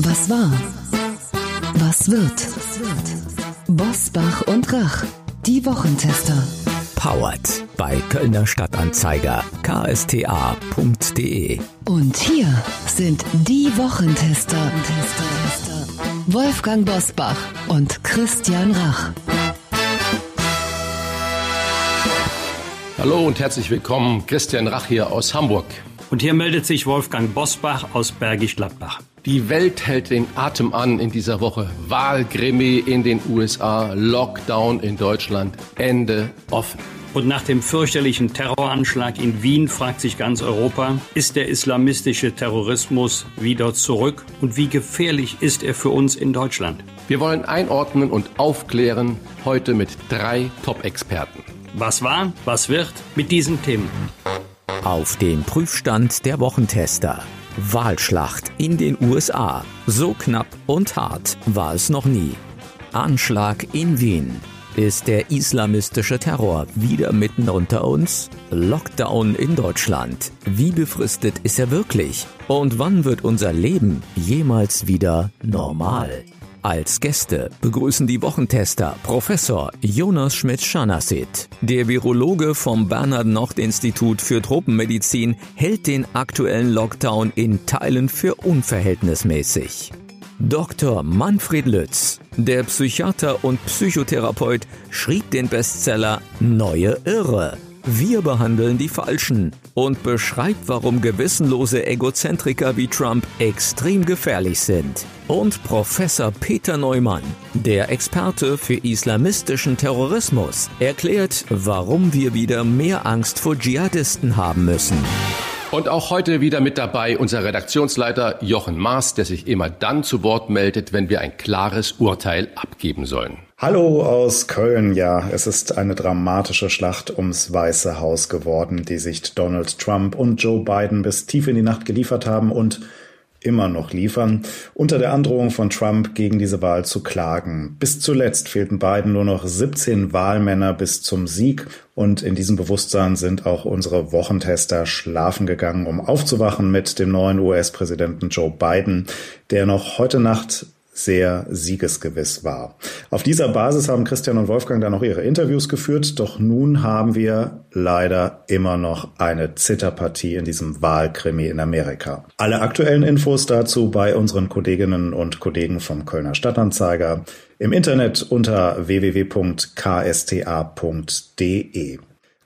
Was war? Was wird? Bosbach und Rach, die Wochentester. Powered bei Kölner Stadtanzeiger ksta.de. Und hier sind die Wochentester. Wolfgang Bosbach und Christian Rach. Hallo und herzlich willkommen. Christian Rach hier aus Hamburg. Und hier meldet sich Wolfgang Bosbach aus Bergisch Gladbach. Die Welt hält den Atem an in dieser Woche. Wahlgremie in den USA, Lockdown in Deutschland, Ende offen. Und nach dem fürchterlichen Terroranschlag in Wien fragt sich ganz Europa, ist der islamistische Terrorismus wieder zurück und wie gefährlich ist er für uns in Deutschland? Wir wollen einordnen und aufklären heute mit drei Top-Experten. Was war, was wird mit diesen Themen? Auf dem Prüfstand der Wochentester. Wahlschlacht in den USA. So knapp und hart war es noch nie. Anschlag in Wien. Ist der islamistische Terror wieder mitten unter uns? Lockdown in Deutschland. Wie befristet ist er wirklich? Und wann wird unser Leben jemals wieder normal? Als Gäste begrüßen die Wochentester Professor Jonas Schmidt-Schanasit. Der Virologe vom Bernhard-Nocht-Institut für Tropenmedizin hält den aktuellen Lockdown in Teilen für unverhältnismäßig. Dr. Manfred Lütz, der Psychiater und Psychotherapeut, schrieb den Bestseller Neue Irre. Wir behandeln die Falschen und beschreibt, warum gewissenlose Egozentriker wie Trump extrem gefährlich sind. Und Professor Peter Neumann, der Experte für islamistischen Terrorismus, erklärt, warum wir wieder mehr Angst vor Dschihadisten haben müssen. Und auch heute wieder mit dabei unser Redaktionsleiter Jochen Maas, der sich immer dann zu Wort meldet, wenn wir ein klares Urteil abgeben sollen. Hallo aus Köln. Ja, es ist eine dramatische Schlacht ums Weiße Haus geworden, die sich Donald Trump und Joe Biden bis tief in die Nacht geliefert haben und immer noch liefern, unter der Androhung von Trump gegen diese Wahl zu klagen. Bis zuletzt fehlten beiden nur noch 17 Wahlmänner bis zum Sieg und in diesem Bewusstsein sind auch unsere Wochentester schlafen gegangen, um aufzuwachen mit dem neuen US-Präsidenten Joe Biden, der noch heute Nacht sehr siegesgewiss war. Auf dieser Basis haben Christian und Wolfgang dann noch ihre Interviews geführt, doch nun haben wir leider immer noch eine Zitterpartie in diesem Wahlkrimi in Amerika. Alle aktuellen Infos dazu bei unseren Kolleginnen und Kollegen vom Kölner Stadtanzeiger im Internet unter www.ksta.de.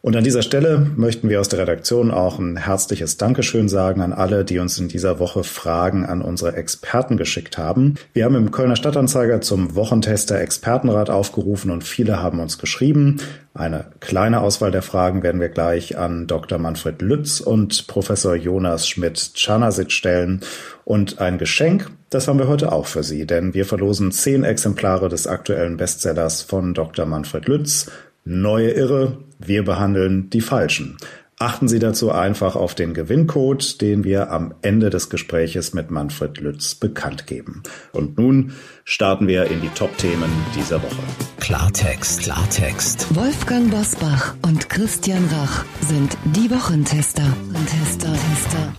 Und an dieser Stelle möchten wir aus der Redaktion auch ein herzliches Dankeschön sagen an alle, die uns in dieser Woche Fragen an unsere Experten geschickt haben. Wir haben im Kölner Stadtanzeiger zum Wochentester Expertenrat aufgerufen und viele haben uns geschrieben. Eine kleine Auswahl der Fragen werden wir gleich an Dr. Manfred Lütz und Professor Jonas Schmidt-Czanasic stellen. Und ein Geschenk, das haben wir heute auch für Sie, denn wir verlosen zehn Exemplare des aktuellen Bestsellers von Dr. Manfred Lütz, Neue Irre, wir behandeln die Falschen. Achten Sie dazu einfach auf den Gewinncode, den wir am Ende des Gespräches mit Manfred Lütz bekannt geben. Und nun starten wir in die Top-Themen dieser Woche. Klartext, Klartext. Wolfgang Bosbach und Christian Rach sind die Wochentester. Tester, Tester.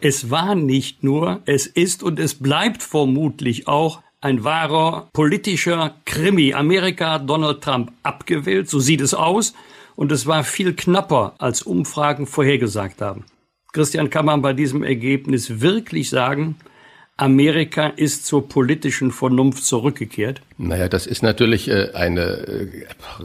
Es war nicht nur, es ist und es bleibt vermutlich auch ein wahrer politischer Krimi. Amerika hat Donald Trump abgewählt, so sieht es aus, und es war viel knapper, als Umfragen vorhergesagt haben. Christian, kann man bei diesem Ergebnis wirklich sagen, Amerika ist zur politischen Vernunft zurückgekehrt? Naja, das ist natürlich äh, eine äh,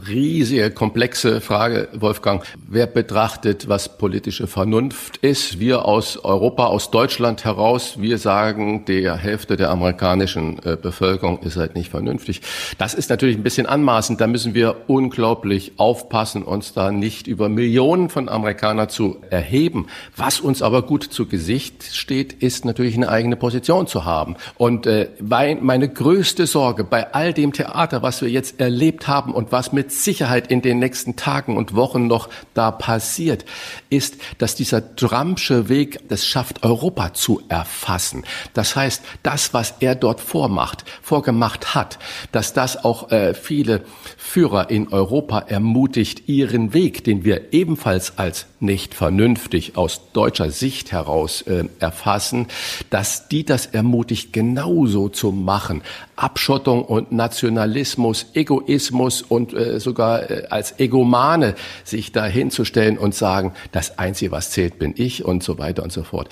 riesige, komplexe Frage, Wolfgang. Wer betrachtet, was politische Vernunft ist? Wir aus Europa, aus Deutschland heraus, wir sagen, der Hälfte der amerikanischen äh, Bevölkerung ist halt nicht vernünftig. Das ist natürlich ein bisschen anmaßend. Da müssen wir unglaublich aufpassen, uns da nicht über Millionen von Amerikanern zu erheben. Was uns aber gut zu Gesicht steht, ist natürlich eine eigene Position zu haben. Und äh, meine größte Sorge bei all dem Theater, was wir jetzt erlebt haben und was mit Sicherheit in den nächsten Tagen und Wochen noch da passiert, ist, dass dieser Trumpsche Weg es schafft, Europa zu erfassen. Das heißt, das, was er dort vormacht, vorgemacht hat, dass das auch äh, viele Führer in Europa ermutigt, ihren Weg, den wir ebenfalls als nicht vernünftig aus deutscher Sicht heraus äh, erfassen, dass die das ermutigt, genauso zu machen. Abschottung und Nationalismus, Egoismus und äh, sogar äh, als Egomane sich da hinzustellen und sagen, das Einzige, was zählt, bin ich und so weiter und so fort.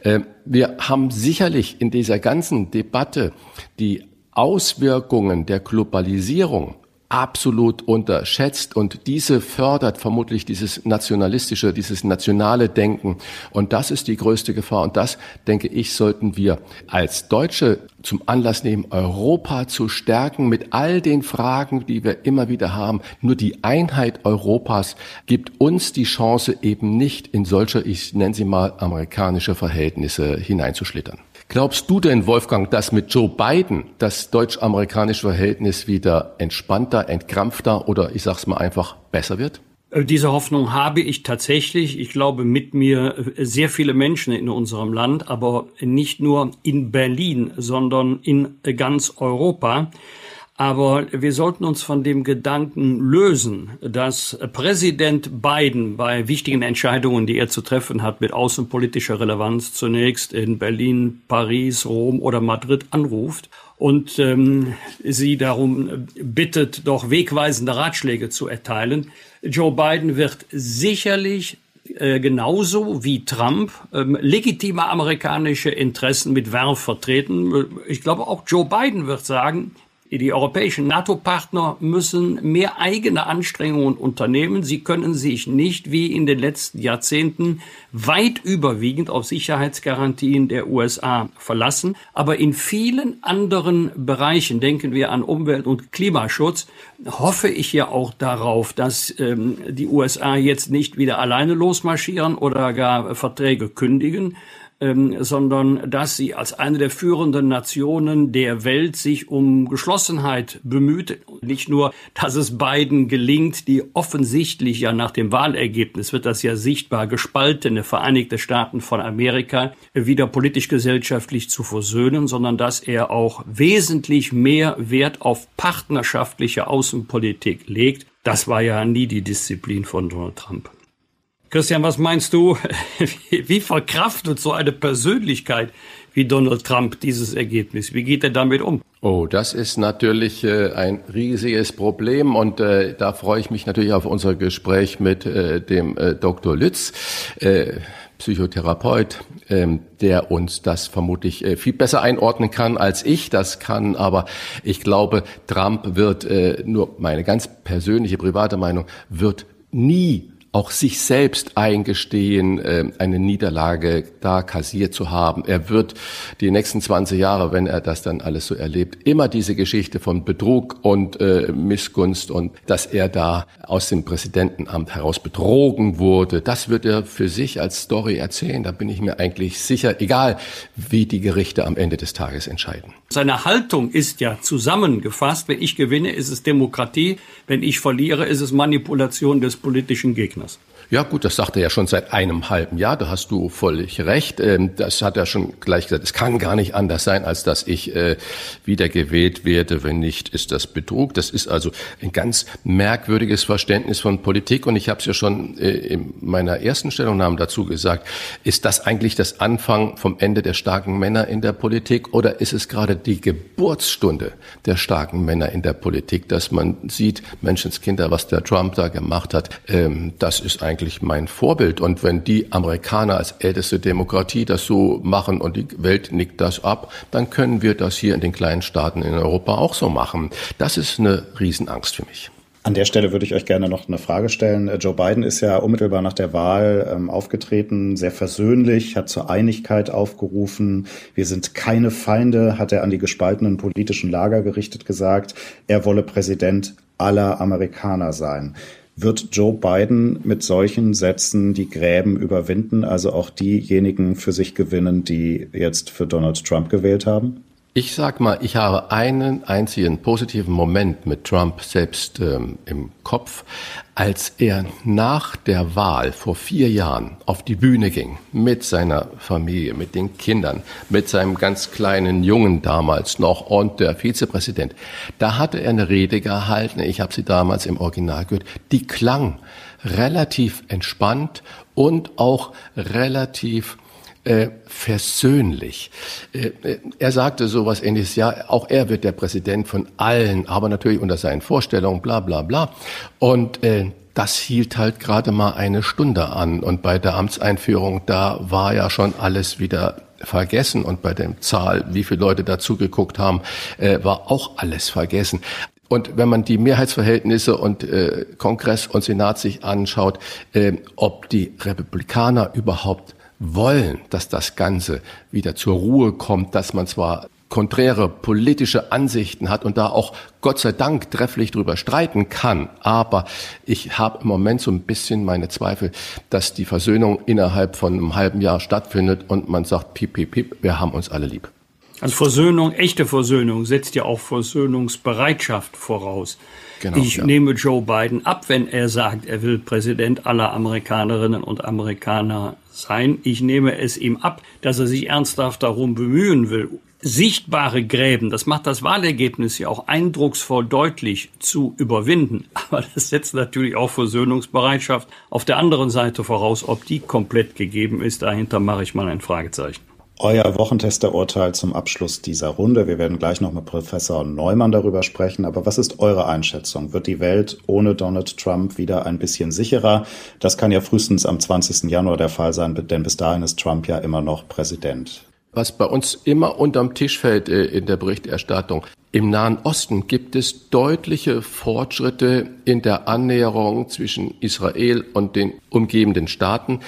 Äh, wir haben sicherlich in dieser ganzen Debatte die Auswirkungen der Globalisierung absolut unterschätzt und diese fördert vermutlich dieses nationalistische, dieses nationale Denken und das ist die größte Gefahr und das, denke ich, sollten wir als Deutsche zum Anlass nehmen, Europa zu stärken mit all den Fragen, die wir immer wieder haben. Nur die Einheit Europas gibt uns die Chance eben nicht in solche, ich nenne sie mal, amerikanische Verhältnisse hineinzuschlittern. Glaubst du denn, Wolfgang, dass mit Joe Biden das deutsch-amerikanische Verhältnis wieder entspannter, entkrampfter oder ich sag's mal einfach besser wird? Äh, diese Hoffnung habe ich tatsächlich. Ich glaube mit mir äh, sehr viele Menschen in unserem Land, aber nicht nur in Berlin, sondern in ganz Europa. Aber wir sollten uns von dem Gedanken lösen, dass Präsident Biden bei wichtigen Entscheidungen, die er zu treffen hat, mit außenpolitischer Relevanz zunächst in Berlin, Paris, Rom oder Madrid anruft und ähm, sie darum bittet, doch wegweisende Ratschläge zu erteilen. Joe Biden wird sicherlich äh, genauso wie Trump ähm, legitime amerikanische Interessen mit Werf vertreten. Ich glaube, auch Joe Biden wird sagen, die europäischen NATO-Partner müssen mehr eigene Anstrengungen unternehmen. Sie können sich nicht wie in den letzten Jahrzehnten weit überwiegend auf Sicherheitsgarantien der USA verlassen. Aber in vielen anderen Bereichen, denken wir an Umwelt- und Klimaschutz, hoffe ich ja auch darauf, dass ähm, die USA jetzt nicht wieder alleine losmarschieren oder gar Verträge kündigen, ähm, sondern dass sie als eine der führenden Nationen der Welt sich um Geschlossenheit bemüht. Nicht nur, dass es beiden gelingt, die offensichtlich ja nach dem Wahlergebnis wird das ja sichtbar gespaltene Vereinigte Staaten von Amerika wieder politisch-gesellschaftlich zu versöhnen, sondern dass er auch wesentlich mehr Wert auf partnerschaftliche Außenpolitik legt. Das war ja nie die Disziplin von Donald Trump. Christian, was meinst du? Wie verkraftet so eine Persönlichkeit wie Donald Trump dieses Ergebnis? Wie geht er damit um? Oh, das ist natürlich äh, ein riesiges Problem und äh, da freue ich mich natürlich auf unser Gespräch mit äh, dem Dr. Lütz. Psychotherapeut, ähm, der uns das vermutlich viel besser einordnen kann als ich das kann. Aber ich glaube, Trump wird, nur meine ganz persönliche private Meinung, wird nie auch sich selbst eingestehen, äh, eine Niederlage da kassiert zu haben. Er wird die nächsten 20 Jahre, wenn er das dann alles so erlebt, immer diese Geschichte von Betrug und äh, Missgunst und dass er da aus dem Präsidentenamt heraus betrogen wurde, das wird er für sich als Story erzählen. Da bin ich mir eigentlich sicher, egal wie die Gerichte am Ende des Tages entscheiden. Seine Haltung ist ja zusammengefasst. Wenn ich gewinne, ist es Demokratie. Wenn ich verliere, ist es Manipulation des politischen Gegners. darkness. Ja gut, das sagt er ja schon seit einem halben Jahr, da hast du völlig recht. Ähm, das hat er schon gleich gesagt, es kann gar nicht anders sein, als dass ich äh, wiedergewählt werde. Wenn nicht, ist das Betrug. Das ist also ein ganz merkwürdiges Verständnis von Politik. Und ich habe es ja schon äh, in meiner ersten Stellungnahme dazu gesagt. Ist das eigentlich das Anfang vom Ende der starken Männer in der Politik oder ist es gerade die Geburtsstunde der starken Männer in der Politik, dass man sieht, Menschenskinder, was der Trump da gemacht hat, ähm, das ist eigentlich eigentlich mein Vorbild. Und wenn die Amerikaner als älteste Demokratie das so machen und die Welt nickt das ab, dann können wir das hier in den kleinen Staaten in Europa auch so machen. Das ist eine Riesenangst für mich. An der Stelle würde ich euch gerne noch eine Frage stellen. Joe Biden ist ja unmittelbar nach der Wahl ähm, aufgetreten, sehr versöhnlich, hat zur Einigkeit aufgerufen. Wir sind keine Feinde, hat er an die gespaltenen politischen Lager gerichtet gesagt. Er wolle Präsident aller Amerikaner sein. Wird Joe Biden mit solchen Sätzen die Gräben überwinden, also auch diejenigen für sich gewinnen, die jetzt für Donald Trump gewählt haben? Ich sag mal, ich habe einen einzigen positiven Moment mit Trump selbst ähm, im Kopf, als er nach der Wahl vor vier Jahren auf die Bühne ging mit seiner Familie, mit den Kindern, mit seinem ganz kleinen Jungen damals noch und der Vizepräsident. Da hatte er eine Rede gehalten, ich habe sie damals im Original gehört, die klang relativ entspannt und auch relativ äh, versöhnlich. Äh, er sagte sowas ähnliches, ja, auch er wird der Präsident von allen, aber natürlich unter seinen Vorstellungen, bla bla bla. Und äh, das hielt halt gerade mal eine Stunde an. Und bei der Amtseinführung, da war ja schon alles wieder vergessen. Und bei der Zahl, wie viele Leute dazu geguckt haben, äh, war auch alles vergessen. Und wenn man die Mehrheitsverhältnisse und äh, Kongress und Senat sich anschaut, äh, ob die Republikaner überhaupt wollen, dass das Ganze wieder zur Ruhe kommt, dass man zwar konträre politische Ansichten hat und da auch Gott sei Dank trefflich drüber streiten kann. Aber ich habe im Moment so ein bisschen meine Zweifel, dass die Versöhnung innerhalb von einem halben Jahr stattfindet und man sagt, piep, piep, piep, wir haben uns alle lieb. Also Versöhnung, echte Versöhnung setzt ja auch Versöhnungsbereitschaft voraus. Genau, ich ja. nehme Joe Biden ab, wenn er sagt, er will Präsident aller Amerikanerinnen und Amerikaner sein. Ich nehme es ihm ab, dass er sich ernsthaft darum bemühen will, sichtbare Gräben, das macht das Wahlergebnis ja auch eindrucksvoll deutlich zu überwinden. Aber das setzt natürlich auch Versöhnungsbereitschaft auf der anderen Seite voraus. Ob die komplett gegeben ist, dahinter mache ich mal ein Fragezeichen euer Wochentesterurteil zum Abschluss dieser Runde. Wir werden gleich noch mit Professor Neumann darüber sprechen. Aber was ist eure Einschätzung? Wird die Welt ohne Donald Trump wieder ein bisschen sicherer? Das kann ja frühestens am 20. Januar der Fall sein, denn bis dahin ist Trump ja immer noch Präsident. Was bei uns immer unterm Tisch fällt äh, in der Berichterstattung. Im Nahen Osten gibt es deutliche Fortschritte in der Annäherung zwischen Israel und den umgebenden Staaten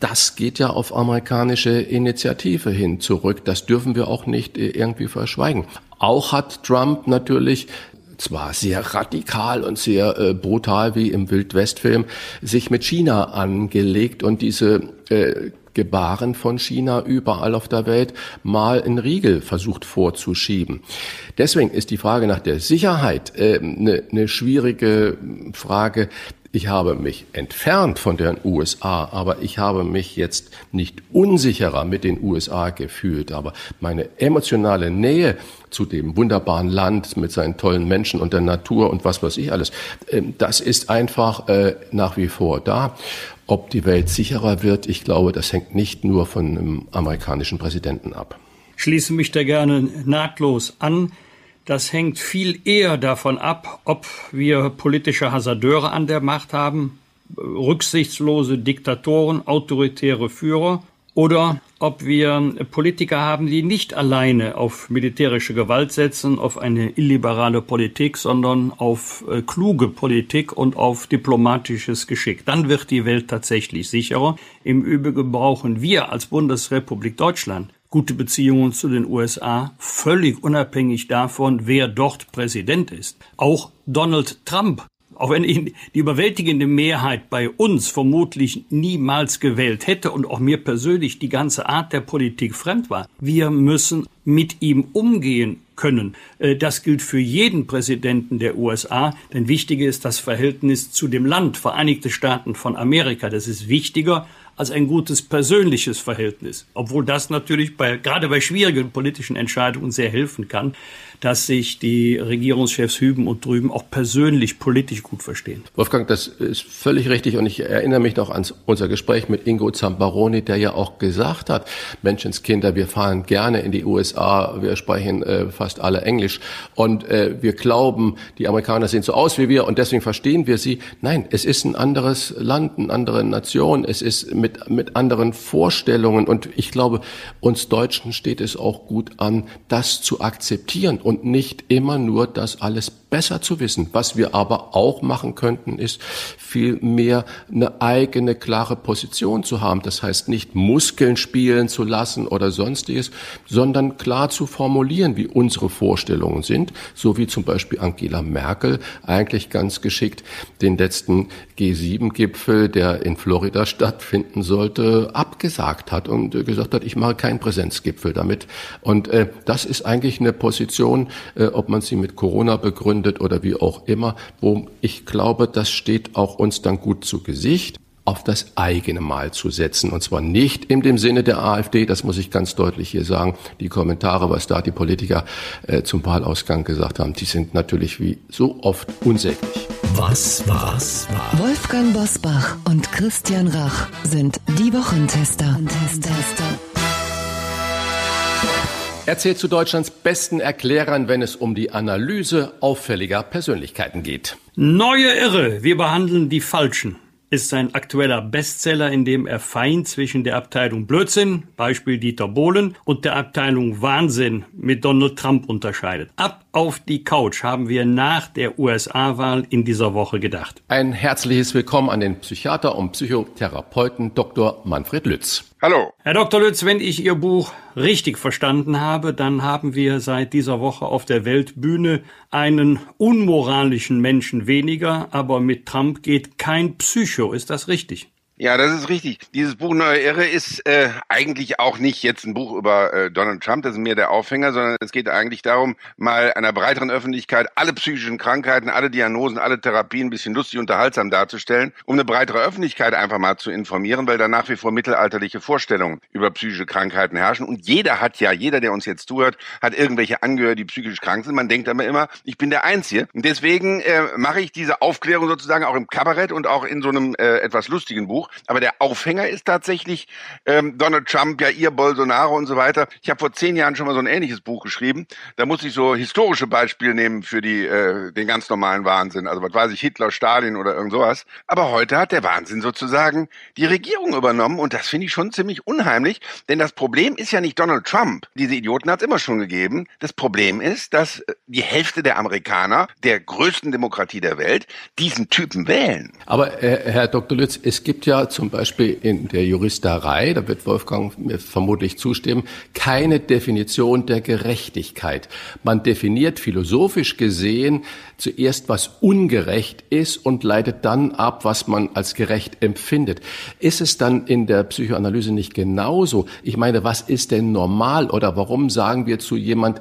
das geht ja auf amerikanische Initiative hin zurück. Das dürfen wir auch nicht äh, irgendwie verschweigen. Auch hat Trump natürlich zwar sehr radikal und sehr äh, brutal wie im Wildwestfilm sich mit China angelegt und diese äh, Gebaren von China überall auf der Welt mal in Riegel versucht vorzuschieben. Deswegen ist die Frage nach der Sicherheit eine äh, ne, ne schwierige Frage. Ich habe mich entfernt von den USA, aber ich habe mich jetzt nicht unsicherer mit den USA gefühlt. Aber meine emotionale Nähe zu dem wunderbaren Land mit seinen tollen Menschen und der Natur und was weiß ich alles, ähm, das ist einfach äh, nach wie vor da. Ob die Welt sicherer wird, ich glaube, das hängt nicht nur von einem amerikanischen Präsidenten ab. Schließe mich da gerne nahtlos an. Das hängt viel eher davon ab, ob wir politische Hasardeure an der Macht haben, rücksichtslose Diktatoren, autoritäre Führer, oder ob wir Politiker haben, die nicht alleine auf militärische Gewalt setzen, auf eine illiberale Politik, sondern auf äh, kluge Politik und auf diplomatisches Geschick. Dann wird die Welt tatsächlich sicherer. Im Übrigen brauchen wir als Bundesrepublik Deutschland gute Beziehungen zu den USA, völlig unabhängig davon, wer dort Präsident ist. Auch Donald Trump auch wenn ihn die überwältigende Mehrheit bei uns vermutlich niemals gewählt hätte und auch mir persönlich die ganze Art der Politik fremd war. Wir müssen mit ihm umgehen können. Äh, das gilt für jeden Präsidenten der USA, denn wichtiger ist das Verhältnis zu dem Land, Vereinigte Staaten von Amerika. Das ist wichtiger als ein gutes persönliches Verhältnis. Obwohl das natürlich bei, gerade bei schwierigen politischen Entscheidungen sehr helfen kann dass sich die Regierungschefs hüben und drüben auch persönlich politisch gut verstehen. Wolfgang, das ist völlig richtig und ich erinnere mich noch an unser Gespräch mit Ingo Zambaroni, der ja auch gesagt hat, Menschenskinder, wir fahren gerne in die USA, wir sprechen äh, fast alle Englisch und äh, wir glauben, die Amerikaner sehen so aus wie wir und deswegen verstehen wir sie. Nein, es ist ein anderes Land, eine andere Nation, es ist mit, mit anderen Vorstellungen und ich glaube, uns Deutschen steht es auch gut an, das zu akzeptieren nicht immer nur das alles besser zu wissen. Was wir aber auch machen könnten, ist viel mehr eine eigene klare Position zu haben. Das heißt nicht Muskeln spielen zu lassen oder sonstiges, sondern klar zu formulieren, wie unsere Vorstellungen sind, so wie zum Beispiel Angela Merkel eigentlich ganz geschickt den letzten G7-Gipfel, der in Florida stattfinden sollte, abgesagt hat und gesagt hat, ich mache keinen Präsenzgipfel damit. Und äh, das ist eigentlich eine Position, äh, ob man sie mit Corona begründet, begründet oder wie auch immer, wo ich glaube, das steht auch uns dann gut zu Gesicht auf das eigene Mal zu setzen. Und zwar nicht in dem Sinne der AfD, das muss ich ganz deutlich hier sagen. Die Kommentare, was da die Politiker äh, zum Wahlausgang gesagt haben, die sind natürlich wie so oft unsäglich. Was war? Wolfgang Bosbach und Christian Rach sind die Wochentester. Tester. Er zählt zu Deutschlands besten Erklärern, wenn es um die Analyse auffälliger Persönlichkeiten geht. Neue Irre, wir behandeln die Falschen ist sein aktueller Bestseller, in dem er fein zwischen der Abteilung Blödsinn, Beispiel Dieter Bohlen, und der Abteilung Wahnsinn mit Donald Trump unterscheidet. Ab auf die Couch haben wir nach der USA-Wahl in dieser Woche gedacht. Ein herzliches Willkommen an den Psychiater und Psychotherapeuten Dr. Manfred Lütz. Hallo. Herr Dr. Lütz, wenn ich Ihr Buch richtig verstanden habe, dann haben wir seit dieser Woche auf der Weltbühne einen unmoralischen Menschen weniger, aber mit Trump geht kein Psycho. Ist das richtig? Ja, das ist richtig. Dieses Buch Neue Irre ist äh, eigentlich auch nicht jetzt ein Buch über äh, Donald Trump, das ist mehr der Aufhänger, sondern es geht eigentlich darum, mal einer breiteren Öffentlichkeit alle psychischen Krankheiten, alle Diagnosen, alle Therapien ein bisschen lustig unterhaltsam darzustellen, um eine breitere Öffentlichkeit einfach mal zu informieren, weil da nach wie vor mittelalterliche Vorstellungen über psychische Krankheiten herrschen. Und jeder hat ja, jeder, der uns jetzt zuhört, hat irgendwelche Angehörige, die psychisch krank sind. Man denkt aber immer, ich bin der Einzige. Und deswegen äh, mache ich diese Aufklärung sozusagen auch im Kabarett und auch in so einem äh, etwas lustigen Buch. Aber der Aufhänger ist tatsächlich ähm, Donald Trump, ja ihr Bolsonaro und so weiter. Ich habe vor zehn Jahren schon mal so ein ähnliches Buch geschrieben. Da muss ich so historische Beispiele nehmen für die äh, den ganz normalen Wahnsinn. Also was weiß ich, Hitler, Stalin oder irgend sowas. Aber heute hat der Wahnsinn sozusagen die Regierung übernommen und das finde ich schon ziemlich unheimlich. Denn das Problem ist ja nicht Donald Trump. Diese Idioten hat es immer schon gegeben. Das Problem ist, dass äh, die Hälfte der Amerikaner, der größten Demokratie der Welt, diesen Typen wählen. Aber äh, Herr Dr. Lütz, es gibt ja zum Beispiel in der Juristerei, da wird Wolfgang mir vermutlich zustimmen, keine Definition der Gerechtigkeit. Man definiert philosophisch gesehen zuerst, was ungerecht ist und leitet dann ab, was man als gerecht empfindet. Ist es dann in der Psychoanalyse nicht genauso? Ich meine, was ist denn normal oder warum sagen wir zu jemand,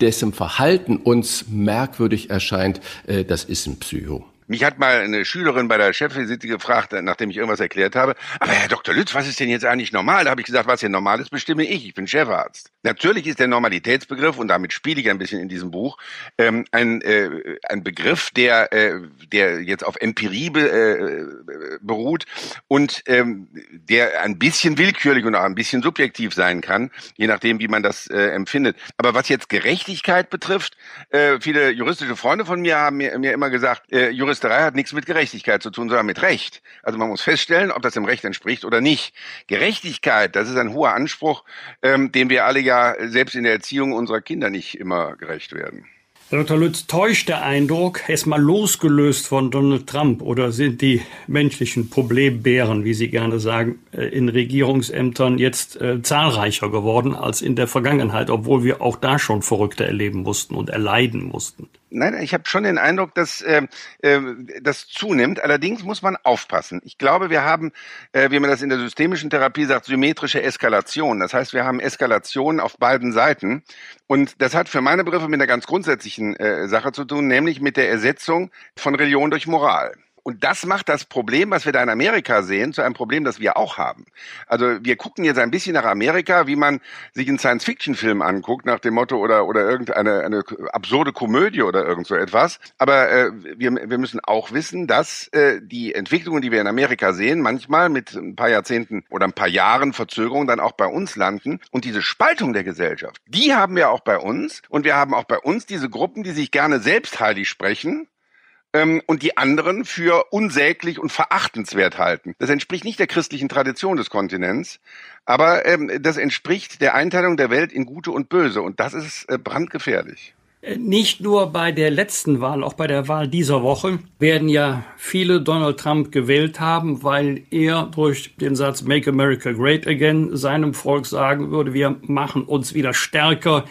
dessen Verhalten uns merkwürdig erscheint, äh, das ist ein Psycho? Mich hat mal eine Schülerin bei der Chefvisite gefragt, nachdem ich irgendwas erklärt habe, aber Herr Dr. Lütz, was ist denn jetzt eigentlich normal? Da habe ich gesagt, was hier normal ist, bestimme ich. Ich bin Chefarzt. Natürlich ist der Normalitätsbegriff, und damit spiele ich ein bisschen in diesem Buch, ähm, ein, äh, ein Begriff, der, äh, der jetzt auf Empirie be, äh, beruht und ähm, der ein bisschen willkürlich und auch ein bisschen subjektiv sein kann, je nachdem, wie man das äh, empfindet. Aber was jetzt Gerechtigkeit betrifft, äh, viele juristische Freunde von mir haben mir, mir immer gesagt, äh, Juristerei hat nichts mit Gerechtigkeit zu tun, sondern mit Recht. Also man muss feststellen, ob das dem Recht entspricht oder nicht. Gerechtigkeit, das ist ein hoher Anspruch, ähm, dem wir alle ja selbst in der Erziehung unserer Kinder nicht immer gerecht werden. Herr Dr. Lütz, täuscht der Eindruck, erstmal losgelöst von Donald Trump oder sind die menschlichen Problembären, wie Sie gerne sagen, äh, in Regierungsämtern jetzt äh, zahlreicher geworden als in der Vergangenheit, obwohl wir auch da schon Verrückte erleben mussten und erleiden mussten? Nein, ich habe schon den Eindruck, dass äh, das zunimmt. Allerdings muss man aufpassen. Ich glaube, wir haben, äh, wie man das in der systemischen Therapie sagt, symmetrische Eskalation. Das heißt, wir haben Eskalation auf beiden Seiten. Und das hat für meine Begriffe mit einer ganz grundsätzlichen äh, Sache zu tun, nämlich mit der Ersetzung von Religion durch Moral. Und das macht das Problem, was wir da in Amerika sehen, zu einem Problem, das wir auch haben. Also wir gucken jetzt ein bisschen nach Amerika, wie man sich einen Science-Fiction-Film anguckt, nach dem Motto oder oder irgendeine eine absurde Komödie oder irgend so etwas. Aber äh, wir, wir müssen auch wissen, dass äh, die Entwicklungen, die wir in Amerika sehen, manchmal mit ein paar Jahrzehnten oder ein paar Jahren Verzögerung dann auch bei uns landen. Und diese Spaltung der Gesellschaft, die haben wir auch bei uns. Und wir haben auch bei uns diese Gruppen, die sich gerne selbst heilig sprechen ähm, und die anderen für unsäglich und verachtenswert halten. Das entspricht nicht der christlichen Tradition des Kontinents, aber ähm, das entspricht der Einteilung der Welt in Gute und Böse und das ist äh, brandgefährlich. Äh, nicht nur bei der letzten Wahl, auch bei der Wahl dieser Woche werden ja viele Donald Trump gewählt haben, weil er durch den Satz Make America Great Again seinem Volk sagen würde, wir machen uns wieder stärker,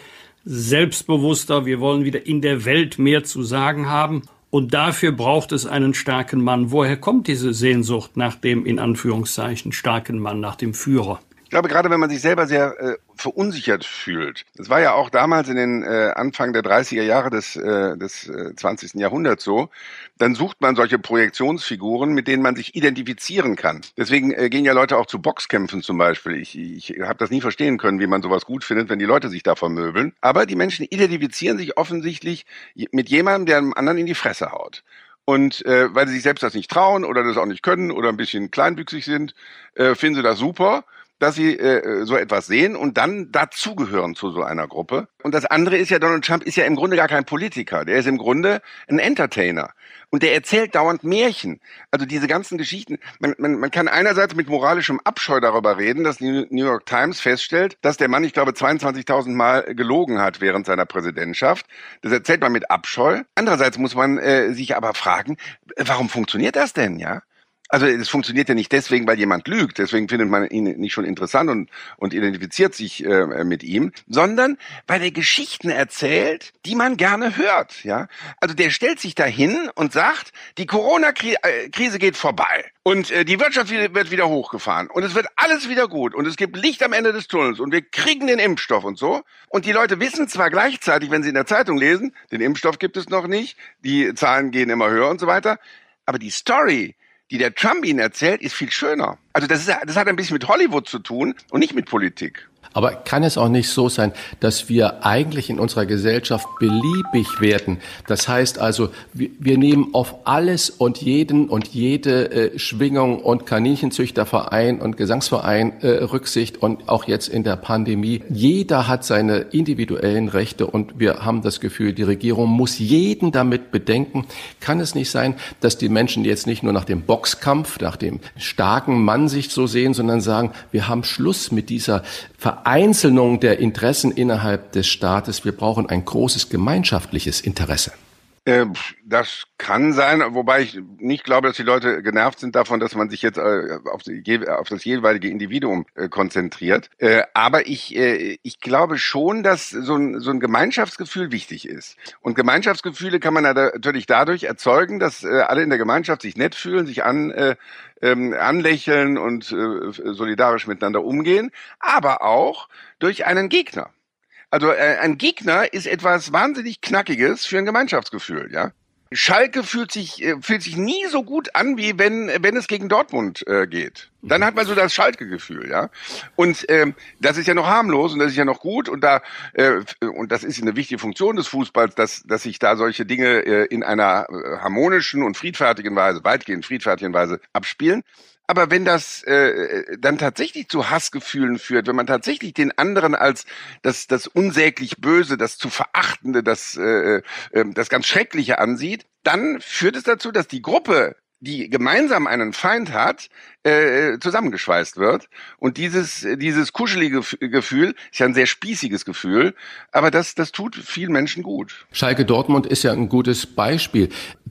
selbstbewusster, wir wollen wieder in der Welt mehr zu sagen haben. Und dafür braucht es einen starken Mann. Woher kommt diese Sehnsucht nach dem in Anführungszeichen starken Mann, nach dem Führer? Ich glaube, gerade wenn man sich selber sehr äh, verunsichert fühlt. Das war ja auch damals in den äh, Anfang der 30er Jahre des, äh, des äh, 20. Jahrhunderts so. Dann sucht man solche Projektionsfiguren, mit denen man sich identifizieren kann. Deswegen äh, gehen ja Leute auch zu Boxkämpfen zum Beispiel. Ich, ich habe das nie verstehen können, wie man sowas gut findet, wenn die Leute sich da vermöbeln. Aber die Menschen identifizieren sich offensichtlich mit jemandem, der einem anderen in die Fresse haut. Und äh, weil sie sich selbst das nicht trauen oder das auch nicht können oder ein bisschen kleinwüchsig sind, äh, finden sie das super dass sie äh, so etwas sehen und dann dazugehören zu so einer Gruppe. Und das andere ist ja, Donald Trump ist ja im Grunde gar kein Politiker. Der ist im Grunde ein Entertainer. Und der erzählt dauernd Märchen. Also diese ganzen Geschichten. Man, man, man kann einerseits mit moralischem Abscheu darüber reden, dass die New York Times feststellt, dass der Mann, ich glaube, 22.000 Mal gelogen hat während seiner Präsidentschaft. Das erzählt man mit Abscheu. Andererseits muss man äh, sich aber fragen, warum funktioniert das denn, ja? Also es funktioniert ja nicht deswegen, weil jemand lügt, deswegen findet man ihn nicht schon interessant und, und identifiziert sich äh, mit ihm, sondern weil er Geschichten erzählt, die man gerne hört. Ja, Also der stellt sich dahin und sagt, die Corona-Krise geht vorbei und äh, die Wirtschaft wird wieder hochgefahren und es wird alles wieder gut und es gibt Licht am Ende des Tunnels und wir kriegen den Impfstoff und so. Und die Leute wissen zwar gleichzeitig, wenn sie in der Zeitung lesen, den Impfstoff gibt es noch nicht, die Zahlen gehen immer höher und so weiter, aber die Story, die der Trump ihnen erzählt, ist viel schöner. Also das, ist, das hat ein bisschen mit Hollywood zu tun und nicht mit Politik. Aber kann es auch nicht so sein, dass wir eigentlich in unserer Gesellschaft beliebig werden? Das heißt also, wir, wir nehmen auf alles und jeden und jede äh, Schwingung und Kaninchenzüchterverein und Gesangsverein äh, Rücksicht und auch jetzt in der Pandemie. Jeder hat seine individuellen Rechte und wir haben das Gefühl, die Regierung muss jeden damit bedenken. Kann es nicht sein, dass die Menschen jetzt nicht nur nach dem Boxkampf, nach dem starken Mann sich so sehen, sondern sagen, wir haben Schluss mit dieser Vereinzelung der Interessen innerhalb des Staates. Wir brauchen ein großes gemeinschaftliches Interesse. Äh, das kann sein, wobei ich nicht glaube, dass die Leute genervt sind davon, dass man sich jetzt äh, auf, das jeweilige Individuum äh, konzentriert. Aber ich, ich glaube schon, dass so ein, so ein Gemeinschaftsgefühl wichtig ist. Und Gemeinschaftsgefühle kann man natürlich dadurch erzeugen, dass alle in der Gemeinschaft sich nett fühlen, sich an, ähm, anlächeln und solidarisch miteinander umgehen, aber auch durch einen Gegner. Also äh, ein Gegner ist etwas wahnsinnig Knackiges für ein Gemeinschaftsgefühl, ja. Schalke fühlt sich äh, fühlt sich nie so gut an wie wenn wenn es gegen Dortmund äh, geht. Dann hat man so das Schalke-Gefühl, ja. Und ähm, das ist ja noch harmlos und das ist ja noch gut und da äh, und das ist eine wichtige Funktion des Fußballs, dass dass sich da solche Dinge äh, in einer äh, harmonischen und friedfertigen Weise, weitgehend friedfertigen Weise abspielen. Aber wenn das äh, dann tatsächlich zu Hassgefühlen führt, wenn man tatsächlich den anderen als das, das unsäglich Böse, das zu verachtende, das, äh, äh, das ganz Schreckliche ansieht, dann führt es dazu, dass die Gruppe die gemeinsam einen Feind hat, äh, zusammengeschweißt wird. Und dieses, dieses kuschelige Gefühl ist ja ein sehr spießiges Gefühl, aber das, das tut vielen Menschen gut. Schalke Dortmund ist ja ein gutes Beispiel.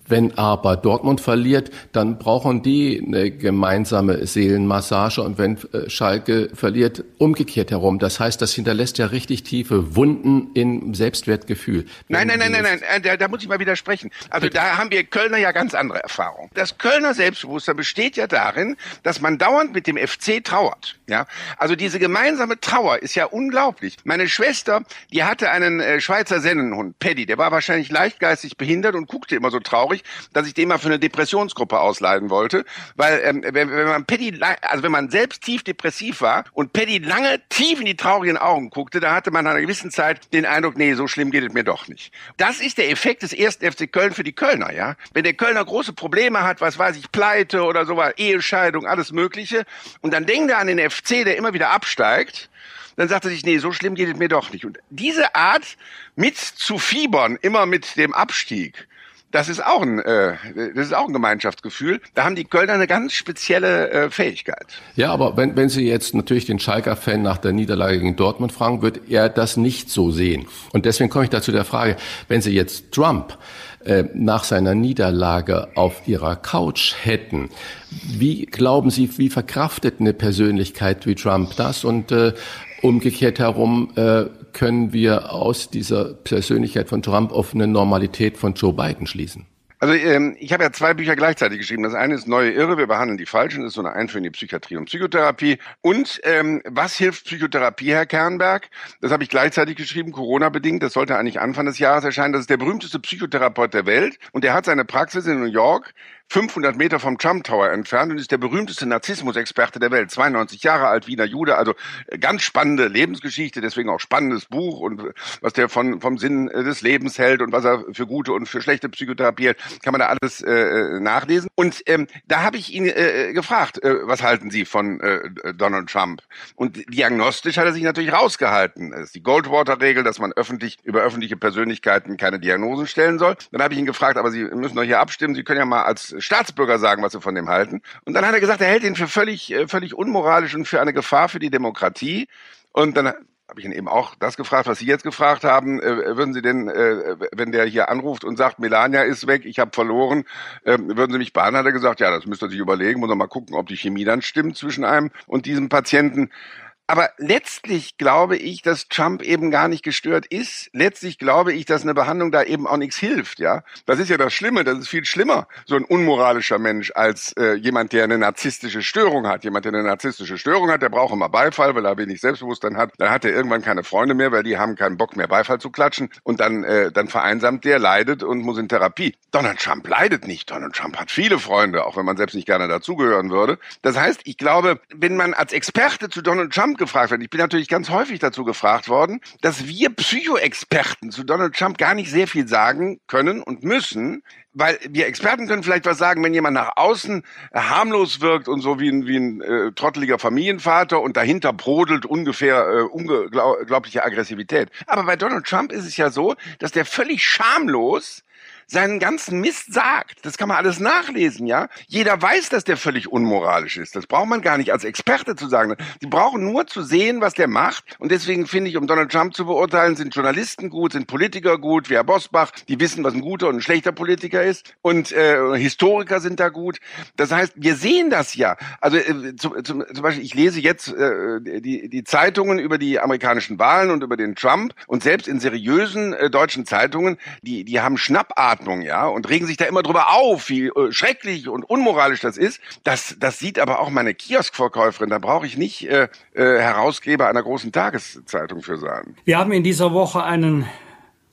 Wenn aber Dortmund verliert, dann brauchen die eine gemeinsame Seelenmassage und wenn äh, Schalke verliert, umgekehrt herum. Das heißt, das hinterlässt ja richtig tiefe Wunden im Selbstwertgefühl. Nein, nein, nein, nein, nein, äh, da, da muss ich mal widersprechen. Also da haben wir Kölner ja ganz andere Erfahrungen. Das Kölner Selbstbewusstsein besteht ja darin, dass man dauernd mit dem FC trauert. Ja, also diese gemeinsame Trauer ist ja unglaublich. Meine Schwester, die hatte einen äh, Schweizer Sennenhund, Paddy, der war wahrscheinlich leichtgeistig behindert und guckte immer so traurig, dass ich den mal für eine Depressionsgruppe ausleiten wollte, weil ähm, wenn, wenn man Paddy, also wenn man selbst tief depressiv war und Paddy lange tief in die traurigen Augen guckte, da hatte man nach einer gewissen Zeit den Eindruck, nee, so schlimm geht es mir doch nicht. Das ist der Effekt des ersten FC Köln für die Kölner, ja. Wenn der Kölner große Probleme hat, was weiß ich, Pleite oder sowas, Ehescheidung, alles Mögliche. Und dann denkt er an den FC, der immer wieder absteigt. Dann sagt er sich, nee, so schlimm geht es mir doch nicht. Und diese Art mit zu fiebern, immer mit dem Abstieg, das ist auch ein, äh, das ist auch ein Gemeinschaftsgefühl. Da haben die Kölner eine ganz spezielle äh, Fähigkeit. Ja, aber wenn, wenn Sie jetzt natürlich den Schalker-Fan nach der Niederlage gegen Dortmund fragen, wird er das nicht so sehen. Und deswegen komme ich dazu der Frage, wenn Sie jetzt Trump äh, nach seiner Niederlage auf ihrer Couch hätten. Wie glauben Sie, wie verkraftet eine Persönlichkeit wie Trump das? Und äh, umgekehrt herum äh, können wir aus dieser Persönlichkeit von Trump auf eine Normalität von Joe Biden schließen? Also ähm, ich habe ja zwei Bücher gleichzeitig geschrieben. Das eine ist Neue Irre, wir behandeln die Falschen, das ist so eine Einführung in die Psychiatrie und Psychotherapie. Und ähm, was hilft Psychotherapie, Herr Kernberg? Das habe ich gleichzeitig geschrieben, Corona-bedingt. Das sollte eigentlich Anfang des Jahres erscheinen. Das ist der berühmteste Psychotherapeut der Welt und der hat seine Praxis in New York 500 Meter vom Trump Tower entfernt und ist der berühmteste Narzissmusexperte der Welt. 92 Jahre alt, Wiener Jude, also äh, ganz spannende Lebensgeschichte, deswegen auch spannendes Buch und äh, was der von, vom Sinn äh, des Lebens hält und was er für gute und für schlechte Psychotherapie hält, kann man da alles äh, nachlesen. Und ähm, da habe ich ihn äh, gefragt, äh, was halten Sie von äh, Donald Trump? Und diagnostisch hat er sich natürlich rausgehalten. Das ist die Goldwater-Regel, dass man öffentlich über öffentliche Persönlichkeiten keine Diagnosen stellen soll. Dann habe ich ihn gefragt, aber Sie müssen doch hier abstimmen, Sie können ja mal als Staatsbürger sagen, was Sie von dem halten. Und dann hat er gesagt, er hält ihn für völlig, äh, völlig unmoralisch und für eine Gefahr für die Demokratie. Und dann habe ich ihn eben auch das gefragt, was Sie jetzt gefragt haben. Äh, würden Sie denn, äh, wenn der hier anruft und sagt, Melania ist weg, ich habe verloren, äh, würden Sie mich bahnen? Hat er gesagt, ja, das müsste er sich überlegen, muss er mal gucken, ob die Chemie dann stimmt zwischen einem und diesem Patienten. Aber letztlich glaube ich, dass Trump eben gar nicht gestört ist. Letztlich glaube ich, dass eine Behandlung da eben auch nichts hilft. Ja, das ist ja das Schlimme. Das ist viel schlimmer, so ein unmoralischer Mensch als äh, jemand, der eine narzisstische Störung hat. Jemand, der eine narzisstische Störung hat, der braucht immer Beifall, weil er wenig Selbstbewusstsein hat. Dann hat er irgendwann keine Freunde mehr, weil die haben keinen Bock mehr Beifall zu klatschen. Und dann, äh, dann vereinsamt der, leidet und muss in Therapie. Donald Trump leidet nicht. Donald Trump hat viele Freunde, auch wenn man selbst nicht gerne dazugehören würde. Das heißt, ich glaube, wenn man als Experte zu Donald Trump gefragt wird. Ich bin natürlich ganz häufig dazu gefragt worden, dass wir Psychoexperten zu Donald Trump gar nicht sehr viel sagen können und müssen, weil wir Experten können vielleicht was sagen, wenn jemand nach außen harmlos wirkt und so wie ein, wie ein äh, trotteliger Familienvater und dahinter brodelt ungefähr äh, unglaubliche Aggressivität. Aber bei Donald Trump ist es ja so, dass der völlig schamlos seinen ganzen Mist sagt. Das kann man alles nachlesen, ja. Jeder weiß, dass der völlig unmoralisch ist. Das braucht man gar nicht als Experte zu sagen. Die brauchen nur zu sehen, was der macht. Und deswegen finde ich, um Donald Trump zu beurteilen, sind Journalisten gut, sind Politiker gut, wie Herr Bosbach, die wissen, was ein guter und ein schlechter Politiker ist. Und äh, Historiker sind da gut. Das heißt, wir sehen das ja. Also äh, zum, zum, zum Beispiel, ich lese jetzt äh, die, die Zeitungen über die amerikanischen Wahlen und über den Trump und selbst in seriösen äh, deutschen Zeitungen, die, die haben Schnappart Ordnung, ja, und regen sich da immer drüber auf, wie äh, schrecklich und unmoralisch das ist. Das, das sieht aber auch meine Kioskverkäuferin. Da brauche ich nicht äh, äh, Herausgeber einer großen Tageszeitung für sein. Wir haben in dieser Woche einen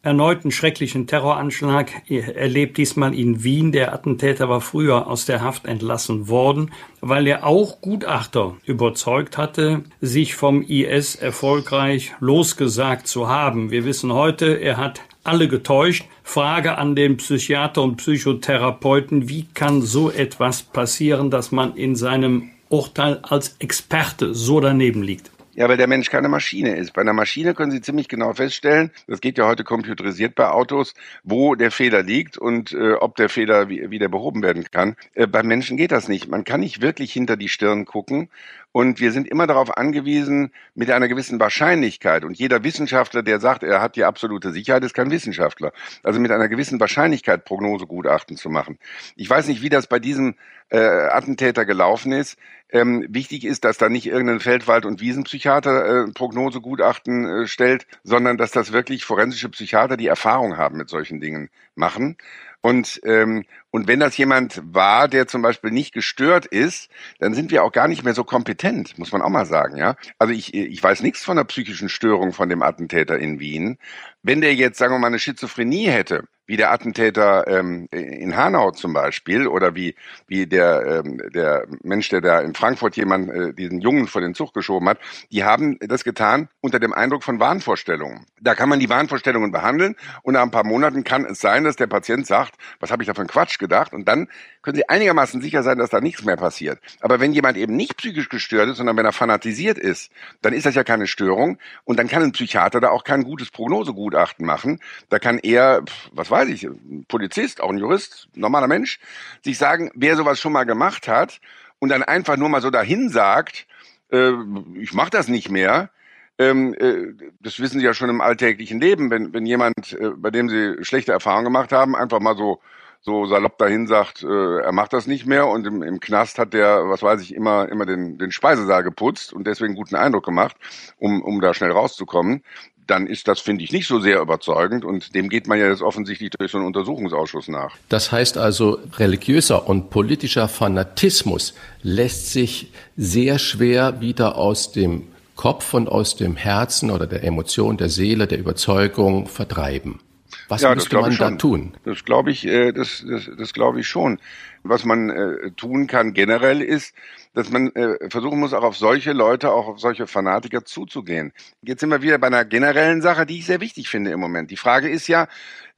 erneuten schrecklichen Terroranschlag erlebt, diesmal in Wien. Der Attentäter war früher aus der Haft entlassen worden, weil er auch Gutachter überzeugt hatte, sich vom IS erfolgreich losgesagt zu haben. Wir wissen heute, er hat alle getäuscht. Frage an den Psychiater und Psychotherapeuten, wie kann so etwas passieren, dass man in seinem Urteil als Experte so daneben liegt? Ja, weil der Mensch keine Maschine ist. Bei einer Maschine können Sie ziemlich genau feststellen, das geht ja heute computerisiert bei Autos, wo der Fehler liegt und äh, ob der Fehler wie, wieder behoben werden kann. Äh, beim Menschen geht das nicht. Man kann nicht wirklich hinter die Stirn gucken und wir sind immer darauf angewiesen, mit einer gewissen Wahrscheinlichkeit. Und jeder Wissenschaftler, der sagt, er hat die absolute Sicherheit, ist kein Wissenschaftler. Also mit einer gewissen Wahrscheinlichkeit Prognosegutachten zu machen. Ich weiß nicht, wie das bei diesem äh, Attentäter gelaufen ist. Ähm, wichtig ist, dass da nicht irgendein Feldwald- und Wiesenpsychiater äh, Prognosegutachten äh, stellt, sondern dass das wirklich forensische Psychiater, die Erfahrung haben mit solchen Dingen, machen. Und, ähm, und wenn das jemand war, der zum Beispiel nicht gestört ist, dann sind wir auch gar nicht mehr so kompetent, muss man auch mal sagen, ja. Also ich, ich weiß nichts von der psychischen Störung von dem Attentäter in Wien. Wenn der jetzt, sagen wir mal, eine Schizophrenie hätte, wie der Attentäter ähm, in Hanau zum Beispiel oder wie wie der ähm, der Mensch, der da in Frankfurt jemand äh, diesen Jungen vor den Zug geschoben hat, die haben das getan unter dem Eindruck von Wahnvorstellungen. Da kann man die Wahnvorstellungen behandeln und nach ein paar Monaten kann es sein, dass der Patient sagt, was habe ich da für einen Quatsch gedacht und dann können Sie einigermaßen sicher sein, dass da nichts mehr passiert. Aber wenn jemand eben nicht psychisch gestört ist, sondern wenn er fanatisiert ist, dann ist das ja keine Störung und dann kann ein Psychiater da auch kein gutes Prognosegutachten machen. Da kann er, was weiß ich, ein Polizist, auch ein Jurist, normaler Mensch, sich sagen, wer sowas schon mal gemacht hat und dann einfach nur mal so dahin sagt, äh, ich mache das nicht mehr, ähm, äh, das wissen Sie ja schon im alltäglichen Leben, wenn, wenn jemand, äh, bei dem Sie schlechte Erfahrungen gemacht haben, einfach mal so so salopp dahin sagt, äh, er macht das nicht mehr und im, im Knast hat der, was weiß ich, immer immer den, den Speisesaal geputzt und deswegen guten Eindruck gemacht, um, um da schnell rauszukommen dann ist das, finde ich, nicht so sehr überzeugend und dem geht man ja jetzt offensichtlich durch so einen Untersuchungsausschuss nach. Das heißt also, religiöser und politischer Fanatismus lässt sich sehr schwer wieder aus dem Kopf und aus dem Herzen oder der Emotion, der Seele, der Überzeugung vertreiben. Was ja, müsste man da tun? Das glaube ich, äh, das, das, das glaube ich schon. Was man äh, tun kann generell ist, dass man äh, versuchen muss, auch auf solche Leute, auch auf solche Fanatiker zuzugehen. Jetzt sind wir wieder bei einer generellen Sache, die ich sehr wichtig finde im Moment. Die Frage ist ja,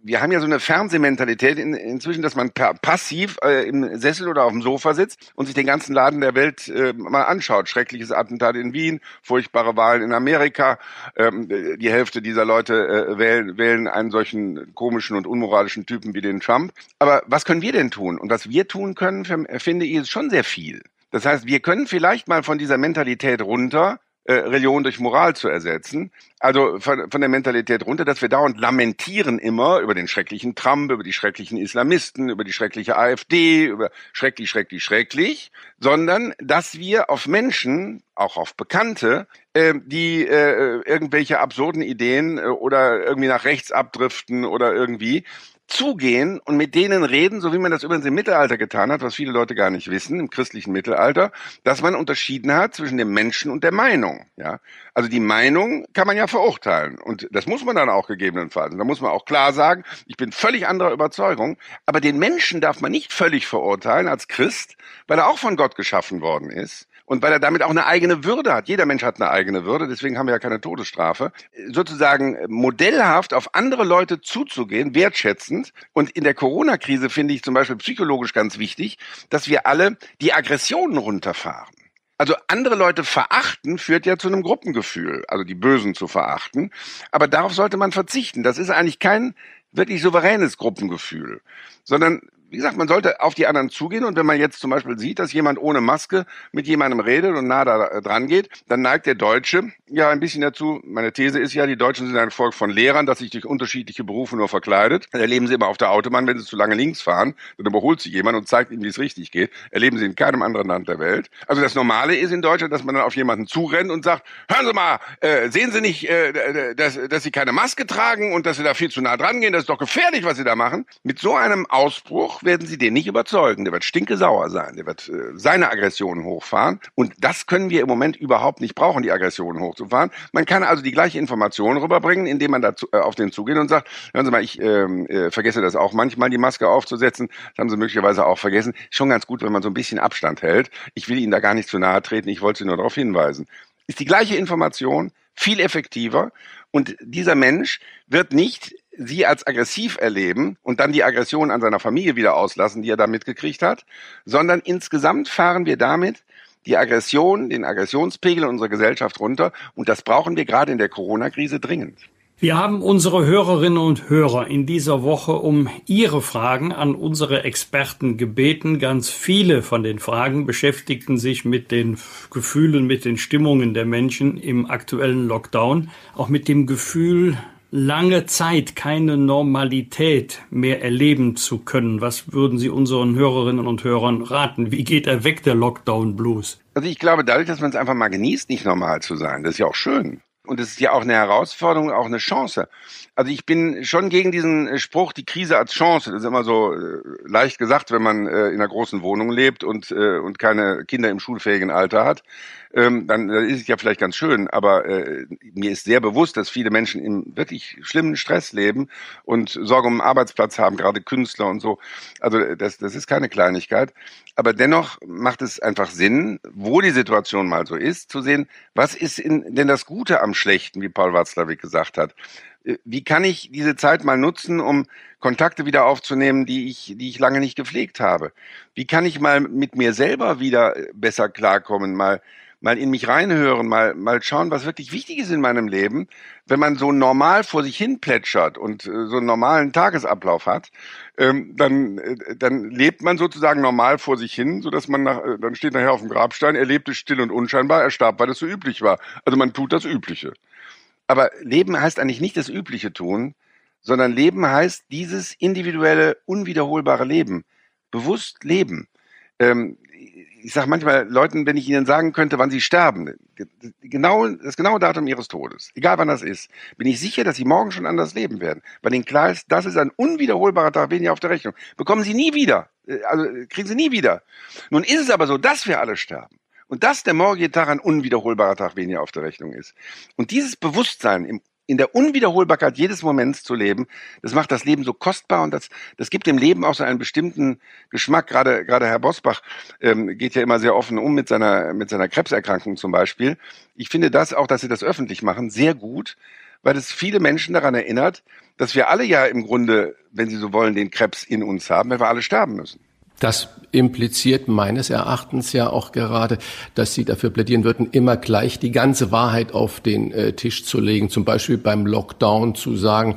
wir haben ja so eine Fernsehmentalität in, inzwischen, dass man passiv äh, im Sessel oder auf dem Sofa sitzt und sich den ganzen Laden der Welt äh, mal anschaut. Schreckliches Attentat in Wien, furchtbare Wahlen in Amerika. Ähm, die Hälfte dieser Leute äh, wählen, wählen einen solchen komischen und unmoralischen Typen wie den Trump. Aber was können wir denn tun? Und was wir tun können, finde ich, ist schon sehr viel. Das heißt, wir können vielleicht mal von dieser Mentalität runter äh, Religion durch Moral zu ersetzen. Also von, von der Mentalität runter, dass wir dauernd lamentieren immer über den schrecklichen Trump, über die schrecklichen Islamisten, über die schreckliche AfD, über schrecklich, schrecklich, schrecklich, sondern dass wir auf Menschen, auch auf Bekannte, äh, die äh, irgendwelche absurden Ideen äh, oder irgendwie nach rechts abdriften oder irgendwie, zugehen und mit denen reden, so wie man das übrigens im Mittelalter getan hat, was viele Leute gar nicht wissen, im christlichen Mittelalter, dass man unterschieden hat zwischen dem Menschen und der Meinung. Ja, also die Meinung kann man ja verurteilen und das muss man dann auch gegebenenfalls. Und da muss man auch klar sagen, ich bin völlig anderer Überzeugung, aber den Menschen darf man nicht völlig verurteilen als Christ, weil er auch von Gott geschaffen worden ist und weil er damit auch eine eigene Würde hat. Jeder Mensch hat eine eigene Würde, deswegen haben wir ja keine Todesstrafe. Sozusagen modellhaft auf andere Leute zuzugehen, wertschätzend. Und in der Corona-Krise finde ich zum Beispiel psychologisch ganz wichtig, dass wir alle die Aggressionen runterfahren. Also andere Leute verachten führt ja zu einem Gruppengefühl, also die Bösen zu verachten. Aber darauf sollte man verzichten. Das ist eigentlich kein wirklich souveränes Gruppengefühl, sondern wie gesagt, man sollte auf die anderen zugehen und wenn man jetzt zum Beispiel sieht, dass jemand ohne Maske mit jemandem redet und nah da äh, dran geht, dann neigt der Deutsche ja ein bisschen dazu. Meine These ist ja, die Deutschen sind ein Volk von Lehrern, das sich durch unterschiedliche Berufe nur verkleidet. Erleben sie immer auf der Autobahn, wenn sie zu lange links fahren, dann überholt sie jemand und zeigt ihnen, wie es richtig geht. Erleben sie in keinem anderen Land der Welt. Also das Normale ist in Deutschland, dass man dann auf jemanden zurennt und sagt, hören Sie mal, äh, sehen Sie nicht, äh, dass, dass Sie keine Maske tragen und dass Sie da viel zu nah dran gehen, das ist doch gefährlich, was Sie da machen. Mit so einem Ausbruch werden sie den nicht überzeugen. Der wird stinkesauer sein. Der wird äh, seine Aggressionen hochfahren. Und das können wir im Moment überhaupt nicht brauchen, die Aggressionen hochzufahren. Man kann also die gleiche Information rüberbringen, indem man dazu, äh, auf den zugeht und sagt, hören Sie mal, ich ähm, äh, vergesse das auch manchmal, die Maske aufzusetzen. Das haben Sie möglicherweise auch vergessen. Schon ganz gut, wenn man so ein bisschen Abstand hält. Ich will Ihnen da gar nicht zu nahe treten. Ich wollte Sie nur darauf hinweisen. Ist die gleiche Information, viel effektiver. Und dieser Mensch wird nicht sie als aggressiv erleben und dann die Aggression an seiner Familie wieder auslassen, die er da mitgekriegt hat, sondern insgesamt fahren wir damit die Aggression, den Aggressionspegel unserer Gesellschaft runter und das brauchen wir gerade in der Corona-Krise dringend. Wir haben unsere Hörerinnen und Hörer in dieser Woche um ihre Fragen an unsere Experten gebeten. Ganz viele von den Fragen beschäftigten sich mit den Gefühlen, mit den Stimmungen der Menschen im aktuellen Lockdown, auch mit dem Gefühl, lange Zeit keine Normalität mehr erleben zu können. Was würden Sie unseren Hörerinnen und Hörern raten? Wie geht er weg, der Lockdown Blues? Also ich glaube, dadurch, dass man es einfach mal genießt, nicht normal zu sein, das ist ja auch schön. Und es ist ja auch eine Herausforderung, auch eine Chance. Also ich bin schon gegen diesen äh, Spruch, die Krise als Chance. Das ist immer so äh, leicht gesagt, wenn man äh, in einer großen Wohnung lebt und, und keine Kinder im schulfähigen Alter hat. Ähm, dann ist es ja vielleicht ganz schön. Aber mir ist sehr bewusst, dass viele Menschen im wirklich schlimmen Stress leben und Sorge um den Arbeitsplatz haben, gerade Künstler und so. Also das, das ist keine Kleinigkeit. Aber dennoch macht es einfach Sinn, wo die Situation mal so ist, zu sehen, was ist in, denn das Gute am Schlechten, wie Paul Watzlawick gesagt hat. Äh, wie kann ich diese Zeit mal nutzen, um Kontakte wieder aufzunehmen, die ich, die ich lange nicht gepflegt habe? Wie kann ich mal mit mir selber wieder äh, besser klarkommen, mal mal in mich reinhören, mal, mal schauen, was wirklich wichtig ist in meinem Leben. Wenn man so normal vor sich hin plätschert und äh, so einen normalen Tagesablauf hat, ähm, dann, äh, dann lebt man sozusagen normal vor sich hin, so dass man nach, äh, dann steht nachher auf dem Grabstein, er lebte still und unscheinbar, er starb, weil das so üblich war. Also man tut das Übliche. Aber Leben heißt eigentlich nicht das Übliche tun, sondern Leben heißt dieses individuelle, unwiederholbare Leben. Bewusst leben. Ähm, ich sage manchmal Leuten, wenn ich ihnen sagen könnte, wann sie sterben, genau das genaue Datum ihres Todes, egal wann das ist, bin ich sicher, dass sie morgen schon anders leben werden, weil ihnen klar ist, das ist ein unwiederholbarer Tag weniger auf der Rechnung. Bekommen sie nie wieder, äh, also kriegen sie nie wieder. Nun ist es aber so, dass wir alle sterben. Und dass der morgige Tag ein unwiederholbarer Tag weniger auf der Rechnung ist. Und dieses Bewusstsein im in der Unwiederholbarkeit jedes Moments zu leben, das macht das Leben so kostbar und das, das gibt dem Leben auch so einen bestimmten Geschmack. Gerade, gerade Herr Bosbach ähm, geht ja immer sehr offen um mit seiner, mit seiner Krebserkrankung zum Beispiel. Ich finde das auch, dass Sie das öffentlich machen, sehr gut, weil es viele Menschen daran erinnert, dass wir alle ja im Grunde, wenn Sie so wollen, den Krebs in uns haben, wenn wir alle sterben müssen. Das impliziert meines Erachtens ja auch gerade, dass Sie dafür plädieren würden, immer gleich die ganze Wahrheit auf den äh, Tisch zu legen. Zum Beispiel beim Lockdown zu sagen,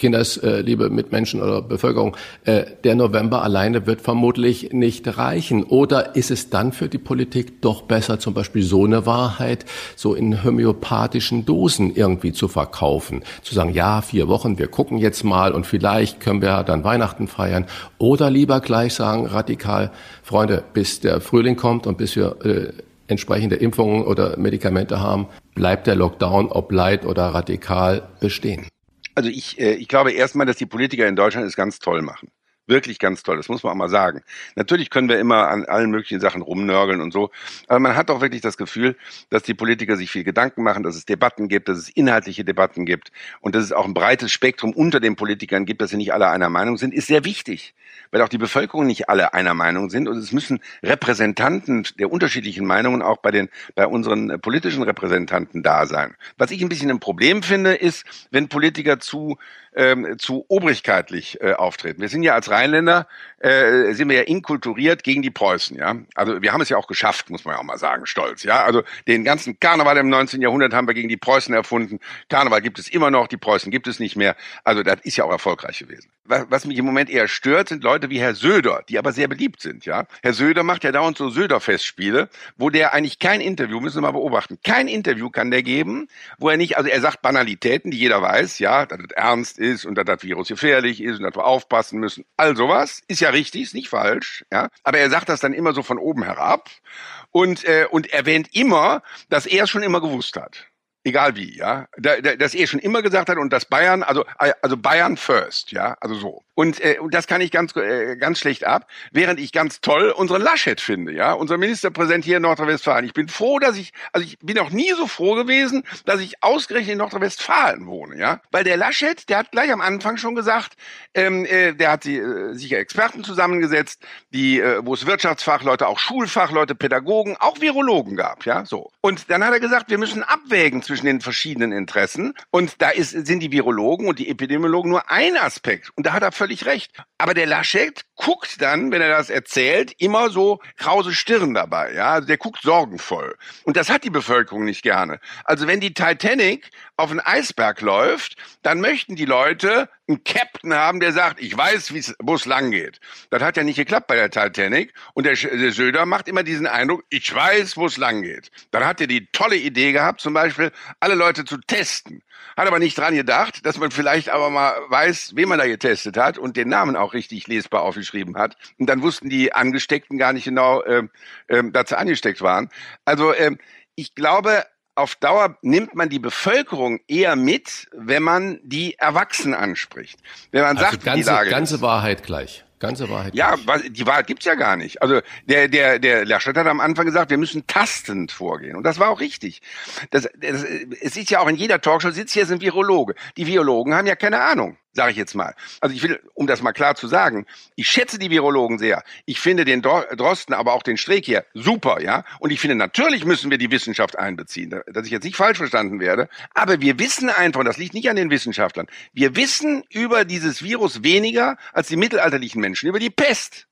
Kinders, äh, liebe Mitmenschen oder Bevölkerung, äh, der November alleine wird vermutlich nicht reichen. Oder ist es dann für die Politik doch besser, zum Beispiel so eine Wahrheit so in homöopathischen Dosen irgendwie zu verkaufen? Zu sagen, ja, vier Wochen, wir gucken jetzt mal und vielleicht können wir dann Weihnachten feiern. Oder lieber gleich sagen, radikal, Freunde, bis der Frühling kommt und bis wir äh, entsprechende Impfungen oder Medikamente haben, bleibt der Lockdown, ob leid oder radikal, bestehen. Also ich, äh, ich glaube erstmal, dass die Politiker in Deutschland es ganz toll machen. Wirklich ganz toll, das muss man auch mal sagen. Natürlich können wir immer an allen möglichen Sachen rumnörgeln und so, aber man hat doch wirklich das Gefühl, dass die Politiker sich viel Gedanken machen, dass es Debatten gibt, dass es inhaltliche Debatten gibt und dass es auch ein breites Spektrum unter den Politikern gibt, dass sie nicht alle einer Meinung sind, ist sehr wichtig, weil auch die Bevölkerung nicht alle einer Meinung sind und es müssen Repräsentanten der unterschiedlichen Meinungen auch bei den bei unseren politischen Repräsentanten da sein. Was ich ein bisschen ein Problem finde, ist, wenn Politiker zu ähm, zu obrigkeitlich äh, auftreten. Wir sind ja als Rheinländer, äh, sind wir ja inkulturiert gegen die Preußen, ja. Also wir haben es ja auch geschafft, muss man ja auch mal sagen, stolz, ja. Also den ganzen Karneval im 19. Jahrhundert haben wir gegen die Preußen erfunden. Karneval gibt es immer noch, die Preußen gibt es nicht mehr. Also das ist ja auch erfolgreich gewesen. Was, was mich im Moment eher stört, sind Leute wie Herr Söder, die aber sehr beliebt sind, ja. Herr Söder macht ja dauernd so Söder-Festspiele, wo der eigentlich kein Interview, müssen wir mal beobachten, kein Interview kann der geben, wo er nicht, also er sagt Banalitäten, die jeder weiß, ja, dass es ernst ist und dass das Virus gefährlich ist und dass wir aufpassen müssen. All sowas ist ja richtig, ist nicht falsch, ja. Aber er sagt das dann immer so von oben herab und, äh, und erwähnt immer, dass er es schon immer gewusst hat egal wie, ja, da, da, dass er schon immer gesagt hat und dass Bayern, also also Bayern first, ja, also so. Und, äh, das kann ich ganz äh, ganz schlecht ab, während ich ganz toll unseren Laschet finde, ja, unser Ministerpräsident hier in Nordrhein-Westfalen. Ich bin froh, dass ich, also ich bin auch nie so froh gewesen, dass ich ausgerechnet in Nordrhein-Westfalen wohne, ja, weil der Laschet, der hat gleich am Anfang schon gesagt, ähm, äh, der hat sie, äh, sicher Experten zusammengesetzt, die, äh, wo es Wirtschaftsfachleute, auch Schulfachleute, Pädagogen, auch Virologen gab, ja, so. Und dann hat er gesagt, wir müssen abwägen zwischen den verschiedenen Interessen. Und da ist, sind die Virologen und die Epidemiologen nur ein Aspekt. Und da hat er völlig recht. Aber der Laschet guckt dann, wenn er das erzählt, immer so krause Stirn dabei. Ja, also der guckt sorgenvoll. Und das hat die Bevölkerung nicht gerne. Also wenn die Titanic auf einen Eisberg läuft, dann möchten die Leute einen Captain haben, der sagt, ich weiß, wo es lang geht. Das hat ja nicht geklappt bei der Titanic. Und der, der Söder macht immer diesen Eindruck, ich weiß, wo es lang geht. Dann hat er die tolle Idee gehabt, zum Beispiel alle Leute zu testen. Hat aber nicht dran gedacht, dass man vielleicht aber mal weiß, wen man da getestet hat und den Namen auch richtig lesbar aufgeschrieben hat. Und dann wussten die Angesteckten gar nicht genau, äh, äh, dass sie angesteckt waren. Also äh, ich glaube, auf Dauer nimmt man die Bevölkerung eher mit, wenn man die Erwachsenen anspricht. Wenn man also sagt, ganze, die Lage ganze. Wahrheit gleich. Ganze Wahrheit. Ja, die Wahrheit gibt's ja gar nicht. Also der der der Laschet hat am Anfang gesagt, wir müssen tastend vorgehen und das war auch richtig. Das, das, es ist ja auch in jeder Talkshow sitzt hier ein Virologe. Die Virologen haben ja keine Ahnung sage ich jetzt mal. Also ich will, um das mal klar zu sagen, ich schätze die Virologen sehr. Ich finde den Drosten, aber auch den Streeck hier super, ja. Und ich finde, natürlich müssen wir die Wissenschaft einbeziehen, dass ich jetzt nicht falsch verstanden werde. Aber wir wissen einfach, und das liegt nicht an den Wissenschaftlern, wir wissen über dieses Virus weniger als die mittelalterlichen Menschen über die Pest.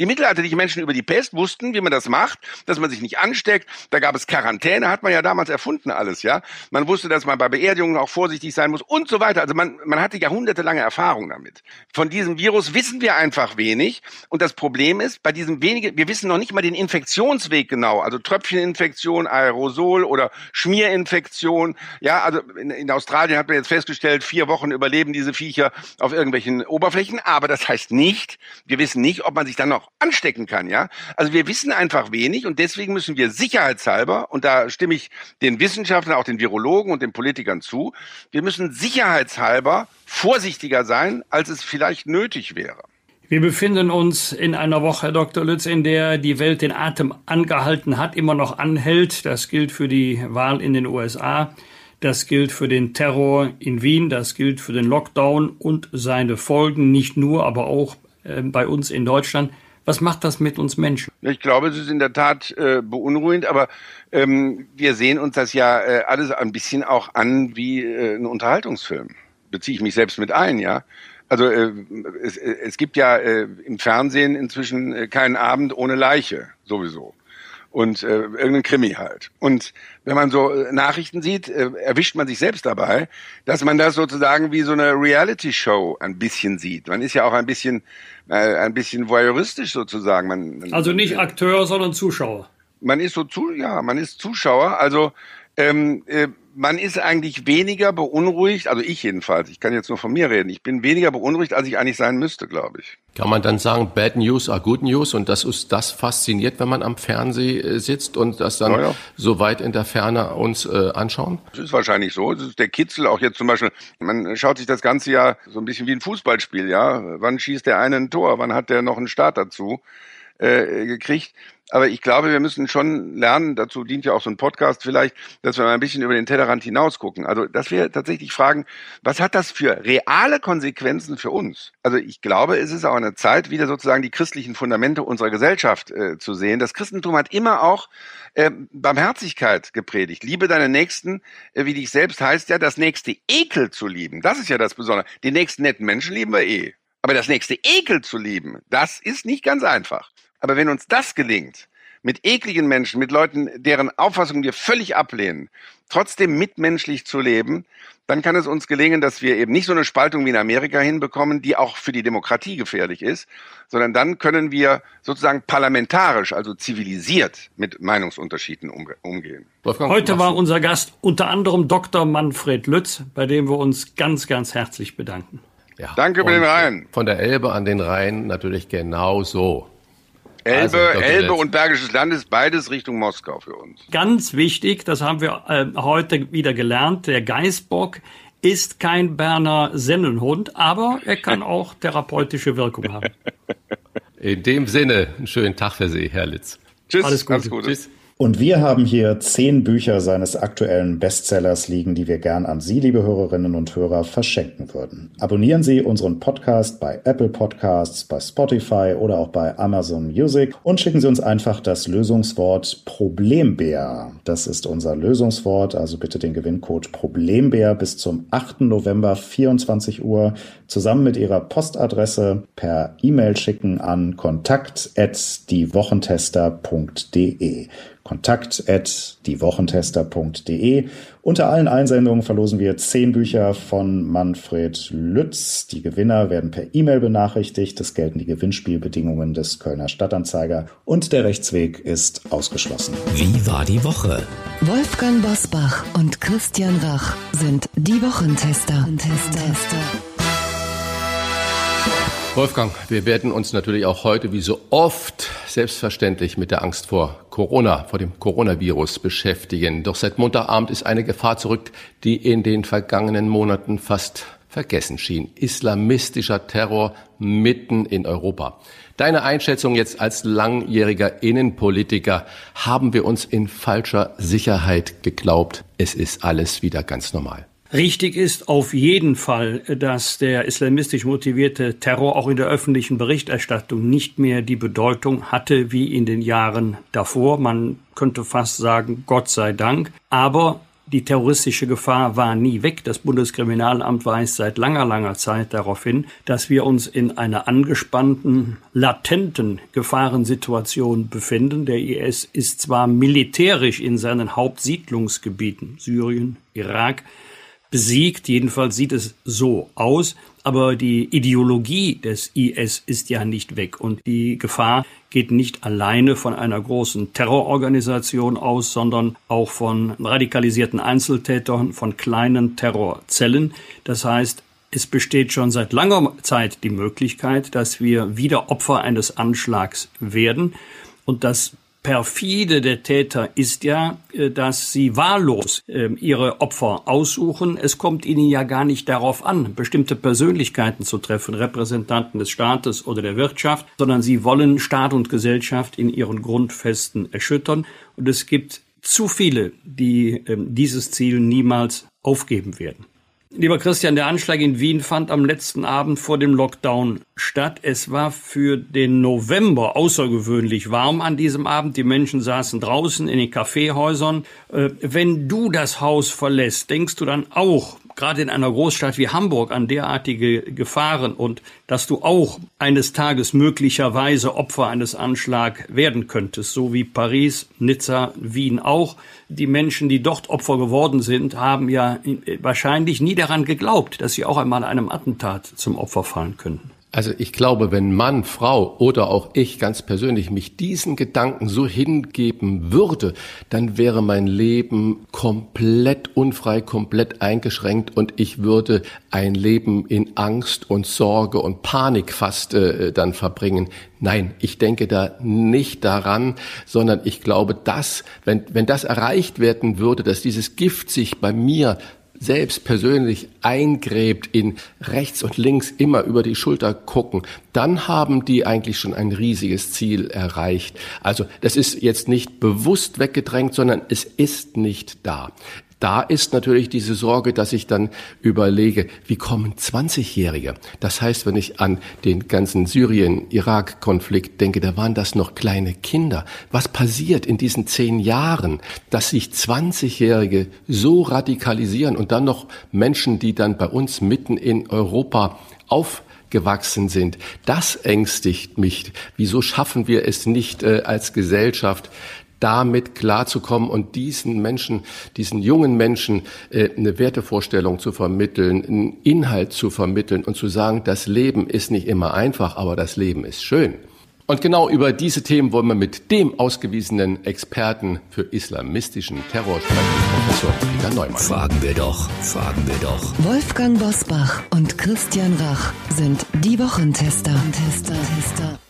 Die mittelalterlichen Menschen über die Pest wussten, wie man das macht, dass man sich nicht ansteckt. Da gab es Quarantäne, hat man ja damals erfunden alles, ja. Man wusste, dass man bei Beerdigungen auch vorsichtig sein muss und so weiter. Also man, man hatte jahrhundertelange Erfahrung damit. Von diesem Virus wissen wir einfach wenig. Und das Problem ist, bei diesem wenige, wir wissen noch nicht mal den Infektionsweg genau. Also Tröpfcheninfektion, Aerosol oder Schmierinfektion. Ja, also in, in Australien hat man jetzt festgestellt, vier Wochen überleben diese Viecher auf irgendwelchen Oberflächen. Aber das heißt nicht, wir wissen nicht, ob man sich dann noch anstecken kann, ja. Also wir wissen einfach wenig und deswegen müssen wir sicherheitshalber, und da stimme ich den Wissenschaftlern, auch den Virologen und den Politikern zu, wir müssen sicherheitshalber vorsichtiger sein, als es vielleicht nötig wäre. Wir befinden uns in einer Woche, Herr Dr. Lütz, in der die Welt den Atem angehalten hat, immer noch anhält. Das gilt für die Wahl in den USA. Das gilt für den Terror in Wien, das gilt für den Lockdown und seine Folgen nicht nur, aber auch äh, bei uns in Deutschland. Was macht das mit uns Menschen? Ich glaube, es ist in der Tat äh, beunruhigend, aber ähm, wir sehen uns das ja äh, alles ein bisschen auch an wie äh, ein Unterhaltungsfilm. Beziehe ich mich selbst mit ein, ja. Also äh, es, es gibt ja äh, im Fernsehen inzwischen äh, keinen Abend ohne Leiche, sowieso und äh, irgendein Krimi halt. Und wenn man so äh, Nachrichten sieht, äh, erwischt man sich selbst dabei, dass man das sozusagen wie so eine Reality-Show ein bisschen sieht. Man ist ja auch ein bisschen äh, ein bisschen voyeuristisch sozusagen. Man, also nicht Akteur, sondern Zuschauer. Man ist so zu, ja, man ist Zuschauer. Also ähm, äh, man ist eigentlich weniger beunruhigt, also ich jedenfalls, ich kann jetzt nur von mir reden, ich bin weniger beunruhigt, als ich eigentlich sein müsste, glaube ich. Kann man dann sagen, Bad News are Good News und das ist das fasziniert, wenn man am Fernseh äh, sitzt und das dann ja, ja. so weit in der Ferne uns äh, anschauen? Das ist wahrscheinlich so. Das ist der Kitzel auch jetzt zum Beispiel. Man schaut sich das Ganze ja so ein bisschen wie ein Fußballspiel, ja. Wann schießt der eine ein Tor? Wann hat der noch einen Start dazu? Äh, gekriegt. Aber ich glaube, wir müssen schon lernen, dazu dient ja auch so ein Podcast vielleicht, dass wir mal ein bisschen über den Tellerrand hinaus gucken. Also, dass wir tatsächlich fragen, was hat das für reale Konsequenzen für uns? Also, ich glaube, es ist auch eine Zeit, wieder sozusagen die christlichen Fundamente unserer Gesellschaft äh, zu sehen. Das Christentum hat immer auch äh, Barmherzigkeit gepredigt. Liebe deine Nächsten, äh, wie dich selbst heißt ja, das nächste Ekel zu lieben. Das ist ja das Besondere. Den nächsten netten Menschen lieben wir eh. Aber das nächste Ekel zu lieben, das ist nicht ganz einfach. Aber wenn uns das gelingt, mit ekligen Menschen, mit Leuten, deren Auffassung wir völlig ablehnen, trotzdem mitmenschlich zu leben, dann kann es uns gelingen, dass wir eben nicht so eine Spaltung wie in Amerika hinbekommen, die auch für die Demokratie gefährlich ist, sondern dann können wir sozusagen parlamentarisch, also zivilisiert mit Meinungsunterschieden umgehen. Heute war unser Gast unter anderem Dr. Manfred Lütz, bei dem wir uns ganz, ganz herzlich bedanken. Ja, Danke über den Rhein. Von der Elbe an den Rhein natürlich genau so. Elbe, also, Elbe und Bergisches Land ist beides Richtung Moskau für uns. Ganz wichtig, das haben wir äh, heute wieder gelernt, der Geißbock ist kein Berner Sennenhund, aber er kann auch therapeutische Wirkung haben. In dem Sinne, einen schönen Tag für Sie, Herr Litz. Tschüss. Alles Gute. Alles Gute. Tschüss. Und wir haben hier zehn Bücher seines aktuellen Bestsellers liegen, die wir gern an Sie, liebe Hörerinnen und Hörer, verschenken würden. Abonnieren Sie unseren Podcast bei Apple Podcasts, bei Spotify oder auch bei Amazon Music und schicken Sie uns einfach das Lösungswort Problembär. Das ist unser Lösungswort, also bitte den Gewinncode Problembär bis zum 8. November 24 Uhr zusammen mit Ihrer Postadresse per E-Mail schicken an kontakt@diewochentester.de kontakt at diewochentester.de. Unter allen Einsendungen verlosen wir zehn Bücher von Manfred Lütz. Die Gewinner werden per E-Mail benachrichtigt. Es gelten die Gewinnspielbedingungen des Kölner Stadtanzeiger und der Rechtsweg ist ausgeschlossen. Wie war die Woche? Wolfgang Bosbach und Christian Rach sind die Wochentester. Tester. Wolfgang, wir werden uns natürlich auch heute wie so oft selbstverständlich mit der Angst vor Corona, vor dem Coronavirus beschäftigen. Doch seit Montagabend ist eine Gefahr zurück, die in den vergangenen Monaten fast vergessen schien. Islamistischer Terror mitten in Europa. Deine Einschätzung jetzt als langjähriger Innenpolitiker, haben wir uns in falscher Sicherheit geglaubt, es ist alles wieder ganz normal? Richtig ist auf jeden Fall, dass der islamistisch motivierte Terror auch in der öffentlichen Berichterstattung nicht mehr die Bedeutung hatte wie in den Jahren davor. Man könnte fast sagen, Gott sei Dank. Aber die terroristische Gefahr war nie weg. Das Bundeskriminalamt weist seit langer, langer Zeit darauf hin, dass wir uns in einer angespannten, latenten Gefahrensituation befinden. Der IS ist zwar militärisch in seinen Hauptsiedlungsgebieten, Syrien, Irak, besiegt. Jedenfalls sieht es so aus. Aber die Ideologie des IS ist ja nicht weg und die Gefahr geht nicht alleine von einer großen Terrororganisation aus, sondern auch von radikalisierten Einzeltätern, von kleinen Terrorzellen. Das heißt, es besteht schon seit langer Zeit die Möglichkeit, dass wir wieder Opfer eines Anschlags werden. Und das perfide der Täter ist ja, äh, dass sie wahllos ähm, ihre Opfer aussuchen. Es kommt ihnen ja gar nicht darauf an, bestimmte Persönlichkeiten zu treffen, Repräsentanten des Staates oder der Wirtschaft, sondern sie wollen Staat und Gesellschaft in ihren Grundfesten erschüttern. Und es gibt zu viele, die ähm, dieses Ziel niemals aufgeben werden. Lieber Christian, der Anschlag in Wien fand am letzten Abend vor dem Lockdown statt. Es war für den November außergewöhnlich warm an diesem Abend. Die Menschen saßen draußen in den Kaffeehäusern. Äh, wenn du das Haus verlässt, denkst du dann auch, gerade in einer Großstadt wie Hamburg an derartige Gefahren und dass du auch eines Tages möglicherweise Opfer eines Anschlags werden könntest, so wie Paris, Nizza, Wien auch. Die Menschen, die dort Opfer geworden sind, haben ja wahrscheinlich nie daran geglaubt, dass sie auch einmal einem Attentat zum Opfer fallen könnten. Also ich glaube, wenn Mann, Frau oder auch ich ganz persönlich mich diesen Gedanken so hingeben würde, dann wäre mein Leben komplett unfrei, komplett eingeschränkt und ich würde ein Leben in Angst und Sorge und Panik fast äh, dann verbringen. Nein, ich denke da nicht daran, sondern ich glaube, dass, wenn, wenn das erreicht werden würde, dass dieses Gift sich bei mir selbst persönlich eingräbt in rechts und links immer über die Schulter gucken, dann haben die eigentlich schon ein riesiges Ziel erreicht. Also das ist jetzt nicht bewusst weggedrängt, sondern es ist nicht da. Da ist natürlich diese Sorge, dass ich dann überlege, wie kommen 20-Jährige? Das heißt, wenn ich an den ganzen Syrien-Irak-Konflikt denke, da waren das noch kleine Kinder. Was passiert in diesen zehn Jahren, dass sich 20-Jährige so radikalisieren und dann noch Menschen, die dann bei uns mitten in Europa auf gewachsen sind. Das ängstigt mich. Wieso schaffen wir es nicht äh, als Gesellschaft, damit klarzukommen und diesen Menschen, diesen jungen Menschen äh, eine Wertevorstellung zu vermitteln, einen Inhalt zu vermitteln und zu sagen, das Leben ist nicht immer einfach, aber das Leben ist schön. Und genau über diese Themen wollen wir mit dem ausgewiesenen Experten für islamistischen Terror sprechen, Professor Peter Neumann. Fragen wir doch, fragen wir doch. Wolfgang Bosbach und Christian Rach sind die Wochentester. Tester, Tester.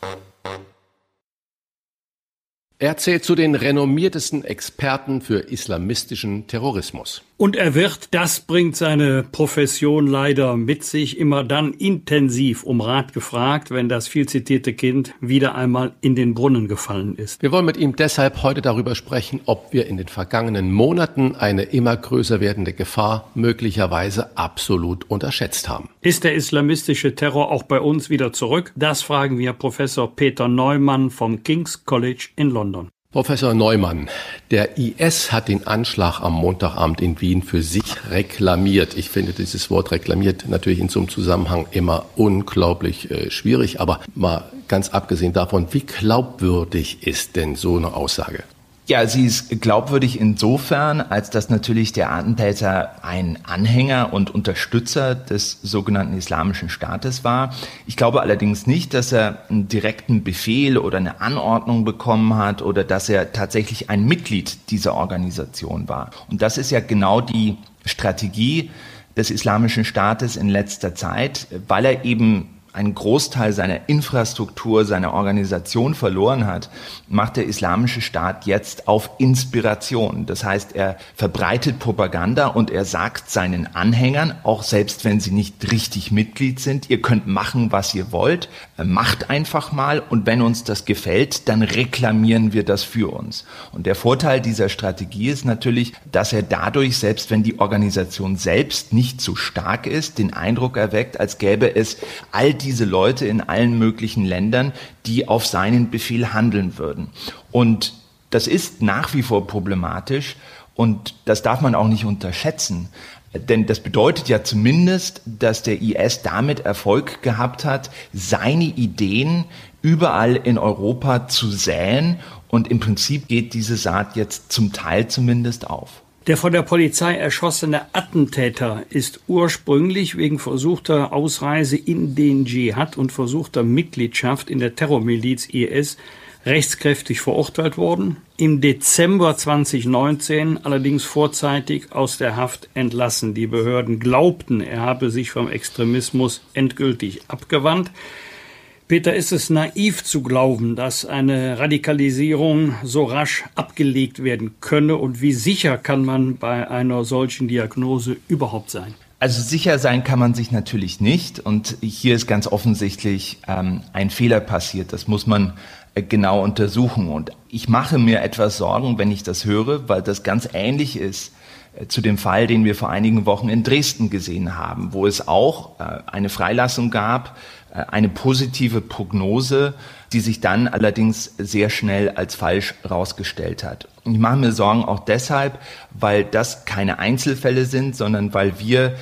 Er zählt zu den renommiertesten Experten für islamistischen Terrorismus. Und er wird, das bringt seine Profession leider mit sich, immer dann intensiv um Rat gefragt, wenn das viel zitierte Kind wieder einmal in den Brunnen gefallen ist. Wir wollen mit ihm deshalb heute darüber sprechen, ob wir in den vergangenen Monaten eine immer größer werdende Gefahr möglicherweise absolut unterschätzt haben. Ist der islamistische Terror auch bei uns wieder zurück? Das fragen wir Professor Peter Neumann vom King's College in London. Professor Neumann, der IS hat den Anschlag am Montagabend in Wien für sich reklamiert. Ich finde dieses Wort reklamiert natürlich in so einem Zusammenhang immer unglaublich äh, schwierig, aber mal ganz abgesehen davon, wie glaubwürdig ist denn so eine Aussage? Ja, sie ist glaubwürdig insofern, als dass natürlich der Attentäter ein Anhänger und Unterstützer des sogenannten Islamischen Staates war. Ich glaube allerdings nicht, dass er einen direkten Befehl oder eine Anordnung bekommen hat oder dass er tatsächlich ein Mitglied dieser Organisation war. Und das ist ja genau die Strategie des Islamischen Staates in letzter Zeit, weil er eben einen Großteil seiner Infrastruktur, seiner Organisation verloren hat, macht der Islamische Staat jetzt auf Inspiration. Das heißt, er verbreitet Propaganda und er sagt seinen Anhängern, auch selbst wenn sie nicht richtig Mitglied sind, ihr könnt machen, was ihr wollt, macht einfach mal und wenn uns das gefällt, dann reklamieren wir das für uns. Und der Vorteil dieser Strategie ist natürlich, dass er dadurch, selbst wenn die Organisation selbst nicht so stark ist, den Eindruck erweckt, als gäbe es all diese Leute in allen möglichen Ländern, die auf seinen Befehl handeln würden. Und das ist nach wie vor problematisch und das darf man auch nicht unterschätzen. Denn das bedeutet ja zumindest, dass der IS damit Erfolg gehabt hat, seine Ideen überall in Europa zu säen. Und im Prinzip geht diese Saat jetzt zum Teil zumindest auf. Der von der Polizei erschossene Attentäter ist ursprünglich wegen versuchter Ausreise in den Dschihad und versuchter Mitgliedschaft in der Terrormiliz IS rechtskräftig verurteilt worden, im Dezember 2019 allerdings vorzeitig aus der Haft entlassen. Die Behörden glaubten, er habe sich vom Extremismus endgültig abgewandt. Peter, ist es naiv zu glauben, dass eine Radikalisierung so rasch abgelegt werden könne? Und wie sicher kann man bei einer solchen Diagnose überhaupt sein? Also sicher sein kann man sich natürlich nicht. Und hier ist ganz offensichtlich ähm, ein Fehler passiert. Das muss man genau untersuchen. Und ich mache mir etwas Sorgen, wenn ich das höre, weil das ganz ähnlich ist äh, zu dem Fall, den wir vor einigen Wochen in Dresden gesehen haben, wo es auch äh, eine Freilassung gab, äh, eine positive Prognose, die sich dann allerdings sehr schnell als falsch herausgestellt hat. Ich mache mir Sorgen auch deshalb, weil das keine Einzelfälle sind, sondern weil wir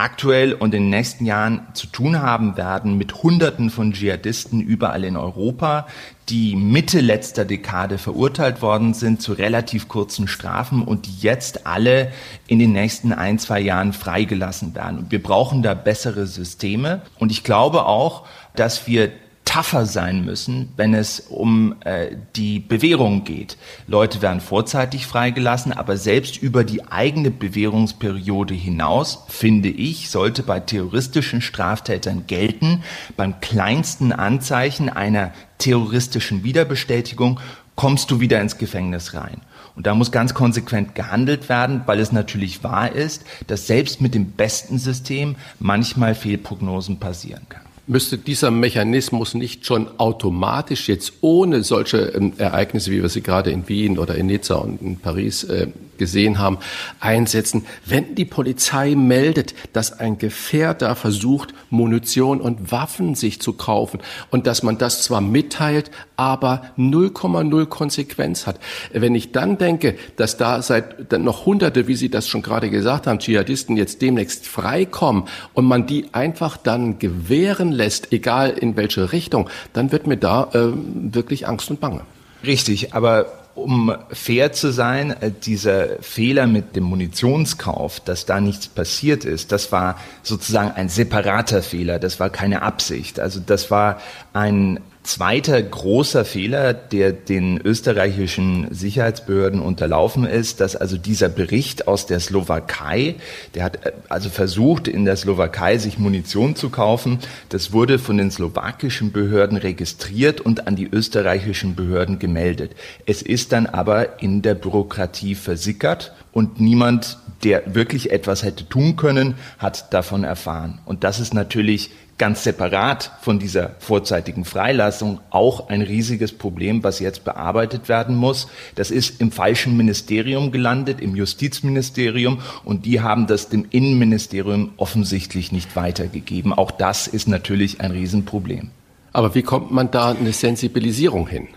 aktuell und in den nächsten Jahren zu tun haben werden mit Hunderten von Dschihadisten überall in Europa, die Mitte letzter Dekade verurteilt worden sind zu relativ kurzen Strafen und die jetzt alle in den nächsten ein, zwei Jahren freigelassen werden. Und wir brauchen da bessere Systeme. Und ich glaube auch, dass wir tougher sein müssen, wenn es um äh, die Bewährung geht. Leute werden vorzeitig freigelassen, aber selbst über die eigene Bewährungsperiode hinaus, finde ich, sollte bei terroristischen Straftätern gelten, beim kleinsten Anzeichen einer terroristischen Wiederbestätigung kommst du wieder ins Gefängnis rein. Und da muss ganz konsequent gehandelt werden, weil es natürlich wahr ist, dass selbst mit dem besten System manchmal Fehlprognosen passieren kann müsste dieser Mechanismus nicht schon automatisch jetzt ohne solche ähm, Ereignisse, wie wir sie gerade in Wien oder in Nizza und in Paris äh, gesehen haben, einsetzen, wenn die Polizei meldet, dass ein Gefährder versucht, Munition und Waffen sich zu kaufen und dass man das zwar mitteilt, aber 0,0 Konsequenz hat. Wenn ich dann denke, dass da seit noch Hunderte, wie Sie das schon gerade gesagt haben, Dschihadisten jetzt demnächst freikommen und man die einfach dann gewähren lässt, egal in welche Richtung, dann wird mir da äh, wirklich Angst und Bange. Richtig, aber um fair zu sein, äh, dieser Fehler mit dem Munitionskauf, dass da nichts passiert ist, das war sozusagen ein separater Fehler, das war keine Absicht. Also das war ein zweiter großer Fehler, der den österreichischen Sicherheitsbehörden unterlaufen ist, dass also dieser Bericht aus der Slowakei, der hat äh, also versucht, in der Slowakei sich Munition zu kaufen, das wurde von den slowakischen Behörden registriert und an die österreichischen Behörden gemeldet. Es ist dann aber in der Bürokratie versickert und niemand, der wirklich etwas hätte tun können, hat davon erfahren. Und das ist natürlich ganz separat von dieser vorzeitigen Freilassung auch ein riesiges Problem, was jetzt bearbeitet werden muss. Das ist im falschen Ministerium gelandet, im Justizministerium, und die haben das dem Innenministerium offensichtlich nicht weitergegeben. Auch das ist natürlich ein Riesenproblem. Aber wie kommt man da eine Sensibilisierung hin?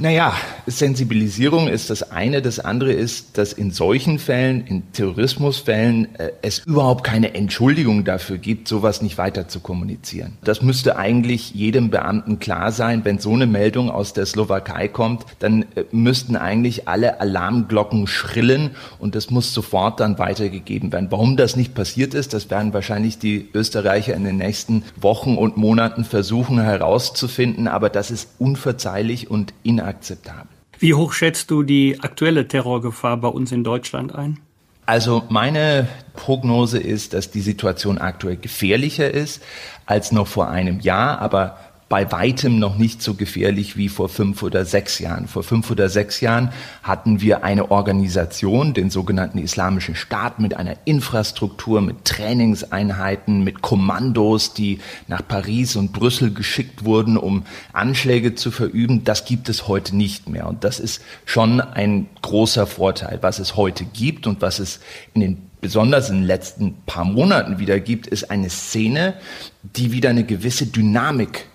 Naja, Sensibilisierung ist das eine. Das andere ist, dass in solchen Fällen, in Terrorismusfällen, äh, es überhaupt keine Entschuldigung dafür gibt, sowas nicht weiter zu kommunizieren. Das müsste eigentlich jedem Beamten klar sein. Wenn so eine Meldung aus der Slowakei kommt, dann äh, müssten eigentlich alle Alarmglocken schrillen und das muss sofort dann weitergegeben werden. Warum das nicht passiert ist, das werden wahrscheinlich die Österreicher in den nächsten Wochen und Monaten versuchen herauszufinden. Aber das ist unverzeihlich und in inakzeptabel. Wie hoch schätzt du die aktuelle Terrorgefahr bei uns in Deutschland ein? Also meine Prognose ist, dass die Situation aktuell gefährlicher ist als noch vor einem Jahr, aber bei weitem noch nicht so gefährlich wie vor fünf oder sechs Jahren. Vor fünf oder sechs Jahren hatten wir eine Organisation, den sogenannten Islamischen Staat, mit einer Infrastruktur, mit Trainingseinheiten, mit Kommandos, die nach Paris und Brüssel geschickt wurden, um Anschläge zu verüben. Das gibt es heute nicht mehr. Und das ist schon ein großer Vorteil. Was es heute gibt und was es in den besonders in den letzten paar Monaten wieder gibt, ist eine Szene, die wieder eine gewisse Dynamik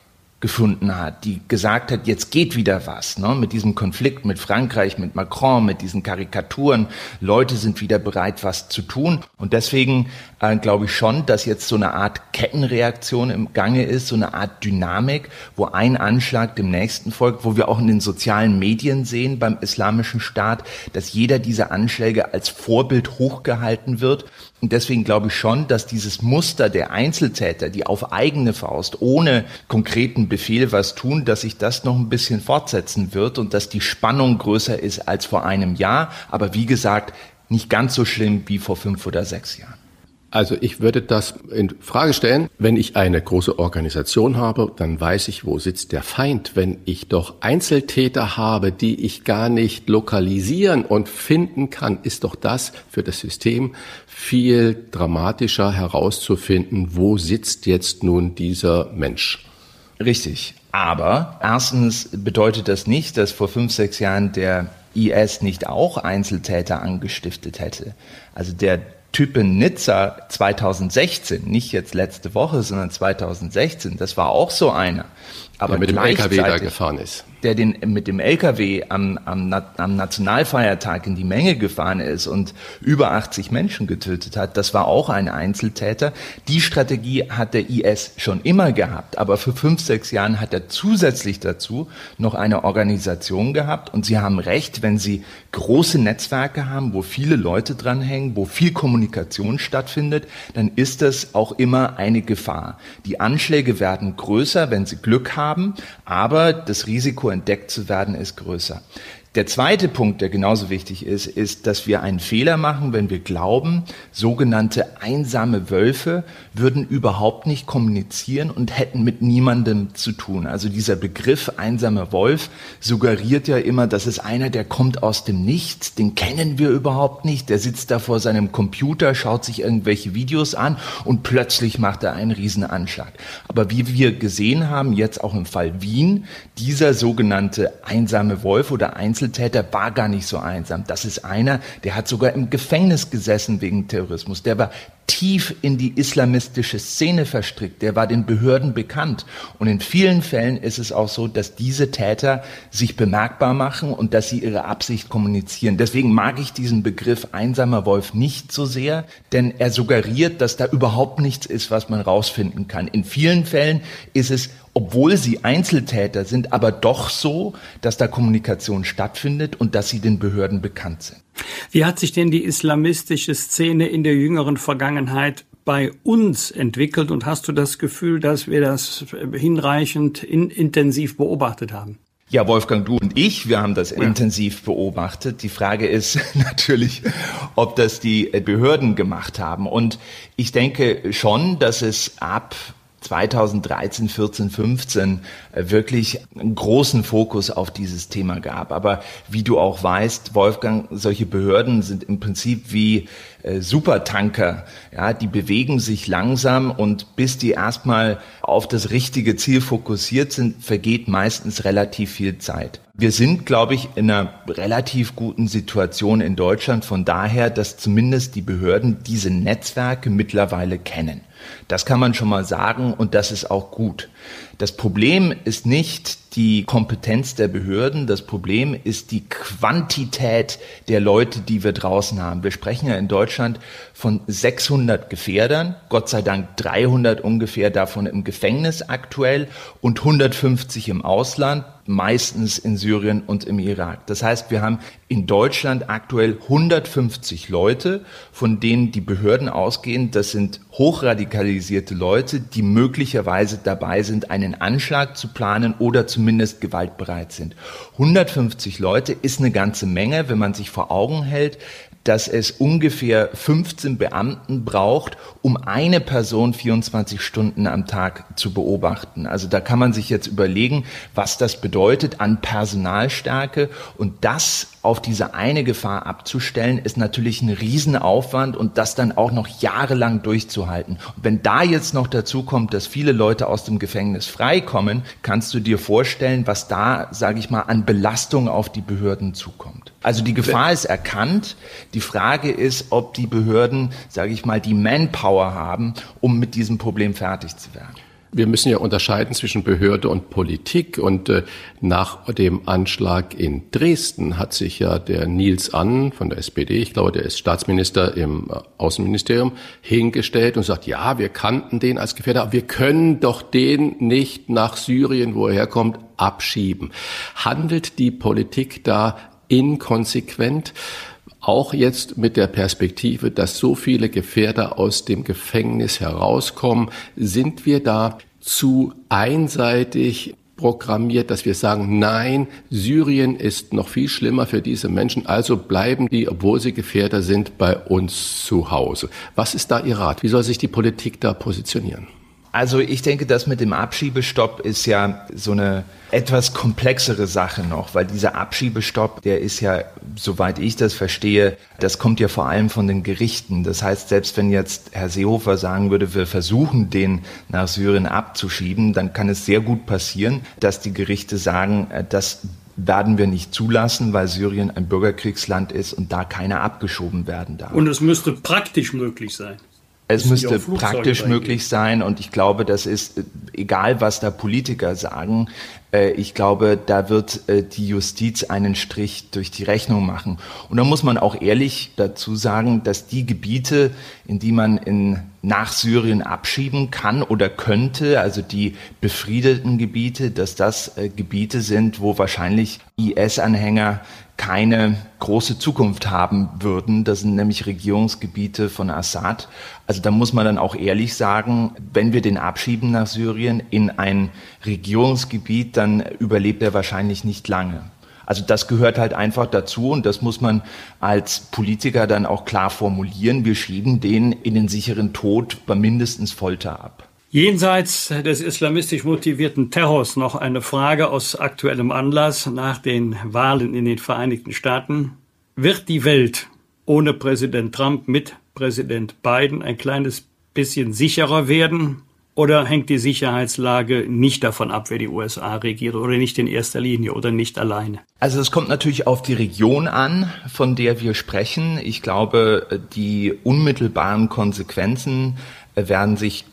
gefunden hat, die gesagt hat, jetzt geht wieder was, ne? mit diesem Konflikt mit Frankreich, mit Macron, mit diesen Karikaturen. Leute sind wieder bereit, was zu tun. Und deswegen äh, glaube ich schon, dass jetzt so eine Art Kettenreaktion im Gange ist, so eine Art Dynamik, wo ein Anschlag dem nächsten folgt, wo wir auch in den sozialen Medien sehen beim Islamischen Staat, dass jeder dieser Anschläge als Vorbild hochgehalten wird. Und deswegen glaube ich schon, dass dieses Muster der Einzeltäter, die auf eigene Faust, ohne konkreten Befehl was tun, dass sich das noch ein bisschen fortsetzen wird und dass die Spannung größer ist als vor einem Jahr. Aber wie gesagt, nicht ganz so schlimm wie vor fünf oder sechs Jahren. Also ich würde das in Frage stellen. Wenn ich eine große Organisation habe, dann weiß ich, wo sitzt der Feind. Wenn ich doch Einzeltäter habe, die ich gar nicht lokalisieren und finden kann, ist doch das für das System viel dramatischer herauszufinden, wo sitzt jetzt nun dieser Mensch. Richtig. Aber erstens bedeutet das nicht, dass vor fünf, sechs Jahren der IS nicht auch Einzeltäter angestiftet hätte. Also der Typ in Nizza 2016, nicht jetzt letzte Woche, sondern 2016, das war auch so einer. Aber der mit dem LKW da gefahren ist der den mit dem LKW am, am, am Nationalfeiertag in die Menge gefahren ist und über 80 Menschen getötet hat, das war auch ein Einzeltäter. Die Strategie hat der IS schon immer gehabt, aber für fünf, sechs Jahren hat er zusätzlich dazu noch eine Organisation gehabt. Und Sie haben recht, wenn Sie große Netzwerke haben, wo viele Leute dranhängen, wo viel Kommunikation stattfindet, dann ist das auch immer eine Gefahr. Die Anschläge werden größer, wenn Sie Glück haben, aber das Risiko entdeckt zu werden, ist größer. Der zweite Punkt, der genauso wichtig ist, ist, dass wir einen Fehler machen, wenn wir glauben, sogenannte einsame Wölfe würden überhaupt nicht kommunizieren und hätten mit niemandem zu tun. Also dieser Begriff einsamer Wolf suggeriert ja immer, dass es einer, der kommt aus dem Nichts, den kennen wir überhaupt nicht, der sitzt da vor seinem Computer, schaut sich irgendwelche Videos an und plötzlich macht er einen Riesenanschlag. Aber wie wir gesehen haben, jetzt auch im Fall Wien, dieser sogenannte einsame Wolf oder Einzeltäter Einzeltäter war gar nicht so einsam. Das ist einer, der hat sogar im Gefängnis gesessen wegen Terrorismus. Der war tief in die islamistische Szene verstrickt. Der war den Behörden bekannt. Und in vielen Fällen ist es auch so, dass diese Täter sich bemerkbar machen und dass sie ihre Absicht kommunizieren. Deswegen mag ich diesen Begriff einsamer Wolf nicht so sehr, denn er suggeriert, dass da überhaupt nichts ist, was man rausfinden kann. In vielen Fällen ist es obwohl sie Einzeltäter sind, aber doch so, dass da Kommunikation stattfindet und dass sie den Behörden bekannt sind. Wie hat sich denn die islamistische Szene in der jüngeren Vergangenheit bei uns entwickelt und hast du das Gefühl, dass wir das hinreichend in, intensiv beobachtet haben? Ja, Wolfgang, du und ich, wir haben das ja. intensiv beobachtet. Die Frage ist natürlich, ob das die Behörden gemacht haben. Und ich denke schon, dass es ab 2013, 14, 15 wirklich einen großen Fokus auf dieses Thema gab. Aber wie du auch weißt, Wolfgang, solche Behörden sind im Prinzip wie äh, Supertanker. Ja, die bewegen sich langsam und bis die erstmal auf das richtige Ziel fokussiert sind, vergeht meistens relativ viel Zeit. Wir sind, glaube ich, in einer relativ guten Situation in Deutschland von daher, dass zumindest die Behörden diese Netzwerke mittlerweile kennen. Das kann man schon mal sagen und das ist auch gut. Das Problem ist nicht die Kompetenz der Behörden, das Problem ist die Quantität der Leute, die wir draußen haben. Wir sprechen ja in Deutschland von 600 Gefährdern, Gott sei Dank 300 ungefähr davon im Gefängnis aktuell und 150 im Ausland, meistens in Syrien und im Irak. Das heißt, wir haben in Deutschland aktuell 150 Leute, von denen die Behörden ausgehen, das sind hochradikalisierte Leute, die möglicherweise dabei sind, einen Anschlag zu planen oder zumindest gewaltbereit sind. 150 Leute ist eine ganze Menge, wenn man sich vor Augen hält, dass es ungefähr 15 Beamten braucht, um eine Person 24 Stunden am Tag zu beobachten. Also da kann man sich jetzt überlegen, was das bedeutet an Personalstärke und das auf diese eine Gefahr abzustellen, ist natürlich ein Riesenaufwand und das dann auch noch jahrelang durchzuhalten. Und wenn da jetzt noch dazu kommt, dass viele Leute aus dem Gefängnis freikommen, kannst du dir vorstellen, was da, sage ich mal, an Belastung auf die Behörden zukommt. Also die Gefahr ist erkannt. Die Frage ist, ob die Behörden, sage ich mal, die Manpower haben, um mit diesem Problem fertig zu werden. Wir müssen ja unterscheiden zwischen Behörde und Politik. Und äh, nach dem Anschlag in Dresden hat sich ja der Nils Ann von der SPD, ich glaube, der ist Staatsminister im äh, Außenministerium, hingestellt und sagt, ja, wir kannten den als Gefährder, aber wir können doch den nicht nach Syrien, wo er herkommt, abschieben. Handelt die Politik da inkonsequent? Auch jetzt mit der Perspektive, dass so viele Gefährder aus dem Gefängnis herauskommen, sind wir da zu einseitig programmiert, dass wir sagen, nein, Syrien ist noch viel schlimmer für diese Menschen, also bleiben die, obwohl sie Gefährder sind, bei uns zu Hause. Was ist da Ihr Rat? Wie soll sich die Politik da positionieren? Also ich denke, das mit dem Abschiebestopp ist ja so eine etwas komplexere Sache noch, weil dieser Abschiebestopp, der ist ja, soweit ich das verstehe, das kommt ja vor allem von den Gerichten. Das heißt, selbst wenn jetzt Herr Seehofer sagen würde, wir versuchen den nach Syrien abzuschieben, dann kann es sehr gut passieren, dass die Gerichte sagen, äh, das werden wir nicht zulassen, weil Syrien ein Bürgerkriegsland ist und da keiner abgeschoben werden darf. Und es müsste praktisch möglich sein. Es müsste praktisch möglich sein und ich glaube, das ist äh, egal, was da Politiker sagen. Äh, ich glaube, da wird äh, die Justiz einen Strich durch die Rechnung machen. Und da muss man auch ehrlich dazu sagen, dass die Gebiete, in die man in, nach Syrien abschieben kann oder könnte, also die befriedeten Gebiete, dass das Gebiete sind, wo wahrscheinlich IS-Anhänger keine große Zukunft haben würden. Das sind nämlich Regierungsgebiete von Assad. Also da muss man dann auch ehrlich sagen, wenn wir den abschieben nach Syrien in ein Regierungsgebiet, dann überlebt er wahrscheinlich nicht lange. Also das gehört halt einfach dazu und das muss man als Politiker dann auch klar formulieren. Wir schieben den in den sicheren Tod bei mindestens Folter ab. Jenseits des islamistisch motivierten Terrors noch eine Frage aus aktuellem Anlass nach den Wahlen in den Vereinigten Staaten. Wird die Welt ohne Präsident Trump mit Präsident Biden ein kleines bisschen sicherer werden? Oder hängt die Sicherheitslage nicht davon ab, wer die USA regiert oder nicht in erster Linie oder nicht alleine? Also es kommt natürlich auf die Region an, von der wir sprechen. Ich glaube, die unmittelbaren Konsequenzen werden sich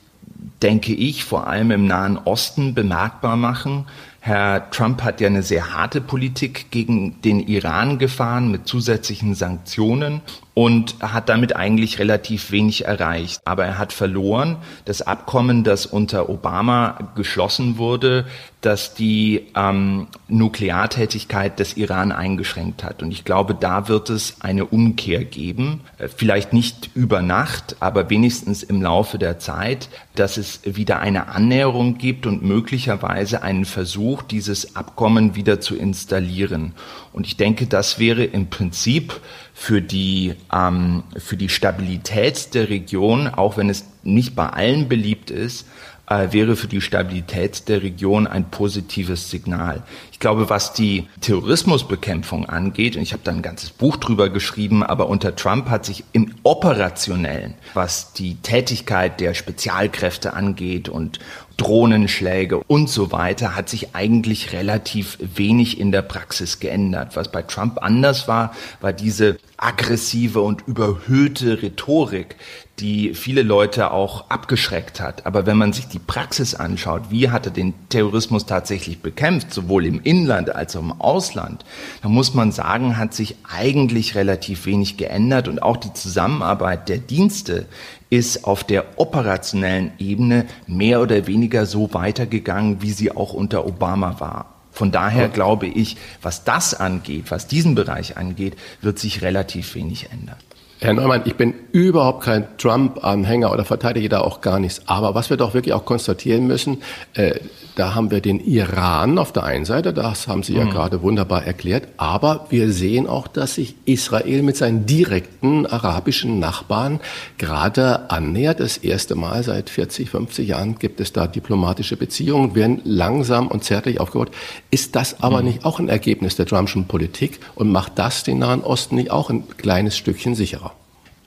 denke ich, vor allem im Nahen Osten bemerkbar machen. Herr Trump hat ja eine sehr harte Politik gegen den Iran gefahren mit zusätzlichen Sanktionen und hat damit eigentlich relativ wenig erreicht. Aber er hat verloren. Das Abkommen, das unter Obama geschlossen wurde, das die ähm, Nukleartätigkeit des Iran eingeschränkt hat. Und ich glaube, da wird es eine Umkehr geben. Äh, vielleicht nicht über Nacht, aber wenigstens im Laufe der Zeit, dass es wieder eine Annäherung gibt und möglicherweise einen Versuch, dieses Abkommen wieder zu installieren. Und ich denke, das wäre im Prinzip für die, ähm, für die Stabilität der Region, auch wenn es nicht bei allen beliebt ist, wäre für die Stabilität der Region ein positives Signal. Ich glaube, was die Terrorismusbekämpfung angeht, und ich habe da ein ganzes Buch drüber geschrieben, aber unter Trump hat sich im operationellen, was die Tätigkeit der Spezialkräfte angeht und Drohnenschläge und so weiter, hat sich eigentlich relativ wenig in der Praxis geändert. Was bei Trump anders war, war diese aggressive und überhöhte Rhetorik, die viele Leute auch abgeschreckt hat. Aber wenn man sich die Praxis anschaut, wie hat er den Terrorismus tatsächlich bekämpft, sowohl im Inland als auch im Ausland, dann muss man sagen, hat sich eigentlich relativ wenig geändert und auch die Zusammenarbeit der Dienste ist auf der operationellen Ebene mehr oder weniger so weitergegangen, wie sie auch unter Obama war. Von daher glaube ich, was das angeht, was diesen Bereich angeht, wird sich relativ wenig ändern. Herr Neumann, ich bin überhaupt kein Trump-Anhänger oder verteidige da auch gar nichts. Aber was wir doch wirklich auch konstatieren müssen, äh, da haben wir den Iran auf der einen Seite, das haben Sie ja mhm. gerade wunderbar erklärt. Aber wir sehen auch, dass sich Israel mit seinen direkten arabischen Nachbarn gerade annähert. Das erste Mal seit 40, 50 Jahren gibt es da diplomatische Beziehungen, werden langsam und zärtlich aufgebaut. Ist das aber mhm. nicht auch ein Ergebnis der Trumpschen Politik und macht das den Nahen Osten nicht auch ein kleines Stückchen sicherer?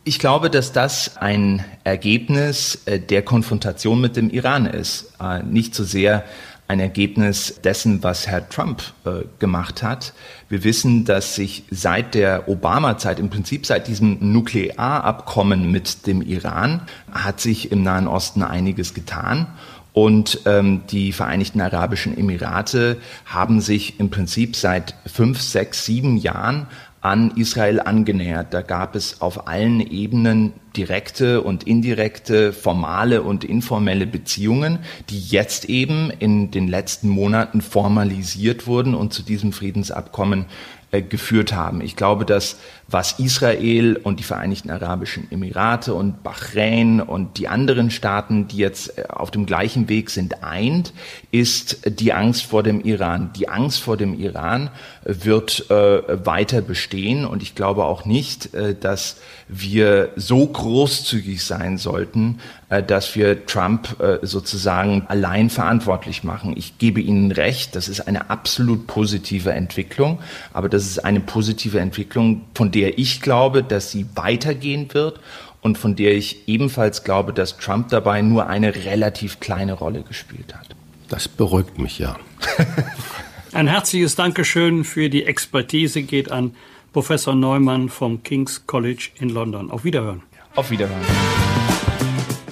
Ich glaube, dass das ein Ergebnis äh, der Konfrontation mit dem Iran ist. Äh, nicht so sehr ein Ergebnis dessen, was Herr Trump äh, gemacht hat. Wir wissen, dass sich seit der Obama-Zeit, im Prinzip seit diesem Nuklearabkommen mit dem Iran, hat sich im Nahen Osten einiges getan. Und ähm, die Vereinigten Arabischen Emirate haben sich im Prinzip seit fünf, sechs, sieben Jahren an Israel angenähert. Da gab es auf allen Ebenen direkte und indirekte, formale und informelle Beziehungen, die jetzt eben in den letzten Monaten formalisiert wurden und zu diesem Friedensabkommen äh, geführt haben. Ich glaube, dass was Israel und die Vereinigten Arabischen Emirate und Bahrain und die anderen Staaten, die jetzt äh, auf dem gleichen Weg sind, eint, ist die Angst vor dem Iran. Die Angst vor dem Iran wird äh, weiter bestehen und ich glaube auch nicht, äh, dass wir so großzügig sein sollten, äh, dass wir Trump äh, sozusagen allein verantwortlich machen. Ich gebe Ihnen recht, das ist eine absolut positive Entwicklung, aber das ist eine positive Entwicklung, von der ich glaube, dass sie weitergehen wird und von der ich ebenfalls glaube, dass Trump dabei nur eine relativ kleine Rolle gespielt hat. Das beruhigt mich ja. Ein herzliches Dankeschön für die Expertise geht an Professor Neumann vom King's College in London. Auf Wiederhören. Auf Wiederhören.